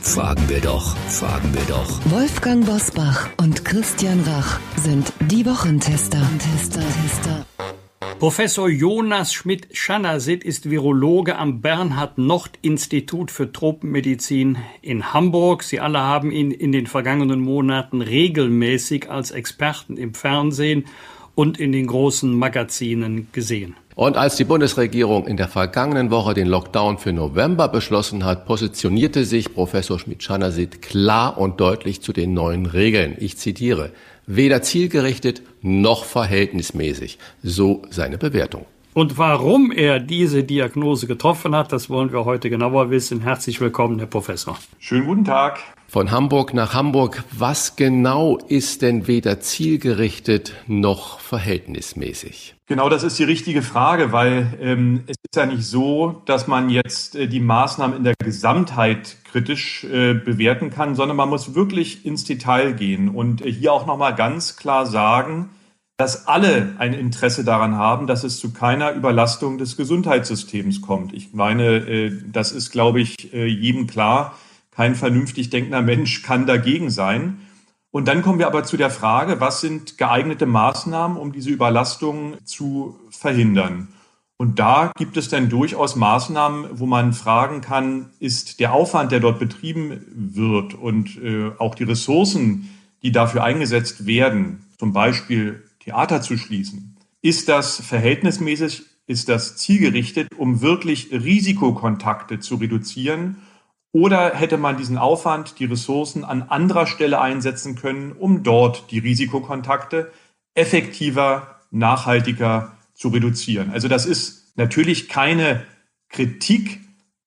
Fragen wir doch, fragen wir doch. Wolfgang Bosbach und Christian Rach sind die Wochentester. Tester, Tester. Professor Jonas Schmidt-Schanasit ist Virologe am Bernhard-Nocht-Institut für Tropenmedizin in Hamburg. Sie alle haben ihn in den vergangenen Monaten regelmäßig als Experten im Fernsehen und in den großen Magazinen gesehen. Und als die Bundesregierung in der vergangenen Woche den Lockdown für November beschlossen hat, positionierte sich Professor Schmidt-Schanasit klar und deutlich zu den neuen Regeln. Ich zitiere, weder zielgerichtet noch verhältnismäßig. So seine Bewertung. Und warum er diese Diagnose getroffen hat, das wollen wir heute genauer wissen. Herzlich willkommen, Herr Professor. Schönen guten Tag. Von Hamburg nach Hamburg. Was genau ist denn weder zielgerichtet noch verhältnismäßig? Genau, das ist die richtige Frage, weil ähm, es ist ja nicht so, dass man jetzt äh, die Maßnahmen in der Gesamtheit kritisch äh, bewerten kann, sondern man muss wirklich ins Detail gehen und äh, hier auch nochmal ganz klar sagen, dass alle ein Interesse daran haben, dass es zu keiner Überlastung des Gesundheitssystems kommt. Ich meine, äh, das ist, glaube ich, äh, jedem klar. Kein vernünftig denkender Mensch kann dagegen sein. Und dann kommen wir aber zu der Frage, was sind geeignete Maßnahmen, um diese Überlastung zu verhindern? Und da gibt es dann durchaus Maßnahmen, wo man fragen kann, ist der Aufwand, der dort betrieben wird und äh, auch die Ressourcen, die dafür eingesetzt werden, zum Beispiel Theater zu schließen. Ist das verhältnismäßig, ist das zielgerichtet, um wirklich Risikokontakte zu reduzieren? Oder hätte man diesen Aufwand, die Ressourcen an anderer Stelle einsetzen können, um dort die Risikokontakte effektiver, nachhaltiger zu reduzieren? Also das ist natürlich keine Kritik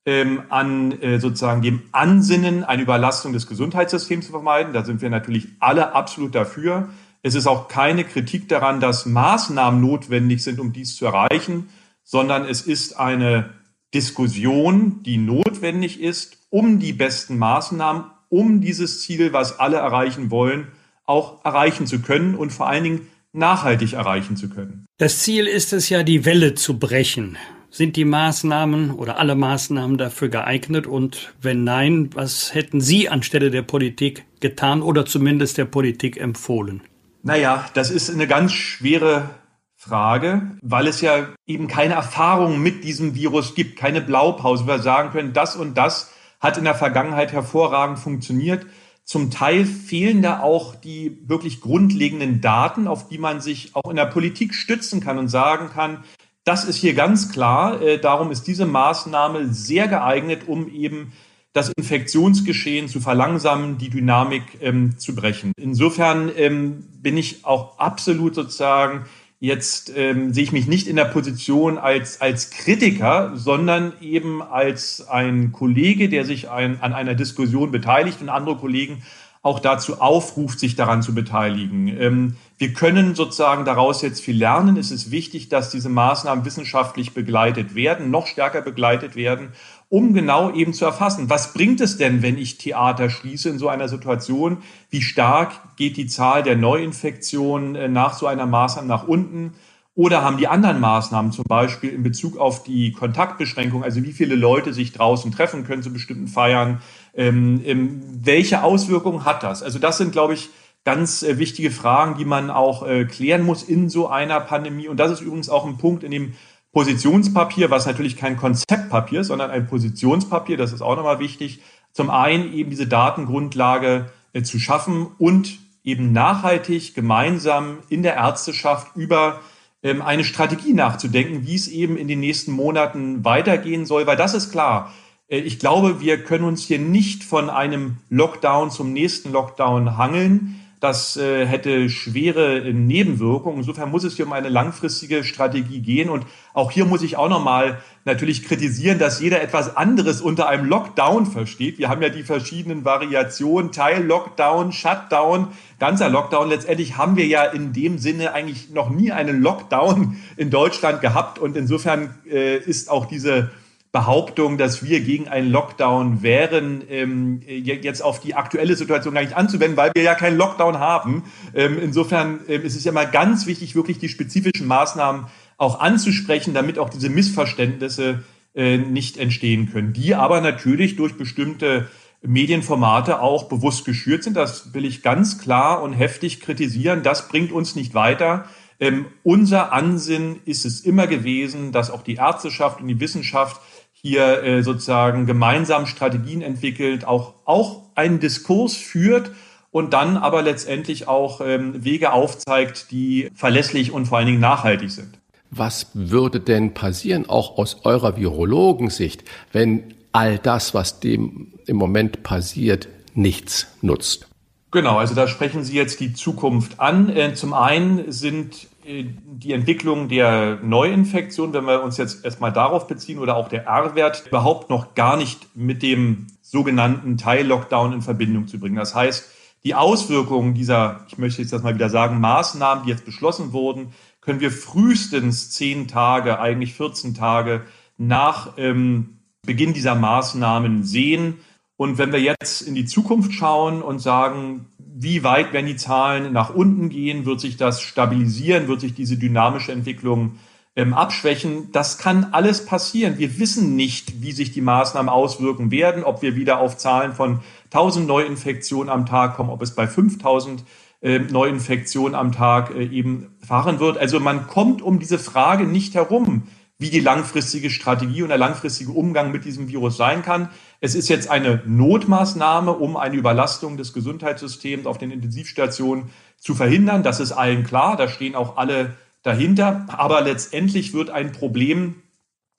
ähm, an äh, sozusagen dem Ansinnen, eine Überlastung des Gesundheitssystems zu vermeiden. Da sind wir natürlich alle absolut dafür. Es ist auch keine Kritik daran, dass Maßnahmen notwendig sind, um dies zu erreichen, sondern es ist eine Diskussion, die notwendig ist, um die besten Maßnahmen, um dieses Ziel, was alle erreichen wollen, auch erreichen zu können und vor allen Dingen nachhaltig erreichen zu können. Das Ziel ist es ja, die Welle zu brechen. Sind die Maßnahmen oder alle Maßnahmen dafür geeignet? Und wenn nein, was hätten Sie anstelle der Politik getan oder zumindest der Politik empfohlen? Naja, das ist eine ganz schwere Frage, weil es ja eben keine Erfahrung mit diesem Virus gibt, keine Blaupause, wo wir sagen können, das und das hat in der Vergangenheit hervorragend funktioniert. Zum Teil fehlen da auch die wirklich grundlegenden Daten, auf die man sich auch in der Politik stützen kann und sagen kann, das ist hier ganz klar. Äh, darum ist diese Maßnahme sehr geeignet, um eben das Infektionsgeschehen zu verlangsamen, die Dynamik ähm, zu brechen. Insofern ähm, bin ich auch absolut sozusagen jetzt ähm, sehe ich mich nicht in der Position als, als Kritiker, sondern eben als ein Kollege, der sich ein, an einer Diskussion beteiligt und andere Kollegen auch dazu aufruft, sich daran zu beteiligen. Ähm, wir können sozusagen daraus jetzt viel lernen. Es ist wichtig, dass diese Maßnahmen wissenschaftlich begleitet werden, noch stärker begleitet werden um genau eben zu erfassen, was bringt es denn, wenn ich Theater schließe in so einer Situation? Wie stark geht die Zahl der Neuinfektionen äh, nach so einer Maßnahme nach unten? Oder haben die anderen Maßnahmen zum Beispiel in Bezug auf die Kontaktbeschränkung, also wie viele Leute sich draußen treffen können zu bestimmten Feiern, ähm, ähm, welche Auswirkungen hat das? Also das sind, glaube ich, ganz äh, wichtige Fragen, die man auch äh, klären muss in so einer Pandemie. Und das ist übrigens auch ein Punkt, in dem Positionspapier, was natürlich kein Konzeptpapier ist, sondern ein Positionspapier, das ist auch nochmal wichtig. Zum einen eben diese Datengrundlage äh, zu schaffen und eben nachhaltig gemeinsam in der Ärzteschaft über ähm, eine Strategie nachzudenken, wie es eben in den nächsten Monaten weitergehen soll, weil das ist klar. Äh, ich glaube, wir können uns hier nicht von einem Lockdown zum nächsten Lockdown hangeln. Das äh, hätte schwere Nebenwirkungen. Insofern muss es hier um eine langfristige Strategie gehen. Und auch hier muss ich auch nochmal natürlich kritisieren, dass jeder etwas anderes unter einem Lockdown versteht. Wir haben ja die verschiedenen Variationen, Teil-Lockdown, Shutdown, ganzer Lockdown. Letztendlich haben wir ja in dem Sinne eigentlich noch nie einen Lockdown in Deutschland gehabt. Und insofern äh, ist auch diese Behauptung, dass wir gegen einen Lockdown wären, ähm, jetzt auf die aktuelle Situation gar nicht anzuwenden, weil wir ja keinen Lockdown haben. Ähm, insofern ähm, ist es ja mal ganz wichtig, wirklich die spezifischen Maßnahmen auch anzusprechen, damit auch diese Missverständnisse äh, nicht entstehen können, die aber natürlich durch bestimmte Medienformate auch bewusst geschürt sind. Das will ich ganz klar und heftig kritisieren. Das bringt uns nicht weiter. Ähm, unser Ansinn ist es immer gewesen, dass auch die Ärzteschaft und die Wissenschaft hier äh, sozusagen gemeinsam Strategien entwickelt, auch, auch einen Diskurs führt und dann aber letztendlich auch ähm, Wege aufzeigt, die verlässlich und vor allen Dingen nachhaltig sind. Was würde denn passieren, auch aus eurer Virologensicht, wenn all das, was dem im Moment passiert, nichts nutzt? Genau, also da sprechen Sie jetzt die Zukunft an. Äh, zum einen sind die Entwicklung der Neuinfektion, wenn wir uns jetzt erstmal darauf beziehen, oder auch der R-Wert, überhaupt noch gar nicht mit dem sogenannten Teil-Lockdown in Verbindung zu bringen. Das heißt, die Auswirkungen dieser, ich möchte jetzt das mal wieder sagen, Maßnahmen, die jetzt beschlossen wurden, können wir frühestens zehn Tage, eigentlich 14 Tage nach ähm, Beginn dieser Maßnahmen sehen. Und wenn wir jetzt in die Zukunft schauen und sagen, wie weit werden die Zahlen nach unten gehen? Wird sich das stabilisieren? Wird sich diese dynamische Entwicklung ähm, abschwächen? Das kann alles passieren. Wir wissen nicht, wie sich die Maßnahmen auswirken werden, ob wir wieder auf Zahlen von 1000 Neuinfektionen am Tag kommen, ob es bei 5000 äh, Neuinfektionen am Tag äh, eben fahren wird. Also man kommt um diese Frage nicht herum wie die langfristige Strategie und der langfristige Umgang mit diesem Virus sein kann. Es ist jetzt eine Notmaßnahme, um eine Überlastung des Gesundheitssystems auf den Intensivstationen zu verhindern. Das ist allen klar. Da stehen auch alle dahinter. Aber letztendlich wird ein Problem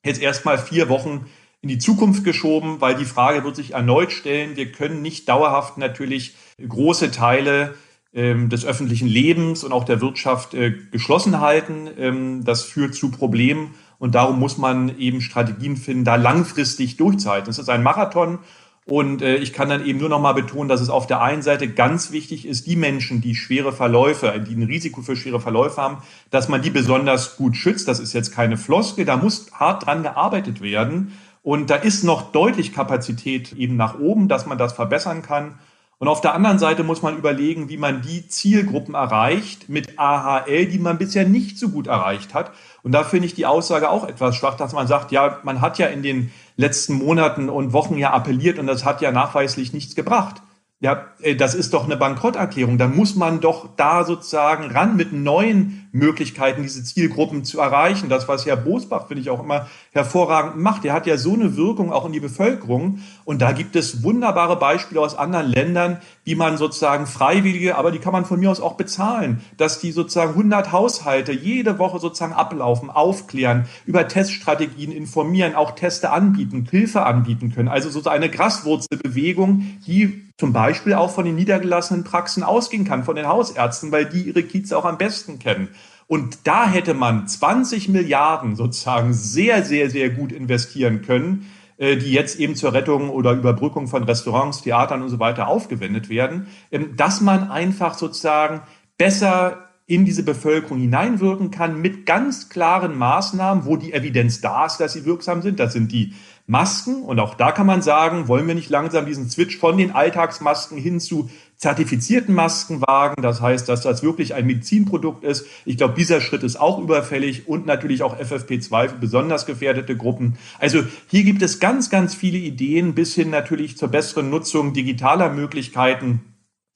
jetzt erstmal vier Wochen in die Zukunft geschoben, weil die Frage wird sich erneut stellen. Wir können nicht dauerhaft natürlich große Teile ähm, des öffentlichen Lebens und auch der Wirtschaft äh, geschlossen halten. Ähm, das führt zu Problemen und darum muss man eben Strategien finden, da langfristig durchzuhalten. Es ist ein Marathon. Und äh, ich kann dann eben nur noch mal betonen, dass es auf der einen Seite ganz wichtig ist, die Menschen, die schwere Verläufe, die ein Risiko für schwere Verläufe haben, dass man die besonders gut schützt. Das ist jetzt keine Floske, da muss hart dran gearbeitet werden. Und da ist noch deutlich Kapazität eben nach oben, dass man das verbessern kann. Und auf der anderen Seite muss man überlegen, wie man die Zielgruppen erreicht mit AHL, die man bisher nicht so gut erreicht hat. Und da finde ich die Aussage auch etwas schwach, dass man sagt, ja, man hat ja in den letzten Monaten und Wochen ja appelliert und das hat ja nachweislich nichts gebracht. Ja, äh, das ist doch eine Bankrotterklärung. Da muss man doch da sozusagen ran mit neuen Möglichkeiten, diese Zielgruppen zu erreichen. Das, was Herr Bosbach, finde ich, auch immer hervorragend macht. Der hat ja so eine Wirkung auch in die Bevölkerung. Und da gibt es wunderbare Beispiele aus anderen Ländern, wie man sozusagen Freiwillige, aber die kann man von mir aus auch bezahlen, dass die sozusagen 100 Haushalte jede Woche sozusagen ablaufen, aufklären, über Teststrategien informieren, auch Teste anbieten, Hilfe anbieten können. Also so eine Graswurzelbewegung, die zum Beispiel auch von den niedergelassenen Praxen ausgehen kann, von den Hausärzten, weil die ihre Kieze auch am besten kennen. Und da hätte man 20 Milliarden sozusagen sehr, sehr, sehr gut investieren können, äh, die jetzt eben zur Rettung oder Überbrückung von Restaurants, Theatern und so weiter aufgewendet werden, ähm, dass man einfach sozusagen besser in diese Bevölkerung hineinwirken kann mit ganz klaren Maßnahmen, wo die Evidenz da ist, dass sie wirksam sind. Das sind die Masken. Und auch da kann man sagen, wollen wir nicht langsam diesen Switch von den Alltagsmasken hin zu zertifizierten Masken wagen. Das heißt, dass das wirklich ein Medizinprodukt ist. Ich glaube, dieser Schritt ist auch überfällig und natürlich auch FFP2 für besonders gefährdete Gruppen. Also hier gibt es ganz, ganz viele Ideen bis hin natürlich zur besseren Nutzung digitaler Möglichkeiten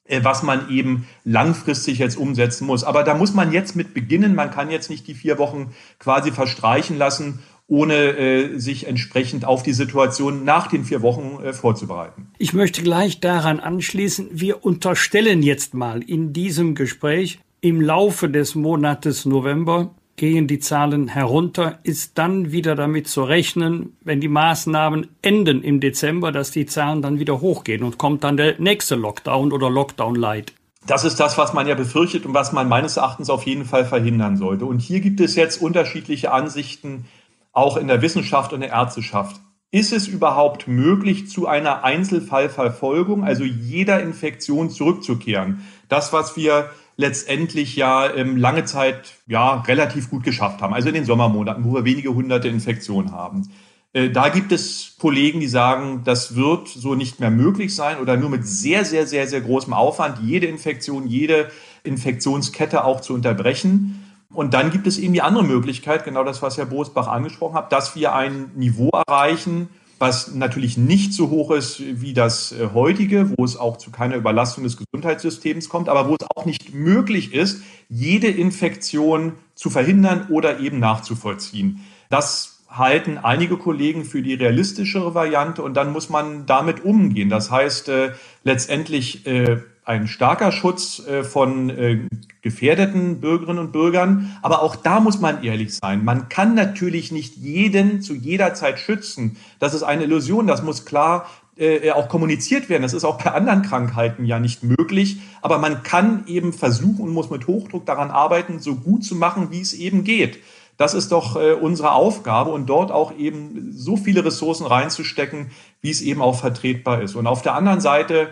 äh, was man eben langfristig jetzt umsetzen muss. Aber da muss man jetzt mit beginnen. Man kann jetzt nicht die vier Wochen quasi verstreichen lassen ohne äh, sich entsprechend auf die Situation nach den vier Wochen äh, vorzubereiten. Ich möchte gleich daran anschließen, wir unterstellen jetzt mal in diesem Gespräch, im Laufe des Monates November gehen die Zahlen herunter, ist dann wieder damit zu rechnen, wenn die Maßnahmen enden im Dezember, dass die Zahlen dann wieder hochgehen und kommt dann der nächste Lockdown oder Lockdown Light. Das ist das, was man ja befürchtet und was man meines Erachtens auf jeden Fall verhindern sollte. Und hier gibt es jetzt unterschiedliche Ansichten, auch in der Wissenschaft und der Ärzteschaft. Ist es überhaupt möglich, zu einer Einzelfallverfolgung, also jeder Infektion zurückzukehren? Das, was wir letztendlich ja ähm, lange Zeit ja relativ gut geschafft haben, also in den Sommermonaten, wo wir wenige hunderte Infektionen haben. Äh, da gibt es Kollegen, die sagen, das wird so nicht mehr möglich sein oder nur mit sehr, sehr, sehr, sehr großem Aufwand, jede Infektion, jede Infektionskette auch zu unterbrechen. Und dann gibt es eben die andere Möglichkeit, genau das, was Herr Bosbach angesprochen hat, dass wir ein Niveau erreichen, was natürlich nicht so hoch ist wie das äh, heutige, wo es auch zu keiner Überlastung des Gesundheitssystems kommt, aber wo es auch nicht möglich ist, jede Infektion zu verhindern oder eben nachzuvollziehen. Das halten einige Kollegen für die realistischere Variante und dann muss man damit umgehen. Das heißt, äh, letztendlich äh, ein starker Schutz äh, von äh, gefährdeten Bürgerinnen und Bürgern. Aber auch da muss man ehrlich sein. Man kann natürlich nicht jeden zu jeder Zeit schützen. Das ist eine Illusion. Das muss klar äh, auch kommuniziert werden. Das ist auch bei anderen Krankheiten ja nicht möglich. Aber man kann eben versuchen und muss mit Hochdruck daran arbeiten, so gut zu machen, wie es eben geht. Das ist doch unsere Aufgabe und dort auch eben so viele Ressourcen reinzustecken, wie es eben auch vertretbar ist. Und auf der anderen Seite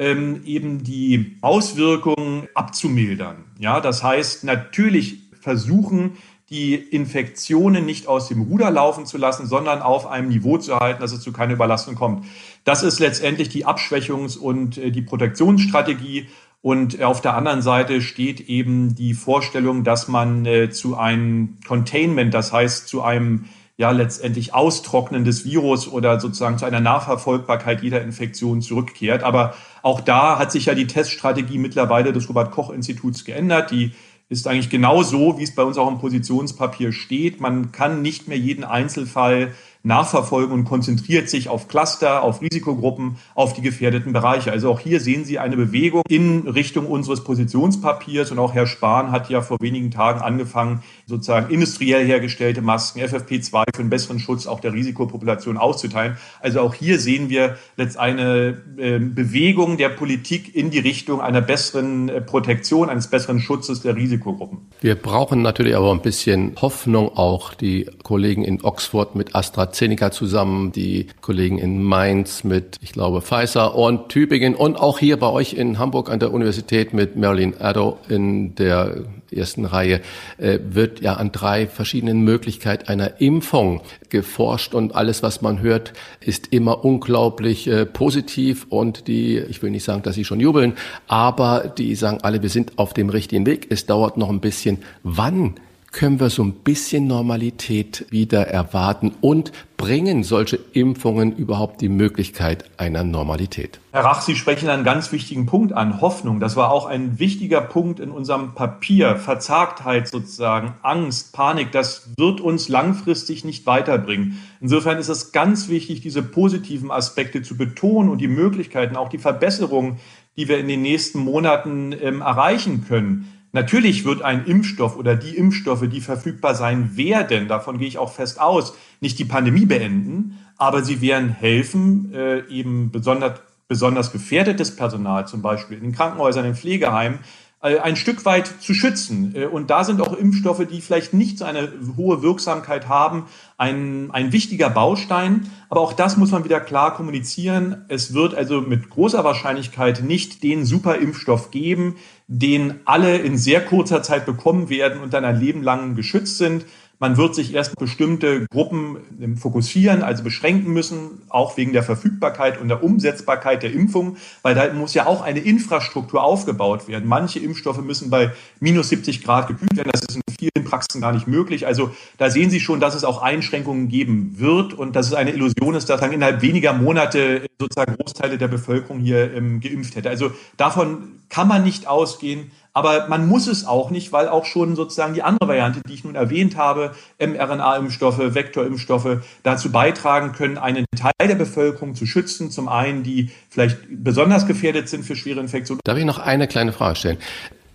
ähm, eben die Auswirkungen abzumildern. Ja, das heißt natürlich versuchen, die Infektionen nicht aus dem Ruder laufen zu lassen, sondern auf einem Niveau zu halten, dass es zu keiner Überlastung kommt. Das ist letztendlich die Abschwächungs- und äh, die Protektionsstrategie. Und auf der anderen Seite steht eben die Vorstellung, dass man äh, zu einem Containment, das heißt zu einem ja letztendlich Austrocknen des Virus oder sozusagen zu einer Nachverfolgbarkeit jeder Infektion zurückkehrt. Aber auch da hat sich ja die Teststrategie mittlerweile des Robert Koch Instituts geändert. Die ist eigentlich genau so, wie es bei uns auch im Positionspapier steht. Man kann nicht mehr jeden Einzelfall nachverfolgen und konzentriert sich auf Cluster, auf Risikogruppen, auf die gefährdeten Bereiche. Also auch hier sehen Sie eine Bewegung in Richtung unseres Positionspapiers und auch Herr Spahn hat ja vor wenigen Tagen angefangen, sozusagen industriell hergestellte Masken, FFP2 für einen besseren Schutz auch der Risikopopulation auszuteilen. Also auch hier sehen wir letzt eine äh, Bewegung der Politik in die Richtung einer besseren äh, Protektion, eines besseren Schutzes der Risikogruppen. Wir brauchen natürlich aber ein bisschen Hoffnung auch. Die Kollegen in Oxford mit AstraZeneca AstraZeneca zusammen, die Kollegen in Mainz mit, ich glaube, Pfizer und Tübingen und auch hier bei euch in Hamburg an der Universität mit Marilyn Addo in der ersten Reihe äh, wird ja an drei verschiedenen Möglichkeiten einer Impfung geforscht und alles, was man hört, ist immer unglaublich äh, positiv und die, ich will nicht sagen, dass sie schon jubeln, aber die sagen alle, wir sind auf dem richtigen Weg. Es dauert noch ein bisschen. Wann können wir so ein bisschen Normalität wieder erwarten und bringen solche Impfungen überhaupt die Möglichkeit einer Normalität? Herr Rach, Sie sprechen einen ganz wichtigen Punkt an, Hoffnung. Das war auch ein wichtiger Punkt in unserem Papier. Verzagtheit sozusagen, Angst, Panik, das wird uns langfristig nicht weiterbringen. Insofern ist es ganz wichtig, diese positiven Aspekte zu betonen und die Möglichkeiten, auch die Verbesserungen, die wir in den nächsten Monaten ähm, erreichen können. Natürlich wird ein Impfstoff oder die Impfstoffe, die verfügbar sein werden, davon gehe ich auch fest aus, nicht die Pandemie beenden, aber sie werden helfen, äh, eben besonders, besonders gefährdetes Personal, zum Beispiel in den Krankenhäusern, in Pflegeheimen, äh, ein Stück weit zu schützen. Äh, und da sind auch Impfstoffe, die vielleicht nicht so eine hohe Wirksamkeit haben, ein, ein wichtiger Baustein. Aber auch das muss man wieder klar kommunizieren. Es wird also mit großer Wahrscheinlichkeit nicht den Superimpfstoff geben, den alle in sehr kurzer Zeit bekommen werden und dann ein Leben lang geschützt sind. Man wird sich erst bestimmte Gruppen ähm, fokussieren, also beschränken müssen, auch wegen der Verfügbarkeit und der Umsetzbarkeit der Impfung, weil da muss ja auch eine Infrastruktur aufgebaut werden. Manche Impfstoffe müssen bei minus 70 Grad gekühlt werden. Das ist in vielen Praxen gar nicht möglich. Also da sehen Sie schon, dass es auch Einschränkungen geben wird und dass es eine Illusion ist, dass dann innerhalb weniger Monate sozusagen Großteile der Bevölkerung hier ähm, geimpft hätte. Also davon kann man nicht ausgehen. Aber man muss es auch nicht, weil auch schon sozusagen die andere Variante, die ich nun erwähnt habe, mRNA-Impfstoffe, Vektorimpfstoffe, dazu beitragen können, einen Teil der Bevölkerung zu schützen. Zum einen, die vielleicht besonders gefährdet sind für schwere Infektionen. Darf ich noch eine kleine Frage stellen?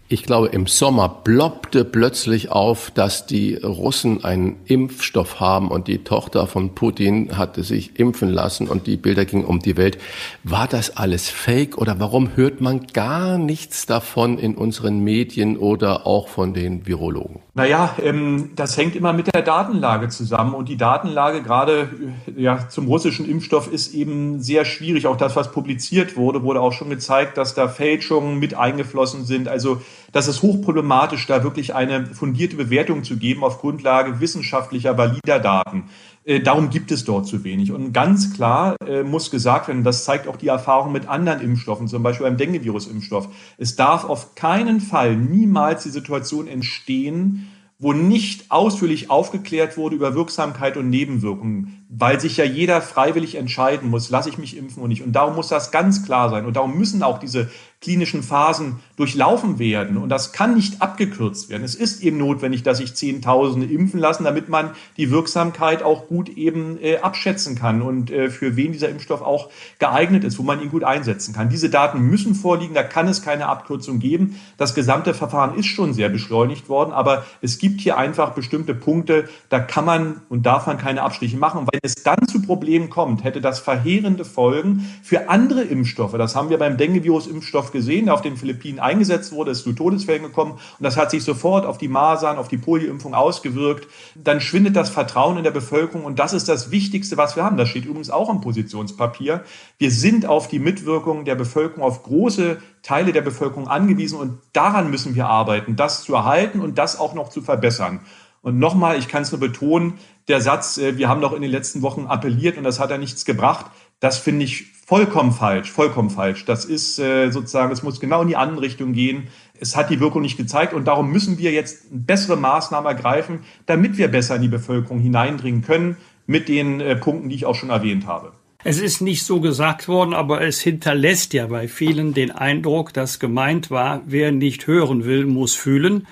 Ich glaube, im Sommer ploppte plötzlich auf, dass die Russen einen Impfstoff haben und die Tochter von Putin hatte sich impfen lassen und die Bilder gingen um die Welt. War das alles Fake oder warum hört man gar nichts davon in unseren Medien oder auch von den Virologen? Naja, ähm, das hängt immer mit der Datenlage zusammen und die Datenlage gerade äh, ja, zum russischen Impfstoff ist eben sehr schwierig. Auch das, was publiziert wurde, wurde auch schon gezeigt, dass da Fälschungen mit eingeflossen sind. Also dass es hochproblematisch, da wirklich eine fundierte Bewertung zu geben auf Grundlage wissenschaftlicher, valider Daten. Äh, darum gibt es dort zu wenig. Und ganz klar äh, muss gesagt werden, das zeigt auch die Erfahrung mit anderen Impfstoffen, zum Beispiel beim Dengue-Virus-Impfstoff. Es darf auf keinen Fall niemals die Situation entstehen, wo nicht ausführlich aufgeklärt wurde über Wirksamkeit und Nebenwirkungen, weil sich ja jeder freiwillig entscheiden muss, lasse ich mich impfen oder nicht. Und darum muss das ganz klar sein. Und darum müssen auch diese klinischen Phasen durchlaufen werden. Und das kann nicht abgekürzt werden. Es ist eben notwendig, dass sich Zehntausende impfen lassen, damit man die Wirksamkeit auch gut eben äh, abschätzen kann und äh, für wen dieser Impfstoff auch geeignet ist, wo man ihn gut einsetzen kann. Diese Daten müssen vorliegen, da kann es keine Abkürzung geben. Das gesamte Verfahren ist schon sehr beschleunigt worden, aber es gibt hier einfach bestimmte Punkte, da kann man und darf man keine Abstriche machen. Wenn es dann zu Problemen kommt, hätte das verheerende Folgen für andere Impfstoffe. Das haben wir beim Dengue-Virus-Impfstoff gesehen, der auf den Philippinen eingesetzt wurde, ist zu Todesfällen gekommen und das hat sich sofort auf die Masern, auf die Polioimpfung ausgewirkt. Dann schwindet das Vertrauen in der Bevölkerung und das ist das Wichtigste, was wir haben. Das steht übrigens auch im Positionspapier. Wir sind auf die Mitwirkung der Bevölkerung, auf große Teile der Bevölkerung angewiesen und daran müssen wir arbeiten, das zu erhalten und das auch noch zu verbessern. Und nochmal, ich kann es nur betonen, der Satz, äh, wir haben doch in den letzten Wochen appelliert und das hat ja nichts gebracht, das finde ich vollkommen falsch, vollkommen falsch. Das ist äh, sozusagen, es muss genau in die andere Richtung gehen. Es hat die Wirkung nicht gezeigt und darum müssen wir jetzt bessere Maßnahmen ergreifen, damit wir besser in die Bevölkerung hineindringen können mit den äh, Punkten, die ich auch schon erwähnt habe. Es ist nicht so gesagt worden, aber es hinterlässt ja bei vielen den Eindruck, dass gemeint war, wer nicht hören will, muss fühlen.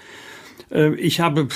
Äh, ich habe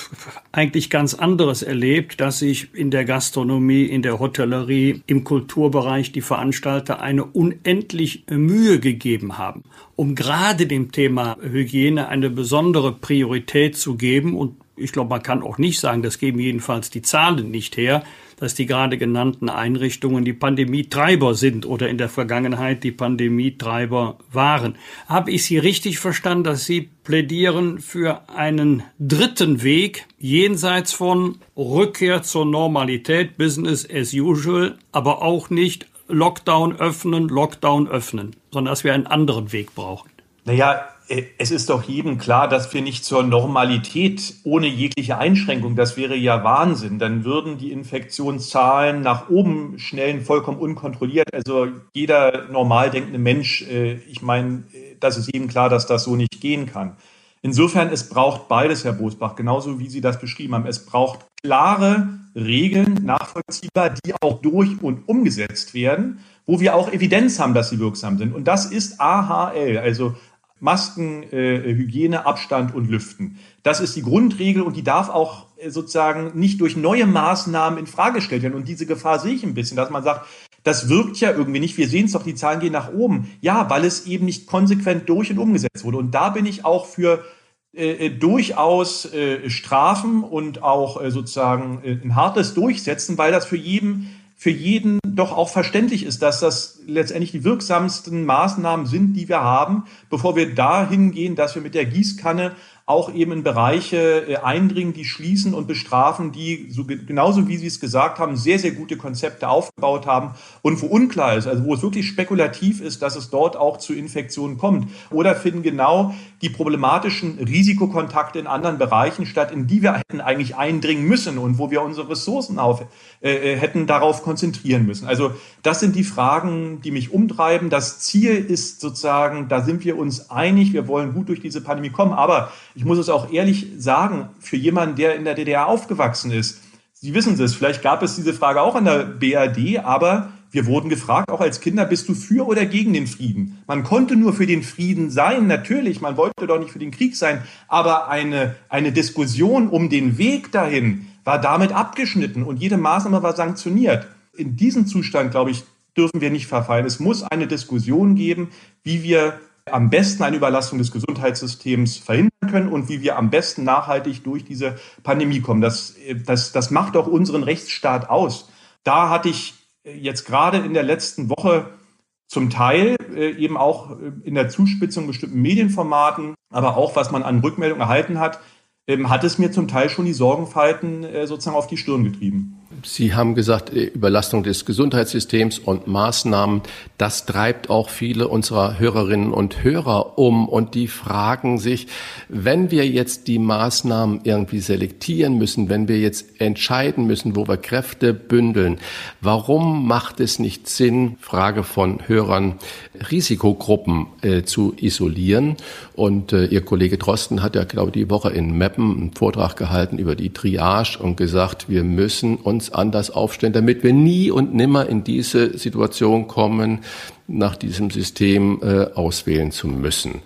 eigentlich ganz anderes erlebt, dass sich in der Gastronomie, in der Hotellerie, im Kulturbereich die Veranstalter eine unendlich Mühe gegeben haben, um gerade dem Thema Hygiene eine besondere Priorität zu geben. Und ich glaube, man kann auch nicht sagen, das geben jedenfalls die Zahlen nicht her, dass die gerade genannten Einrichtungen die Pandemietreiber sind oder in der Vergangenheit die Pandemietreiber waren. Habe ich Sie richtig verstanden, dass Sie plädieren für einen dritten Weg jenseits von Rückkehr zur Normalität, Business as usual, aber auch nicht Lockdown öffnen, Lockdown öffnen, sondern dass wir einen anderen Weg brauchen? Naja, es ist doch jedem klar, dass wir nicht zur Normalität ohne jegliche Einschränkung, das wäre ja Wahnsinn, dann würden die Infektionszahlen nach oben schnellen, vollkommen unkontrolliert. Also jeder normal denkende Mensch, äh, ich meine, das ist jedem klar, dass das so nicht gehen kann. Insofern, es braucht beides, Herr Bosbach, genauso wie Sie das beschrieben haben. Es braucht klare Regeln, nachvollziehbar, die auch durch und umgesetzt werden, wo wir auch Evidenz haben, dass sie wirksam sind. Und das ist AHL, also Masken, äh, Hygiene, Abstand und Lüften. Das ist die Grundregel und die darf auch äh, sozusagen nicht durch neue Maßnahmen in Frage gestellt werden. Und diese Gefahr sehe ich ein bisschen, dass man sagt, das wirkt ja irgendwie nicht. Wir sehen es doch, die Zahlen gehen nach oben. Ja, weil es eben nicht konsequent durch und umgesetzt wurde. Und da bin ich auch für äh, äh durchaus äh, Strafen und auch äh, sozusagen äh, ein hartes Durchsetzen, weil das für jeden für jeden doch auch verständlich ist, dass das letztendlich die wirksamsten Maßnahmen sind, die wir haben, bevor wir dahin gehen, dass wir mit der Gießkanne auch eben in Bereiche äh, eindringen, die schließen und bestrafen, die so genauso wie Sie es gesagt haben, sehr, sehr gute Konzepte aufgebaut haben und wo unklar ist, also wo es wirklich spekulativ ist, dass es dort auch zu Infektionen kommt. Oder finden genau die problematischen Risikokontakte in anderen Bereichen statt, in die wir hätten eigentlich eindringen müssen und wo wir unsere Ressourcen auf, äh, äh hätten darauf konzentrieren müssen. Also das sind die Fragen, die mich umtreiben. Das Ziel ist sozusagen, da sind wir uns einig, wir wollen gut durch diese Pandemie kommen, aber ich muss es auch ehrlich sagen, für jemanden, der in der DDR aufgewachsen ist, Sie wissen es, vielleicht gab es diese Frage auch an der BRD, aber wir wurden gefragt, auch als Kinder, bist du für oder gegen den Frieden? Man konnte nur für den Frieden sein, natürlich, man wollte doch nicht für den Krieg sein, aber eine, eine Diskussion um den Weg dahin war damit abgeschnitten und jede Maßnahme war sanktioniert. In diesem Zustand, glaube ich, dürfen wir nicht verfallen. Es muss eine Diskussion geben, wie wir am besten eine Überlastung des Gesundheitssystems verhindern können und wie wir am besten nachhaltig durch diese Pandemie kommen. Das, das, das macht auch unseren Rechtsstaat aus. Da hatte ich jetzt gerade in der letzten Woche zum Teil äh, eben auch in der Zuspitzung bestimmten Medienformaten, aber auch was man an Rückmeldungen erhalten hat, ähm, hat es mir zum Teil schon die Sorgenfalten äh, sozusagen auf die Stirn getrieben. Sie haben gesagt, äh, Überlastung des Gesundheitssystems und Maßnahmen, das treibt auch viele unserer Hörerinnen und Hörer um und die fragen sich, wenn wir jetzt die Maßnahmen irgendwie selektieren müssen, wenn wir jetzt entscheiden müssen, wo wir Kräfte bündeln, warum macht es nicht Sinn, Frage von Hörern, Risikogruppen äh, zu isolieren? Und äh, Ihr Kollege Drosten hat ja, glaube ich, die Woche in Meppen einen Vortrag gehalten über die Triage und gesagt, wir müssen uns anders aufstellen, damit wir nie und nimmer in diese Situation kommen, nach diesem System äh, auswählen zu müssen.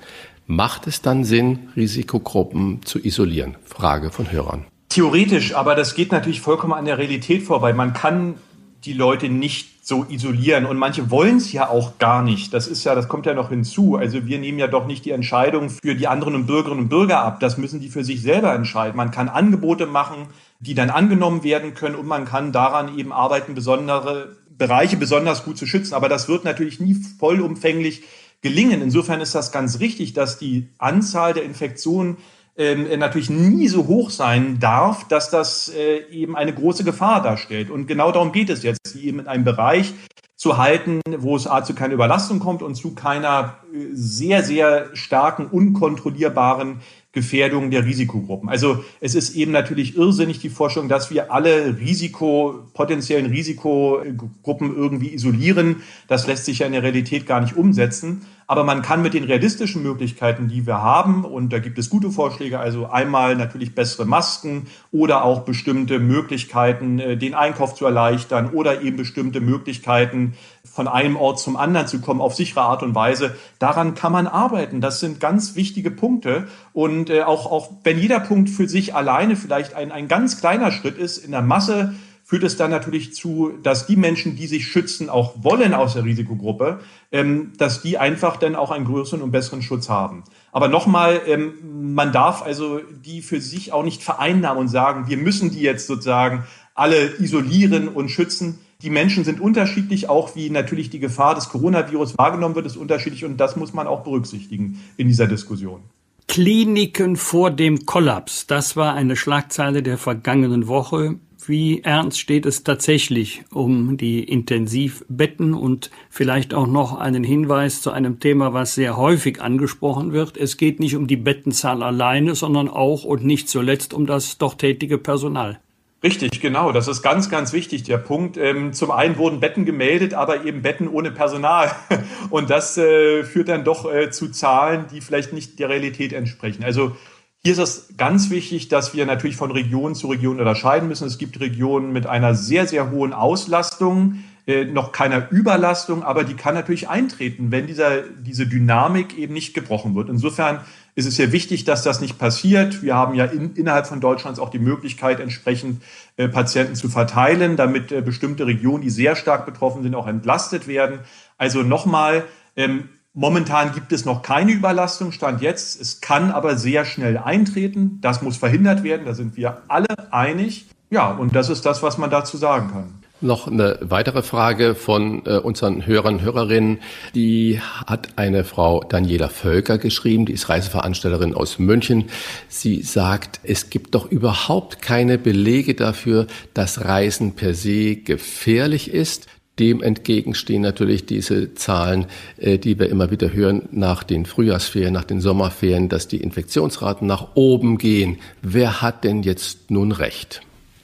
Macht es dann Sinn, Risikogruppen zu isolieren? Frage von Hörern. Theoretisch, aber das geht natürlich vollkommen an der Realität vorbei. Man kann die Leute nicht so isolieren und manche wollen es ja auch gar nicht. Das ist ja, das kommt ja noch hinzu. Also wir nehmen ja doch nicht die Entscheidung für die anderen Bürgerinnen und Bürger ab. Das müssen die für sich selber entscheiden. Man kann Angebote machen, die dann angenommen werden können und man kann daran eben arbeiten, besondere Bereiche besonders gut zu schützen. Aber das wird natürlich nie vollumfänglich gelingen. Insofern ist das ganz richtig, dass die Anzahl der Infektionen ähm, natürlich nie so hoch sein darf, dass das äh, eben eine große Gefahr darstellt. Und genau darum geht es jetzt, sie eben in einem Bereich zu halten, wo es A zu keiner Überlastung kommt und zu keiner äh, sehr, sehr starken, unkontrollierbaren Gefährdung der Risikogruppen. Also es ist eben natürlich irrsinnig die Forschung, dass wir alle Risiko, potenziellen Risikogruppen irgendwie isolieren. Das lässt sich ja in der Realität gar nicht umsetzen. Aber man kann mit den realistischen Möglichkeiten, die wir haben, und da gibt es gute Vorschläge, also einmal natürlich bessere Masken oder auch bestimmte Möglichkeiten, äh, den Einkauf zu erleichtern oder eben bestimmte Möglichkeiten, von einem Ort zum anderen zu kommen auf sichere Art und Weise. Daran kann man arbeiten. Das sind ganz wichtige Punkte. Und äh, auch, auch wenn jeder Punkt für sich alleine vielleicht ein, ein ganz kleiner Schritt ist, in der Masse führt es dann natürlich zu, dass die Menschen, die sich schützen, auch wollen aus der Risikogruppe, ähm, dass die einfach dann auch einen größeren und besseren Schutz haben. Aber nochmal, ähm, man darf also die für sich auch nicht vereinnahmen und sagen, wir müssen die jetzt sozusagen alle isolieren und schützen. Die Menschen sind unterschiedlich, auch wie natürlich die Gefahr des Coronavirus wahrgenommen wird, ist unterschiedlich und das muss man auch berücksichtigen in dieser Diskussion. Kliniken vor dem Kollaps, das war eine Schlagzeile der vergangenen Woche wie ernst steht es tatsächlich um die Intensivbetten und vielleicht auch noch einen Hinweis zu einem Thema, was sehr häufig angesprochen wird. Es geht nicht um die Bettenzahl alleine, sondern auch und nicht zuletzt um das dort tätige Personal. Richtig, genau. Das ist ganz, ganz wichtig, der Punkt. Ähm, zum einen wurden Betten gemeldet, aber eben Betten ohne Personal. Und das äh, führt dann doch äh, zu Zahlen, die vielleicht nicht der Realität entsprechen. Also hier ist es ganz wichtig, dass wir natürlich von Region zu Region unterscheiden müssen. Es gibt Regionen mit einer sehr, sehr hohen Auslastung, äh, noch keiner Überlastung, aber die kann natürlich eintreten, wenn dieser, diese Dynamik eben nicht gebrochen wird. Insofern ist es sehr wichtig, dass das nicht passiert. Wir haben ja in, innerhalb von Deutschlands auch die Möglichkeit, entsprechend äh, Patienten zu verteilen, damit äh, bestimmte Regionen, die sehr stark betroffen sind, auch entlastet werden. Also nochmal, ähm, Momentan gibt es noch keine Überlastung, Stand jetzt. Es kann aber sehr schnell eintreten. Das muss verhindert werden. Da sind wir alle einig. Ja, und das ist das, was man dazu sagen kann. Noch eine weitere Frage von äh, unseren Hörern Hörerinnen. Die hat eine Frau Daniela Völker geschrieben, die ist Reiseveranstalterin aus München. Sie sagt, es gibt doch überhaupt keine Belege dafür, dass Reisen per se gefährlich ist. Dem entgegenstehen natürlich diese Zahlen, äh, die wir immer wieder hören nach den Frühjahrsferien, nach den Sommerferien, dass die Infektionsraten nach oben gehen. Wer hat denn jetzt nun recht?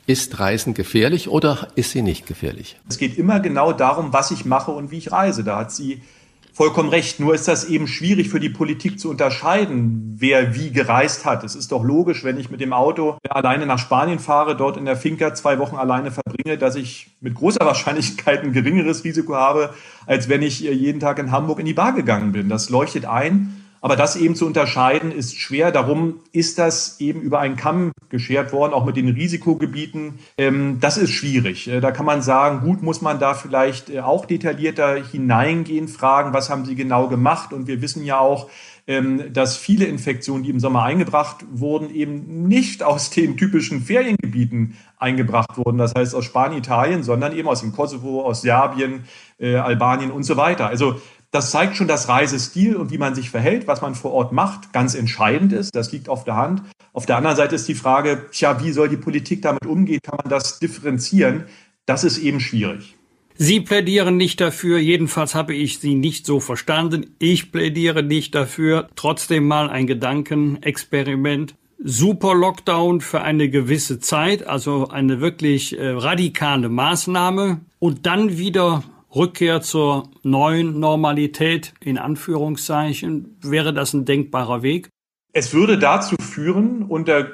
Ist Reisen gefährlich oder ist sie nicht gefährlich? Es geht immer genau darum, was ich mache und wie ich reise. Da hat sie vollkommen recht. Nur ist das eben schwierig für die Politik zu unterscheiden, wer wie gereist hat. Es ist doch logisch, wenn ich mit dem Auto alleine nach Spanien fahre, dort in der Finca zwei Wochen alleine verbringe, dass ich mit großer Wahrscheinlichkeit ein geringeres Risiko habe, als wenn ich jeden Tag in Hamburg in die Bar gegangen bin. Das leuchtet ein. Aber das eben zu unterscheiden ist schwer. Darum ist das eben über einen Kamm geschert worden, auch mit den Risikogebieten. Ähm, das ist schwierig. Äh, da kann man sagen, gut, muss man da vielleicht äh, auch detaillierter hineingehen, fragen, was haben Sie genau gemacht? Und wir wissen ja auch, ähm, dass viele Infektionen, die im Sommer eingebracht wurden, eben nicht aus den typischen Feriengebieten eingebracht wurden. Das heißt aus Spanien, Italien, sondern eben aus dem Kosovo, aus Serbien, äh, Albanien und so weiter. Also Das zeigt schon, dass Reisestil und wie man sich verhält, was man vor Ort macht, ganz entscheidend ist. Das liegt auf der Hand. Auf der anderen Seite ist die Frage, tja, wie soll die Politik damit umgehen? Kann man das differenzieren? Das ist eben schwierig. Sie plädieren nicht dafür, jedenfalls habe ich Sie nicht so verstanden. Ich plädiere nicht dafür. Trotzdem mal ein Gedankenexperiment. Super Lockdown für eine gewisse Zeit, also eine wirklich äh, radikale Maßnahme und dann wieder Rückkehr zur neuen Normalität in Anführungszeichen. Wäre das ein denkbarer Weg? Es würde dazu führen, unter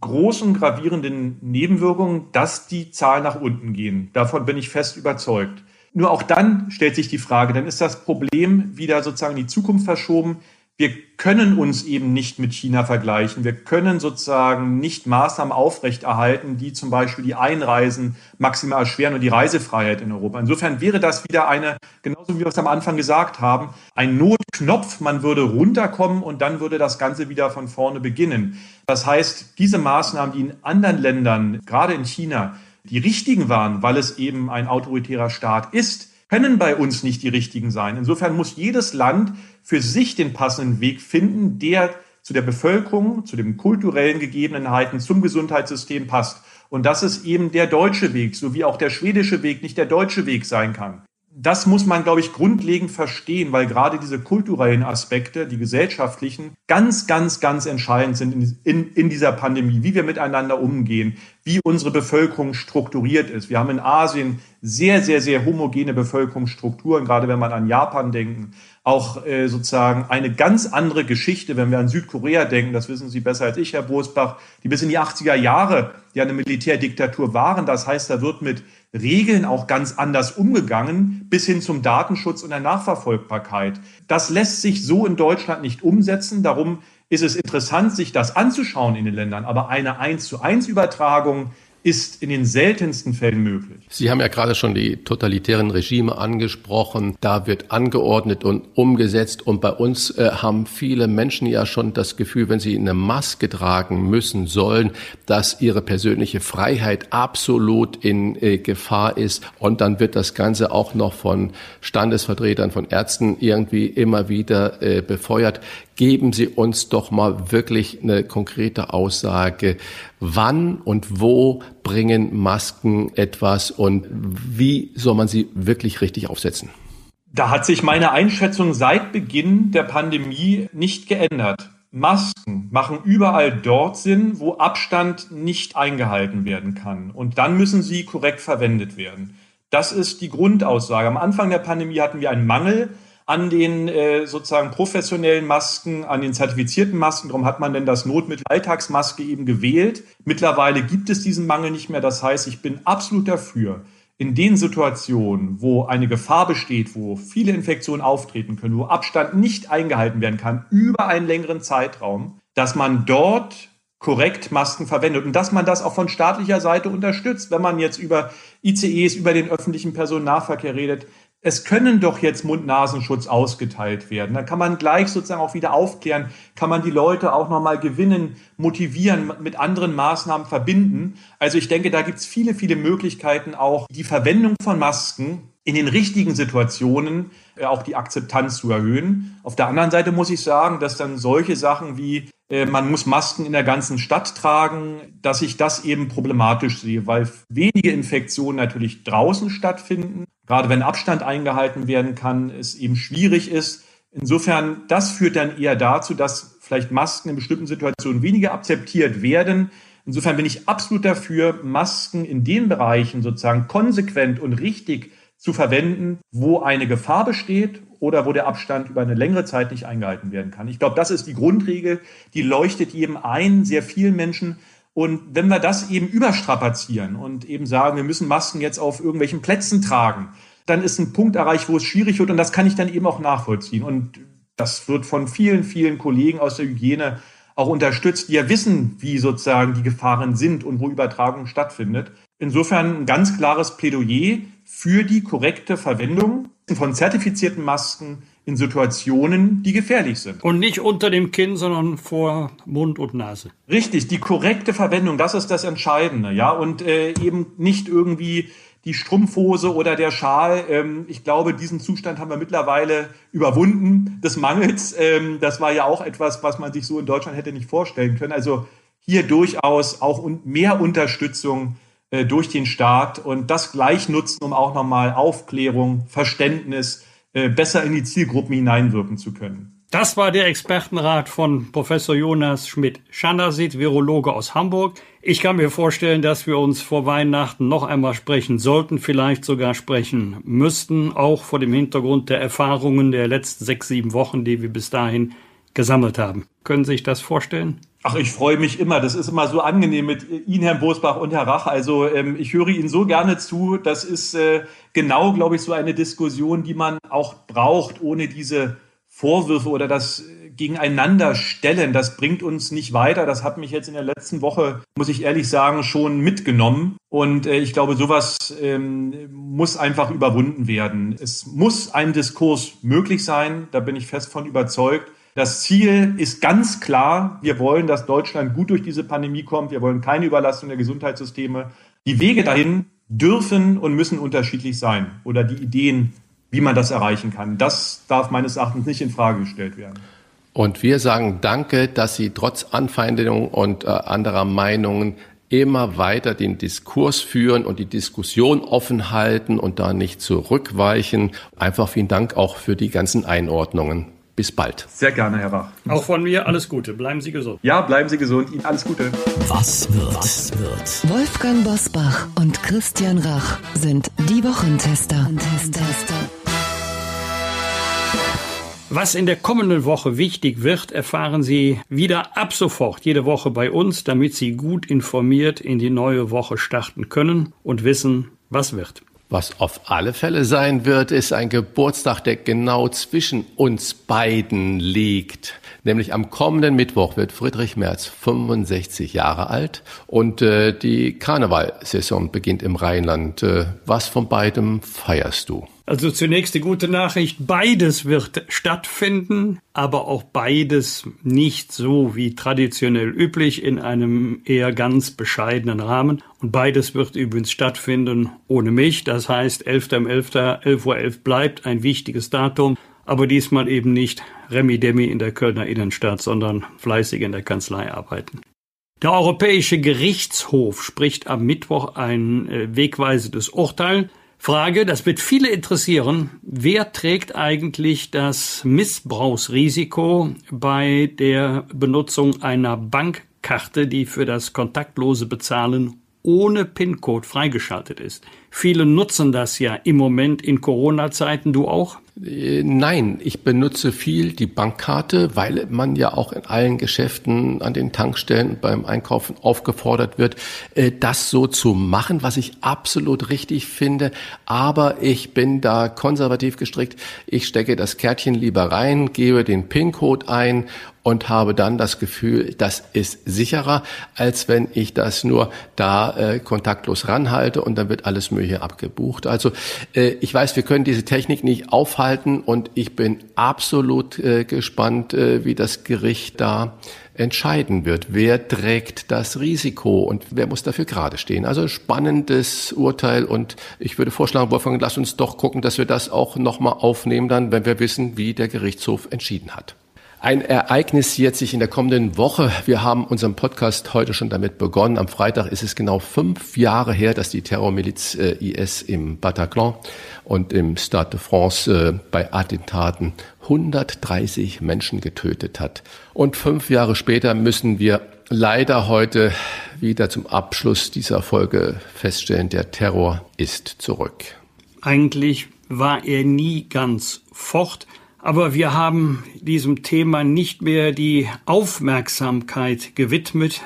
großen gravierenden Nebenwirkungen, dass die Zahlen nach unten gehen. Davon bin ich fest überzeugt. Nur auch dann stellt sich die Frage, dann ist das Problem wieder sozusagen in die Zukunft verschoben wir können uns eben nicht mit China vergleichen. Wir können sozusagen nicht Maßnahmen aufrechterhalten, die zum Beispiel die Einreisen maximal erschweren und die Reisefreiheit in Europa. Insofern wäre das wieder eine, genauso wie wir es am Anfang gesagt haben, ein Notknopf. Man würde runterkommen und dann würde das Ganze wieder von vorne beginnen. Das heißt, diese Maßnahmen, die in anderen Ländern, gerade in China, die richtigen waren, weil es eben ein autoritärer Staat ist, können bei uns nicht die richtigen sein. Insofern muss jedes Land für sich den passenden Weg finden, der zu der Bevölkerung, zu den kulturellen Gegebenheiten, zum Gesundheitssystem passt. Und das ist eben der deutsche Weg, so wie auch der schwedische Weg nicht der deutsche Weg sein kann das muss man, glaube ich, grundlegend verstehen, weil gerade diese kulturellen Aspekte, die gesellschaftlichen, ganz, ganz, ganz entscheidend sind in, in, in, dieser Pandemie, wie wir miteinander umgehen, wie unsere Bevölkerung strukturiert ist. Wir haben in Asien sehr, sehr, sehr homogene Bevölkerungsstrukturen, gerade wenn man an Japan denken. Auch äh, sozusagen eine ganz andere Geschichte, wenn wir an Südkorea denken, das wissen Sie besser als ich, Herr Bosbach, die bis in die 80er Jahre ja eine Militärdiktatur waren. Das heißt, da wird mit Regeln auch ganz anders umgegangen, bis hin zum Datenschutz und der Nachverfolgbarkeit. Das lässt sich so in Deutschland nicht umsetzen. Darum ist es interessant, sich das anzuschauen in den Ländern. Aber eine 1 zu 1 Übertragung ist in den seltensten Fällen möglich. Sie haben ja gerade schon die totalitären Regime angesprochen. Da wird angeordnet und umgesetzt. Und bei uns äh, haben viele Menschen ja schon das Gefühl, wenn sie eine Maske tragen müssen sollen, dass ihre persönliche Freiheit absolut in äh, Gefahr ist. Und dann wird das Ganze auch noch von Standesvertretern, von Ärzten irgendwie immer wieder äh, befeuert geben Sie uns doch mal wirklich eine konkrete Aussage. Wann und wo bringen Masken etwas und wie soll man sie wirklich richtig aufsetzen? Da hat sich meine Einschätzung seit Beginn der Pandemie nicht geändert. Masken machen überall dort Sinn, wo Abstand nicht eingehalten werden kann. Und dann müssen sie korrekt verwendet werden. Das ist die Grundaussage. Am Anfang der Pandemie hatten wir einen Mangel an den äh, sozusagen professionellen Masken, an den zertifizierten Masken. Darum hat man denn das Notmittel Alltagsmaske eben gewählt. Mittlerweile gibt es diesen Mangel nicht mehr. Das heißt, ich bin absolut dafür, in den Situationen, wo eine Gefahr besteht, wo viele Infektionen auftreten können, wo Abstand nicht eingehalten werden kann über einen längeren Zeitraum, dass man dort korrekt Masken verwendet und dass man das auch von staatlicher Seite unterstützt, wenn man jetzt über ICEs, über den öffentlichen Personennahverkehr redet, es können doch jetzt Mund-Nasenschutz ausgeteilt werden. Dann kann man gleich sozusagen auch wieder aufklären, kann man die Leute auch nochmal gewinnen, motivieren, mit anderen Maßnahmen verbinden. Also ich denke, da gibt es viele, viele Möglichkeiten, auch die Verwendung von Masken in den richtigen Situationen äh, auch die Akzeptanz zu erhöhen. Auf der anderen Seite muss ich sagen, dass dann solche Sachen wie äh, man muss Masken in der ganzen Stadt tragen, dass ich das eben problematisch sehe, weil wenige Infektionen natürlich draußen stattfinden gerade wenn Abstand eingehalten werden kann, es eben schwierig ist. Insofern, das führt dann eher dazu, dass vielleicht Masken in bestimmten Situationen weniger akzeptiert werden. Insofern bin ich absolut dafür, Masken in den Bereichen sozusagen konsequent und richtig zu verwenden, wo eine Gefahr besteht oder wo der Abstand über eine längere Zeit nicht eingehalten werden kann. Ich glaube, das ist die Grundregel, die leuchtet jedem ein, sehr vielen Menschen. Und wenn wir das eben überstrapazieren und eben sagen, wir müssen Masken jetzt auf irgendwelchen Plätzen tragen, dann ist ein Punkt erreicht, wo es schwierig wird und das kann ich dann eben auch nachvollziehen. Und das wird von vielen, vielen Kollegen aus der Hygiene auch unterstützt, die ja wissen, wie sozusagen die Gefahren sind und wo Übertragung stattfindet. Insofern ein ganz klares Plädoyer für die korrekte Verwendung von zertifizierten Masken in Situationen, die gefährlich sind. Und nicht unter dem Kinn, sondern vor Mund und Nase. Richtig, die korrekte Verwendung, das ist das Entscheidende, ja, und äh, eben nicht irgendwie die Strumpfhose oder der Schal. Ähm, ich glaube, diesen Zustand haben wir mittlerweile überwunden des Mangels. Ähm, das war ja auch etwas, was man sich so in Deutschland hätte nicht vorstellen können. Also hier durchaus auch mehr Unterstützung äh, durch den Staat und das gleich nutzen, um auch nochmal Aufklärung, Verständnis äh, besser in die Zielgruppen hineinwirken zu können. Das war der Expertenrat von Professor Jonas Schmidt-Schandersit, Virologe aus Hamburg. Ich kann mir vorstellen, dass wir uns vor Weihnachten noch einmal sprechen sollten, vielleicht sogar sprechen müssten, auch vor dem Hintergrund der Erfahrungen der letzten sechs, sieben Wochen, die wir bis dahin gesammelt haben. Können Sie sich das vorstellen? Ach, ich freue mich immer. Das ist immer so angenehm mit Ihnen, Herrn Bosbach und Herr Rach. Also ähm, ich höre Ihnen so gerne zu. Das ist äh, genau, glaube ich, so eine Diskussion, die man auch braucht, ohne diese Vorwürfe oder das gegeneinander stellen, das bringt uns nicht weiter. Das hat mich jetzt in der letzten Woche, muss ich ehrlich sagen, schon mitgenommen. Und äh, ich glaube, sowas ähm, muss einfach überwunden werden. Es muss ein Diskurs möglich sein, da bin ich fest von überzeugt. Das Ziel ist ganz klar, wir wollen, dass Deutschland gut durch diese Pandemie kommt. Wir wollen keine Überlastung der Gesundheitssysteme. Die Wege dahin dürfen und müssen unterschiedlich sein oder die Ideen wie man das erreichen kann. Das darf meines Erachtens nicht in Frage gestellt werden. Und wir sagen Danke, dass Sie trotz Anfeindungen und äh, anderer Meinungen immer weiter den Diskurs führen und die Diskussion offen halten und da nicht zurückweichen. Einfach vielen Dank auch für die ganzen Einordnungen. Bis bald. Sehr gerne, Herr Rach. Auch von mir alles Gute. Bleiben Sie gesund. Ja, bleiben Sie gesund. Ihnen alles Gute. Was wird? Was wird? Wolfgang Bosbach und Christian Rach sind die Wochentester. Tester. Was in der kommenden Woche wichtig wird, erfahren Sie wieder ab sofort jede Woche bei uns, damit Sie gut informiert in die neue Woche starten können und wissen, was wird. Was auf alle Fälle sein wird, ist ein Geburtstag, der genau zwischen uns beiden liegt. Nämlich am kommenden Mittwoch wird Friedrich Merz 65 Jahre alt und äh, die Karnevalsaison beginnt im Rheinland. Äh, was von beidem feierst du? Also zunächst die gute Nachricht, beides wird stattfinden, aber auch beides nicht so wie traditionell üblich in einem eher ganz bescheidenen Rahmen. Und beides wird übrigens stattfinden ohne mich. Das heißt, 11.11., 11 Uhr 11 bleibt ein wichtiges Datum, aber diesmal eben nicht Remi Demi in der Kölner Innenstadt, sondern fleißig in der Kanzlei arbeiten. Der Europäische Gerichtshof spricht am Mittwoch ein äh, wegweisendes Urteil Frage, das wird viele interessieren. Wer trägt eigentlich das Missbrauchsrisiko bei der Benutzung einer Bankkarte, die für das kontaktlose Bezahlen ohne PIN-Code freigeschaltet ist? Viele nutzen das ja im Moment in Corona-Zeiten. Du auch? Äh, nein, ich benutze viel die Bankkarte, weil man ja auch in allen Geschäften, an den Tankstellen beim Einkaufen aufgefordert wird, äh, das so zu machen, was ich absolut richtig finde. Aber ich bin da konservativ gestrickt. Ich stecke das Kärtchen lieber rein, gebe den PIN-Code ein und habe dann das Gefühl, das ist sicherer, als wenn ich das nur da äh, kontaktlos ranhalte und dann wird alles Mögliche abgebucht. Also äh, ich weiß, wir können diese Technik nicht aufhalten und ich bin absolut äh, gespannt, äh, wie das Gericht da entscheiden wird. Wer trägt das Risiko und wer muss dafür gerade stehen? Also spannendes Urteil und ich würde vorschlagen, Wolfgang, lass uns doch gucken, dass wir das auch nochmal aufnehmen dann, wenn wir wissen, wie der Gerichtshof entschieden hat. Ein Ereignis jährt sich in der kommenden Woche. Wir haben unseren Podcast heute schon damit begonnen. Am Freitag ist es genau fünf Jahre her, dass die Terrormiliz äh, IS im Bataclan und im Stade de France äh, bei Attentaten 130 Menschen getötet hat. Und fünf Jahre später müssen wir leider heute wieder zum Abschluss dieser Folge feststellen, der Terror ist zurück. Eigentlich war er nie ganz fort. Aber wir haben diesem Thema nicht mehr die Aufmerksamkeit gewidmet,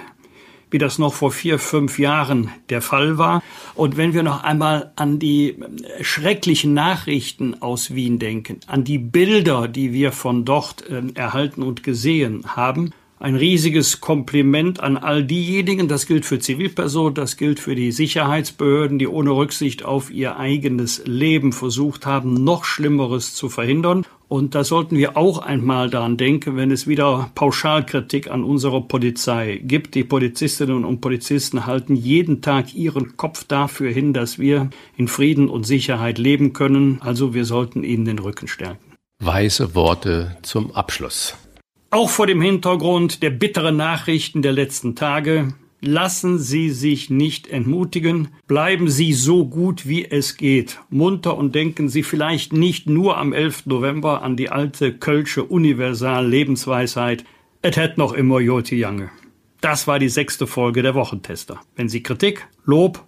wie das noch vor vier, fünf Jahren der Fall war. Und wenn wir noch einmal an die schrecklichen Nachrichten aus Wien denken, an die Bilder, die wir von dort äh, erhalten und gesehen haben, ein riesiges Kompliment an all diejenigen, das gilt für Zivilpersonen, das gilt für die Sicherheitsbehörden, die ohne Rücksicht auf ihr eigenes Leben versucht haben, noch Schlimmeres zu verhindern. Und da sollten wir auch einmal daran denken, wenn es wieder Pauschalkritik an unserer Polizei gibt. Die Polizistinnen und Polizisten halten jeden Tag ihren Kopf dafür hin, dass wir in Frieden und Sicherheit leben können. Also wir sollten ihnen den Rücken stärken. Weise Worte zum Abschluss. Auch vor dem Hintergrund der bitteren Nachrichten der letzten Tage Lassen Sie sich nicht entmutigen, bleiben Sie so gut wie es geht, munter und denken Sie vielleicht nicht nur am 11. November an die alte Kölsche Universal Lebensweisheit, et het noch immer Joti Jange. Das war die sechste Folge der Wochentester. Wenn Sie Kritik, Lob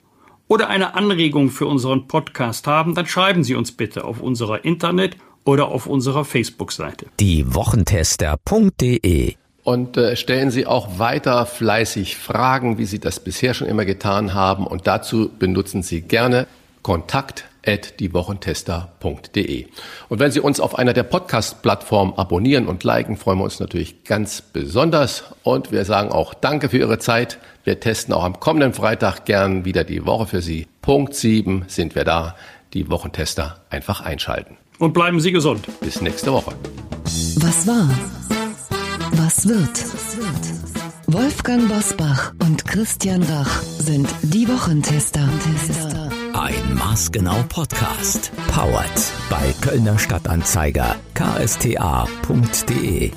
oder eine Anregung für unseren Podcast haben, dann schreiben Sie uns bitte auf unserer Internet- oder auf unserer Facebook-Seite. Die Wochentester.de und äh, stellen Sie auch weiter fleißig Fragen, wie Sie das bisher schon immer getan haben. Und dazu benutzen Sie gerne kontakt diewochentester.de. Und wenn Sie uns auf einer der Podcast-Plattformen abonnieren und liken, freuen wir uns natürlich ganz besonders. Und wir sagen auch Danke für Ihre Zeit. Wir testen auch am kommenden Freitag gern wieder die Woche für Sie. Punkt 7 sind wir da. Die Wochentester einfach einschalten. Und bleiben Sie gesund. Bis nächste Woche. Was war? Was wird? Wolfgang Bosbach und Christian Rach sind die Wochentester. Ein Maßgenau Podcast. Powered bei Kölner Stadtanzeiger ksta.de.